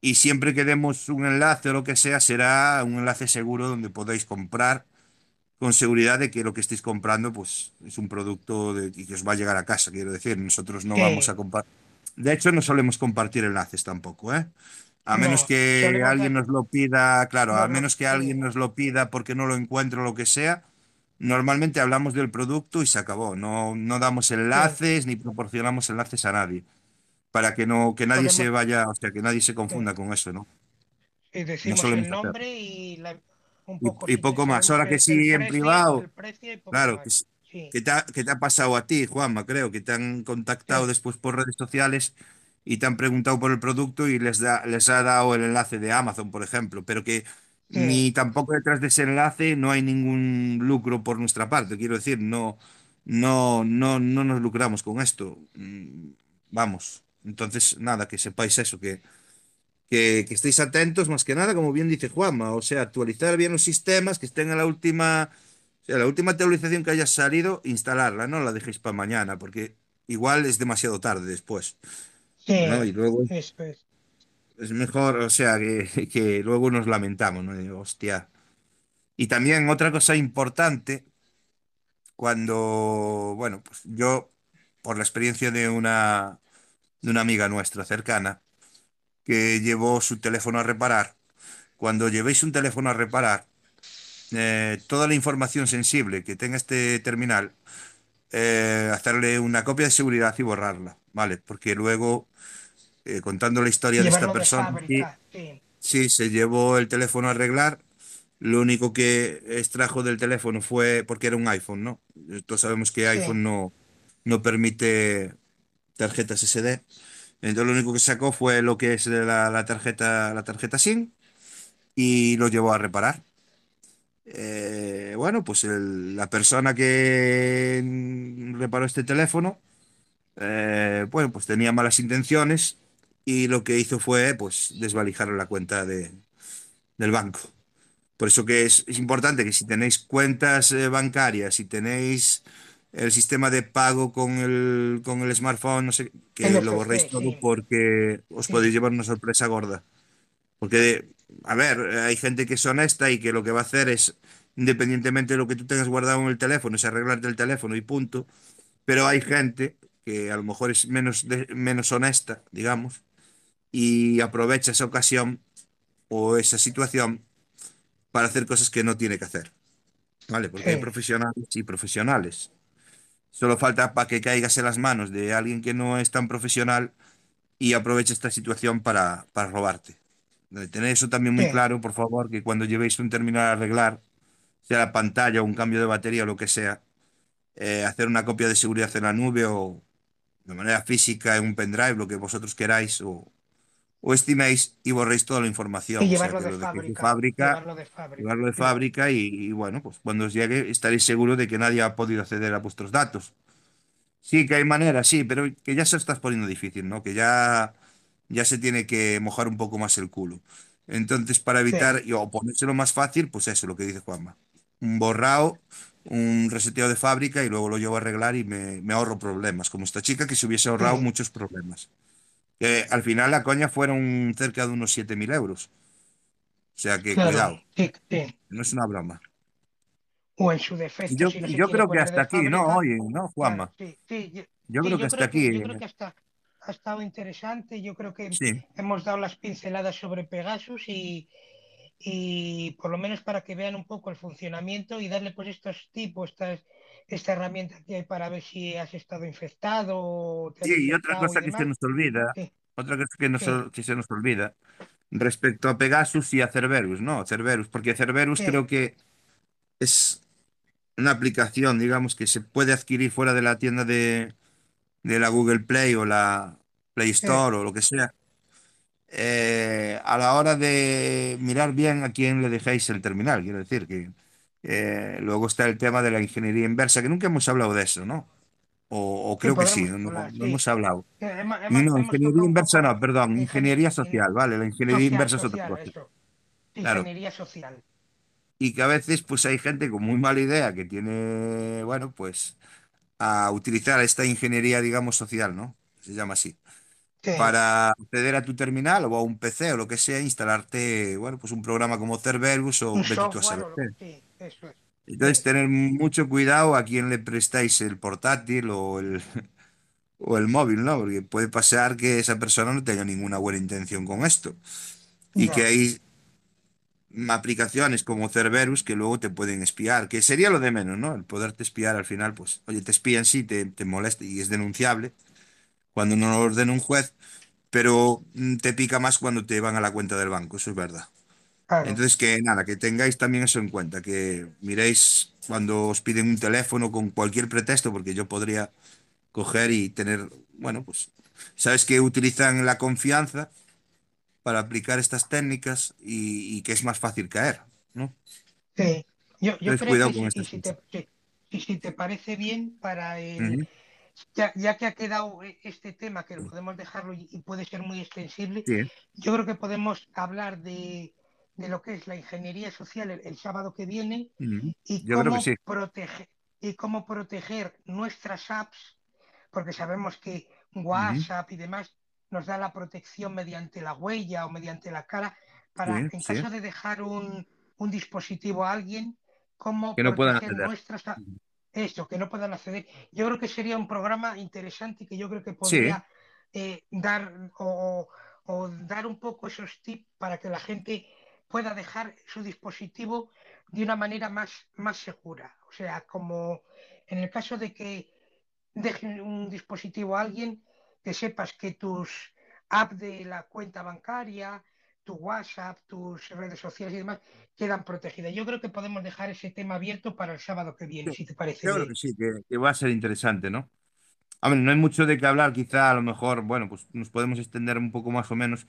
y siempre que demos un enlace o lo que sea, será un enlace seguro donde podéis comprar con seguridad de que lo que estéis comprando, pues es un producto de, y que os va a llegar a casa, quiero decir, nosotros no vamos a compartir. De hecho, no solemos compartir enlaces tampoco, ¿eh? A menos
No,
que alguien nos lo pida, claro, a
No, no,
menos que alguien nos lo pida porque no lo encuentro o lo que sea, normalmente hablamos del producto y se acabó. No, no damos enlaces ni proporcionamos enlaces a nadie para que no, que nadie se vaya, o sea, que nadie se confunda con eso, ¿no?
Y decimos el
hacer.
nombre y, la- un
Y-
poco,
y poco más. Ahora que
el
sí, en
precio-
privado, Claro, que, s-
Sí.
que te ha, que te ha pasado a ti, Juanma, creo, que te han contactado
Sí.
después por redes sociales y te han preguntado por el producto y les, da, les ha dado el enlace de Amazon, por ejemplo, pero que
Sí.
ni tampoco detrás de ese enlace no hay ningún lucro por nuestra parte. Quiero decir, no, no, no, no nos lucramos con esto. Mm, Vamos. Entonces, nada, que sepáis eso, que, que, que estéis atentos, más que nada, como bien dice Juanma, o sea, actualizar bien los sistemas, que estén en la última, o sea, la última actualización que haya salido, instalarla, no la dejéis para mañana, porque igual es demasiado tarde después,
Sí,
¿no? Y luego
es.
es mejor, o sea, que, que luego nos lamentamos, ¿no? Y, hostia. Y también otra cosa importante, cuando, bueno, pues yo, por la experiencia de una, de una amiga nuestra cercana, que llevó su teléfono a reparar, cuando llevéis un teléfono a reparar, eh, toda la información sensible que tenga este terminal, eh, hacerle una copia de seguridad y borrarla, ¿vale? Porque luego, eh, contando la historia de esta
Llevarlo de
persona, sí,
sí.
Sí, se llevó el teléfono a arreglar. Lo único que extrajo del teléfono fue porque era un iPhone, ¿no? Todos sabemos que
Sí.
iPhone no, no permite tarjetas SD. Entonces lo único que sacó fue lo que es la, tarjeta, la tarjeta SIM y lo llevó a reparar. Eh, bueno, pues el- la persona que reparó este teléfono, eh, bueno, pues tenía malas intenciones y lo que hizo fue, pues, desvalijar la cuenta de, del banco. Por eso que es, es importante que si tenéis cuentas eh, bancarias, si tenéis el sistema de pago con el, con el smartphone, no sé, que lo borréis todo porque os podéis llevar una sorpresa gorda. Porque, a ver, hay gente que es honesta y que lo que va a hacer es, independientemente de lo que tú tengas guardado en el teléfono, es arreglarte el teléfono y punto. Pero hay gente que a lo mejor es menos, de- menos honesta, digamos, y aprovecha esa ocasión o esa situación para hacer cosas que no tiene que hacer. ¿Vale? Porque hay
Sí.
profesionales y profesionales. Solo falta para que caigas en las manos de alguien que no es tan profesional y aproveche esta situación para, para robarte. Tened eso también muy
Sí.
claro, por favor, que cuando llevéis un terminal a arreglar, sea la pantalla o un cambio de batería o lo que sea, eh, hacer una copia de seguridad en la nube o de manera física en un pendrive, lo que vosotros queráis o, o estiméis y borréis toda la información.
Y
O sea,
llevarlo de fábrica.
fábrica,
Llevarlo de fábrica.
llevarlo de
Sí.
fábrica y, y, bueno, pues cuando os llegue estaréis seguros de que nadie ha podido acceder a vuestros datos. Sí, que hay maneras, sí, pero que ya se estás poniendo difícil, ¿no? Que ya, ya se tiene que mojar un poco más el culo. Entonces, para evitar y- o ponérselo más fácil, pues eso, lo que dice Juanma. Un borrado, un reseteo de fábrica y luego lo llevo a arreglar y me, me ahorro problemas. Como esta chica que se hubiese ahorrado
Sí.
muchos problemas. Que al final la coña fueron cerca de unos 7.000 euros. O sea que
Claro,
cuidado,
sí, sí.
no es una broma.
O en su defecto,
yo,
si no
creo que hasta aquí, ¿no? Oye, ¿no,
claro,
Juanma?
sí, sí, yo,
creo que hasta
creo que,
aquí,
yo creo que hasta ha estado interesante, yo creo que hemos dado las pinceladas sobre Pegasus y, y por lo menos para que vean un poco el funcionamiento y darle pues estos tipos, estas, esta herramienta que hay para ver si has estado infectado o te
sí, y otra
y
cosa que se nos olvida,
Sí,
otra cosa que, nos,
sí,
que se nos olvida respecto a Pegasus y a Cerberus, ¿no? Cerberus, porque Cerberus
sí,
creo que es una aplicación, digamos, que se puede adquirir fuera de la tienda de, de la Google Play o la Play Store o lo que sea. eh, a la hora de mirar bien a quién le dejáis el terminal, quiero decir que eh, luego está el tema de la ingeniería inversa, que nunca hemos hablado de eso, ¿no? O, o
sí,
creo que sí, no,
hablar,
no
sí.
hemos hablado.
Hemos,
No,
hemos,
no,
hemos
ingeniería inversa no, perdón,
ingenie-
ingeniería
in-
social, vale, la ingeniería
social,
inversa es otra cosa.
eso,
Claro,
ingeniería social.
y que a veces pues hay gente con muy mala idea que tiene, bueno, pues a utilizar esta ingeniería, digamos, social, ¿no? Se llama así.
Sí,
Para acceder a tu terminal o a un PC o lo que sea, instalarte, bueno, pues un programa como Cerberus o
un
a
software eso es.
Entonces, tener mucho cuidado a quién le prestáis el portátil o el, (laughs) o el móvil, ¿no? Porque puede pasar que esa persona no tenga ninguna buena intención con esto y que hay aplicaciones como Cerberus que luego te pueden espiar, que sería lo de menos, ¿no? El poderte espiar al final, pues, oye, te espían, sí, te, te molesta y es denunciable cuando no lo ordena un juez, pero mm, te pica más cuando te van a la cuenta del banco, eso es verdad.
Claro,
Entonces, que nada, que tengáis también eso en cuenta, que miréis cuando os piden un teléfono con cualquier pretexto, porque yo podría coger y tener, bueno, pues, sabes que utilizan la confianza para aplicar estas técnicas y, y que es más fácil caer, ¿no?
sí. Yo, yo
Entonces,
creo
cuidado
que
con
si, y si te, sí, y si te parece bien para el, ya, ya que ha quedado e- este tema, que podemos dejarlo y, y puede ser muy extensible,
Sí,
yo creo que podemos hablar de, de lo que es la ingeniería social el, el sábado que viene y
Yo creo que
cómo
sí.
proteger y cómo proteger nuestras apps, porque sabemos que WhatsApp y demás nos da la protección mediante la huella o mediante la cara para,
Sí,
en
sí.
caso de dejar un, un dispositivo a alguien, cómo
Que no puedan
proteger
acceder.
nuestras. Eso, que no puedan acceder. Yo creo que sería un programa interesante y que yo creo que podría eh, dar o, o dar un poco esos tips para que la gente pueda dejar su dispositivo de una manera más, más segura. O sea, como en el caso de que dejen un dispositivo a alguien, que sepas que tus apps de la cuenta bancaria, tu WhatsApp, tus redes sociales y demás quedan protegidas. Yo creo que podemos dejar ese tema abierto para el sábado que viene,
Sí,
si te parece
yo creo que sí, que, que va a ser interesante, ¿no? A ver, no hay mucho de qué hablar, quizá a lo mejor, bueno, pues nos podemos extender un poco más o menos,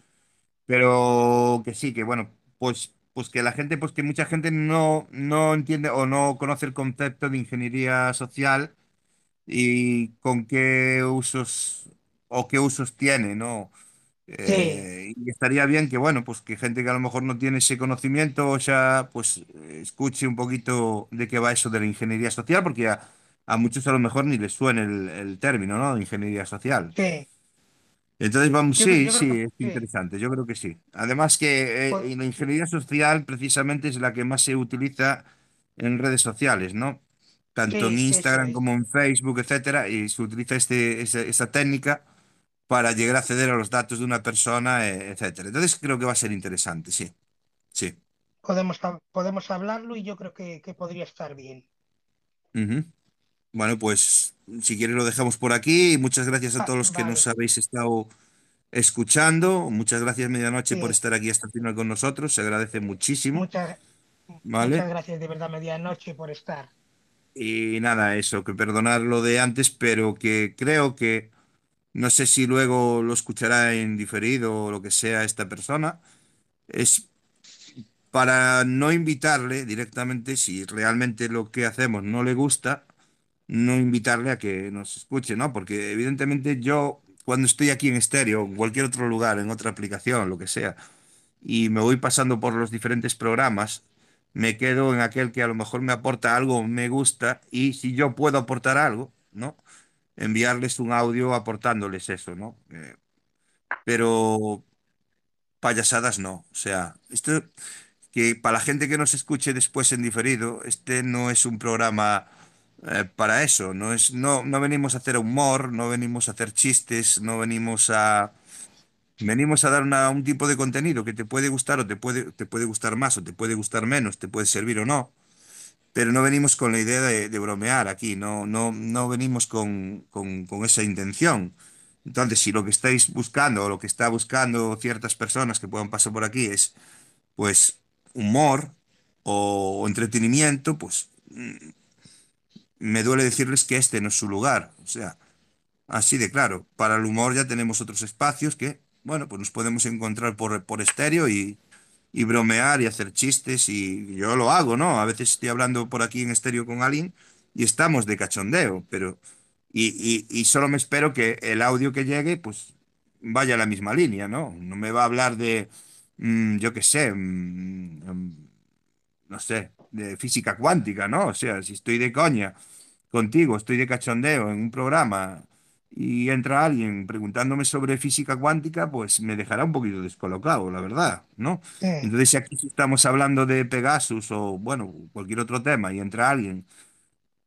pero que sí, que bueno, pues, pues que la gente, pues que mucha gente no, no entiende o no conoce el concepto de ingeniería social y con qué usos o qué usos tiene, ¿no?
Sí,
Eh, y estaría bien que, bueno, pues que gente que a lo mejor no tiene ese conocimiento, o sea, pues eh, escuche un poquito de qué va eso de la ingeniería social, porque a, a muchos a lo mejor ni les suena el, el término, ¿no? De ingeniería social.
sí.
Entonces, vamos,
Yo,
sí,
yo
sí, es interesante, yo creo que sí. Además que eh, la ingeniería social precisamente es la que más se utiliza en redes sociales, ¿no? Tanto en
sí, eso
Instagram
es.
como en Facebook, etcétera, y se utiliza este, esa técnica para llegar a acceder a los datos de una persona, eh, etcétera. Entonces creo que va a ser interesante, sí, sí.
Podemos, hab- podemos hablarlo y yo creo que, que podría estar bien.
Ujú. Bueno, pues si quieres lo dejamos por aquí muchas gracias a todos los que nos habéis estado escuchando. Muchas gracias, Medianoche, por estar aquí hasta el final con nosotros. Se agradece muchísimo,
Muchas, muchas
¿vale?
gracias de verdad, medianoche, por estar.
Y nada, eso, que perdonar lo de antes, pero que creo que no sé si luego lo escuchará en diferido o lo que sea esta persona. Es para no invitarle directamente, si realmente lo que hacemos no le gusta, no invitarle a que nos escuche, ¿no? Porque evidentemente yo, cuando estoy aquí en estéreo, en cualquier otro lugar, en otra aplicación, lo que sea, y me voy pasando por los diferentes programas, me quedo en aquel que a lo mejor me aporta algo, me gusta, y si yo puedo aportar algo, ¿no? Enviarles un audio aportándoles eso, ¿no? Eh, pero payasadas no. O sea, esto que para la gente que nos escuche después en diferido, este no es un programa eh, para eso, no es, no, no venimos a hacer humor, no venimos a hacer chistes, no venimos a, venimos a dar una- un tipo de contenido que te puede gustar o te puede, te puede gustar más o te puede gustar menos, te puede servir o no, pero no venimos con la idea de, de bromear aquí, no, no, no venimos con, con, con esa intención. Entonces, si lo que estáis buscando o lo que está buscando ciertas personas que puedan pasar por aquí es, pues, humor o, o entretenimiento, pues mm, me duele decirles que este no es su lugar. O sea, así de claro. Para el humor ya tenemos otros espacios que, bueno, pues nos podemos encontrar por, por estéreo y, y bromear y hacer chistes y yo lo hago, ¿no? A veces estoy hablando por aquí en estéreo con alguien y estamos de cachondeo, pero y, y, solo me espero que el audio que llegue, pues vaya a la misma línea, ¿no? No me va a hablar de, mm, yo qué sé, mm, mm, no sé, de física cuántica, ¿no? O sea, si estoy de coña contigo, estoy de cachondeo en un programa y entra alguien preguntándome sobre física cuántica, pues me dejará un poquito descolocado, la verdad, ¿no? Entonces, si aquí estamos hablando de Pegasus o, bueno, cualquier otro tema y entra alguien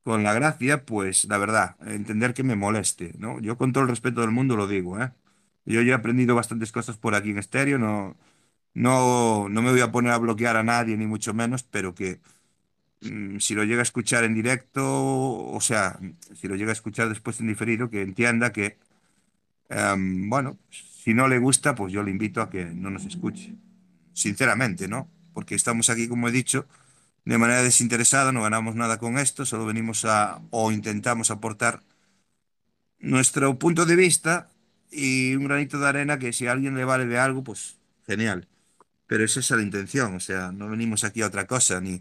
con la gracia, pues la verdad, entender que me moleste, ¿no? Yo con todo el respeto del mundo lo digo, ¿eh? Yo ya he aprendido bastantes cosas por aquí en estéreo, no, no, no me voy a poner a bloquear a nadie, ni mucho menos, pero que mm, si lo llega a escuchar en directo, o sea, si lo llega a escuchar después en diferido, que entienda que, em, bueno, si no le gusta, pues yo le invito a que no nos escuche, sinceramente, ¿no? Porque estamos aquí, como he dicho, de manera desinteresada, no ganamos nada con esto, solo venimos a, o intentamos aportar nuestro punto de vista y un granito de arena que si a alguien le vale de algo, pues genial. Pero esa es la intención, o sea, no venimos aquí a otra cosa, ni,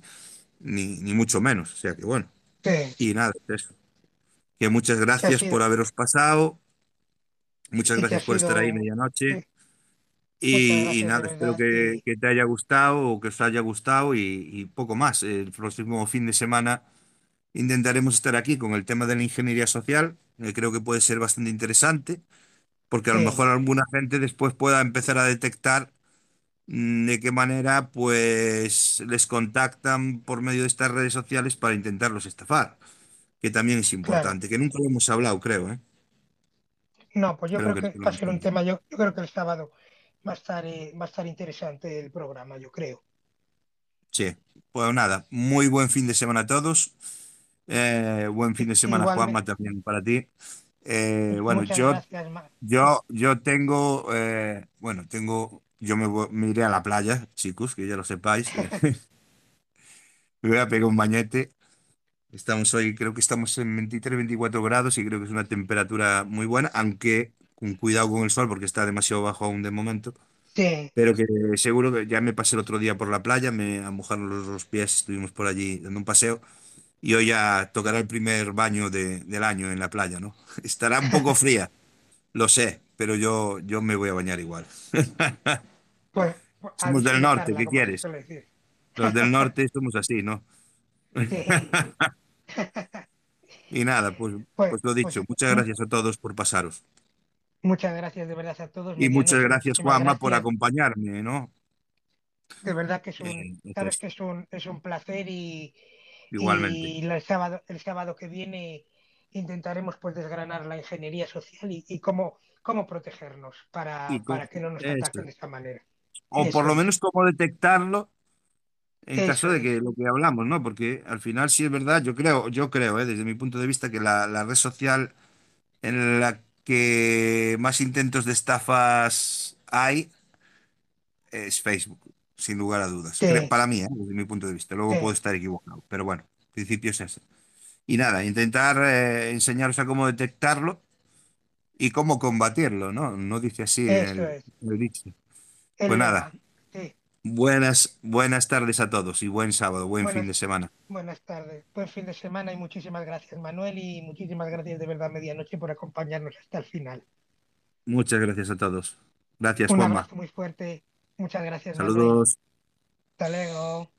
ni, ni mucho menos. O sea que bueno,
sí,
y nada, es eso. Que muchas gracias por haberos pasado, muchas gracias por estar ahí medianoche.
sí,
Y,
gracias
nada, espero que, te haya gustado o que os haya gustado y, y poco más. El próximo fin de semana intentaremos estar aquí con el tema de la ingeniería social, que creo que puede ser bastante interesante, porque a lo mejor alguna gente después pueda empezar a detectar de qué manera pues les contactan por medio de estas redes sociales para intentarlos estafar, que también es
claro.
importante, que nunca lo hemos hablado, creo, ¿eh?
No, pues yo
Creo
creo
que
va a ser un tema, yo, yo creo que el sábado va a estar, eh, va a estar interesante el programa, yo creo.
Sí, pues nada, muy buen fin de semana a todos. Eh, buen fin de semana, Juanma,
igualmente,
también para ti. Eh, bueno,
muchas
yo,
gracias,
yo, yo tengo, bueno, tengo, yo me, voy- me iré a la playa, chicos, que ya lo sepáis. (laughs) (laughs) Me voy a pegar un bañete. Estamos hoy, creo que estamos en 23, 24 grados y creo que es una temperatura muy buena, aunque con cuidado con el sol porque está demasiado bajo aún de momento.
Sí,
Pero que seguro que ya me pasé el otro día por la playa, me a mojar los, los pies, estuvimos por allí dando un paseo. Y hoy ya tocará el primer baño de- del año en la playa, ¿no? (laughs) Estará un poco fría, lo sé, pero yo, yo me voy a bañar igual.
Pues, pues
Somos del norte, ¿qué quieres? Los del norte somos así, ¿no?
Sí,
Y nada, pues,
pues,
pues lo dicho, muchas
mu-
gracias a todos por pasaros.
muchas gracias de verdad a todos,
Y muchas gracias, Juanma, por acompañarme, ¿no?
De verdad que es un,
Eh, es
sabes que es un, es un placer y,
Igualmente.
y el sábado, el sábado que viene intentaremos pues desgranar la ingeniería social y, y cómo, cómo protegernos para, para que no nos ataquen de esta manera.
O por
Eso
lo
es,
menos cómo detectarlo en caso
eso
de
es.
que lo que hablamos, ¿no? Porque al final sí es verdad, yo creo, yo creo, ¿eh? desde mi punto de vista, que la, la red social en la que más intentos de estafas hay es Facebook, sin lugar a dudas. Cre-
Sí,
Para mí, ¿eh? Desde mi punto de vista. Luego puedo
sí,
estar equivocado, pero bueno, en principio es ese. Y nada, intentar eh, enseñaros a cómo detectarlo y cómo combatirlo, ¿no? No dice así
eso
el,
es.
el dicho. Pues nada.
Sí.
buenas, buenas tardes a todos y buen sábado, buen fin de semana.
buenas tardes. Buen fin de semana y muchísimas gracias, Manuel, y muchísimas gracias de verdad, medianoche, por acompañarnos hasta el final.
Muchas gracias a todos. Gracias,
Un
Juanma.
abrazo muy fuerte. Muchas gracias, Manuel.
Saludos.
Hasta luego.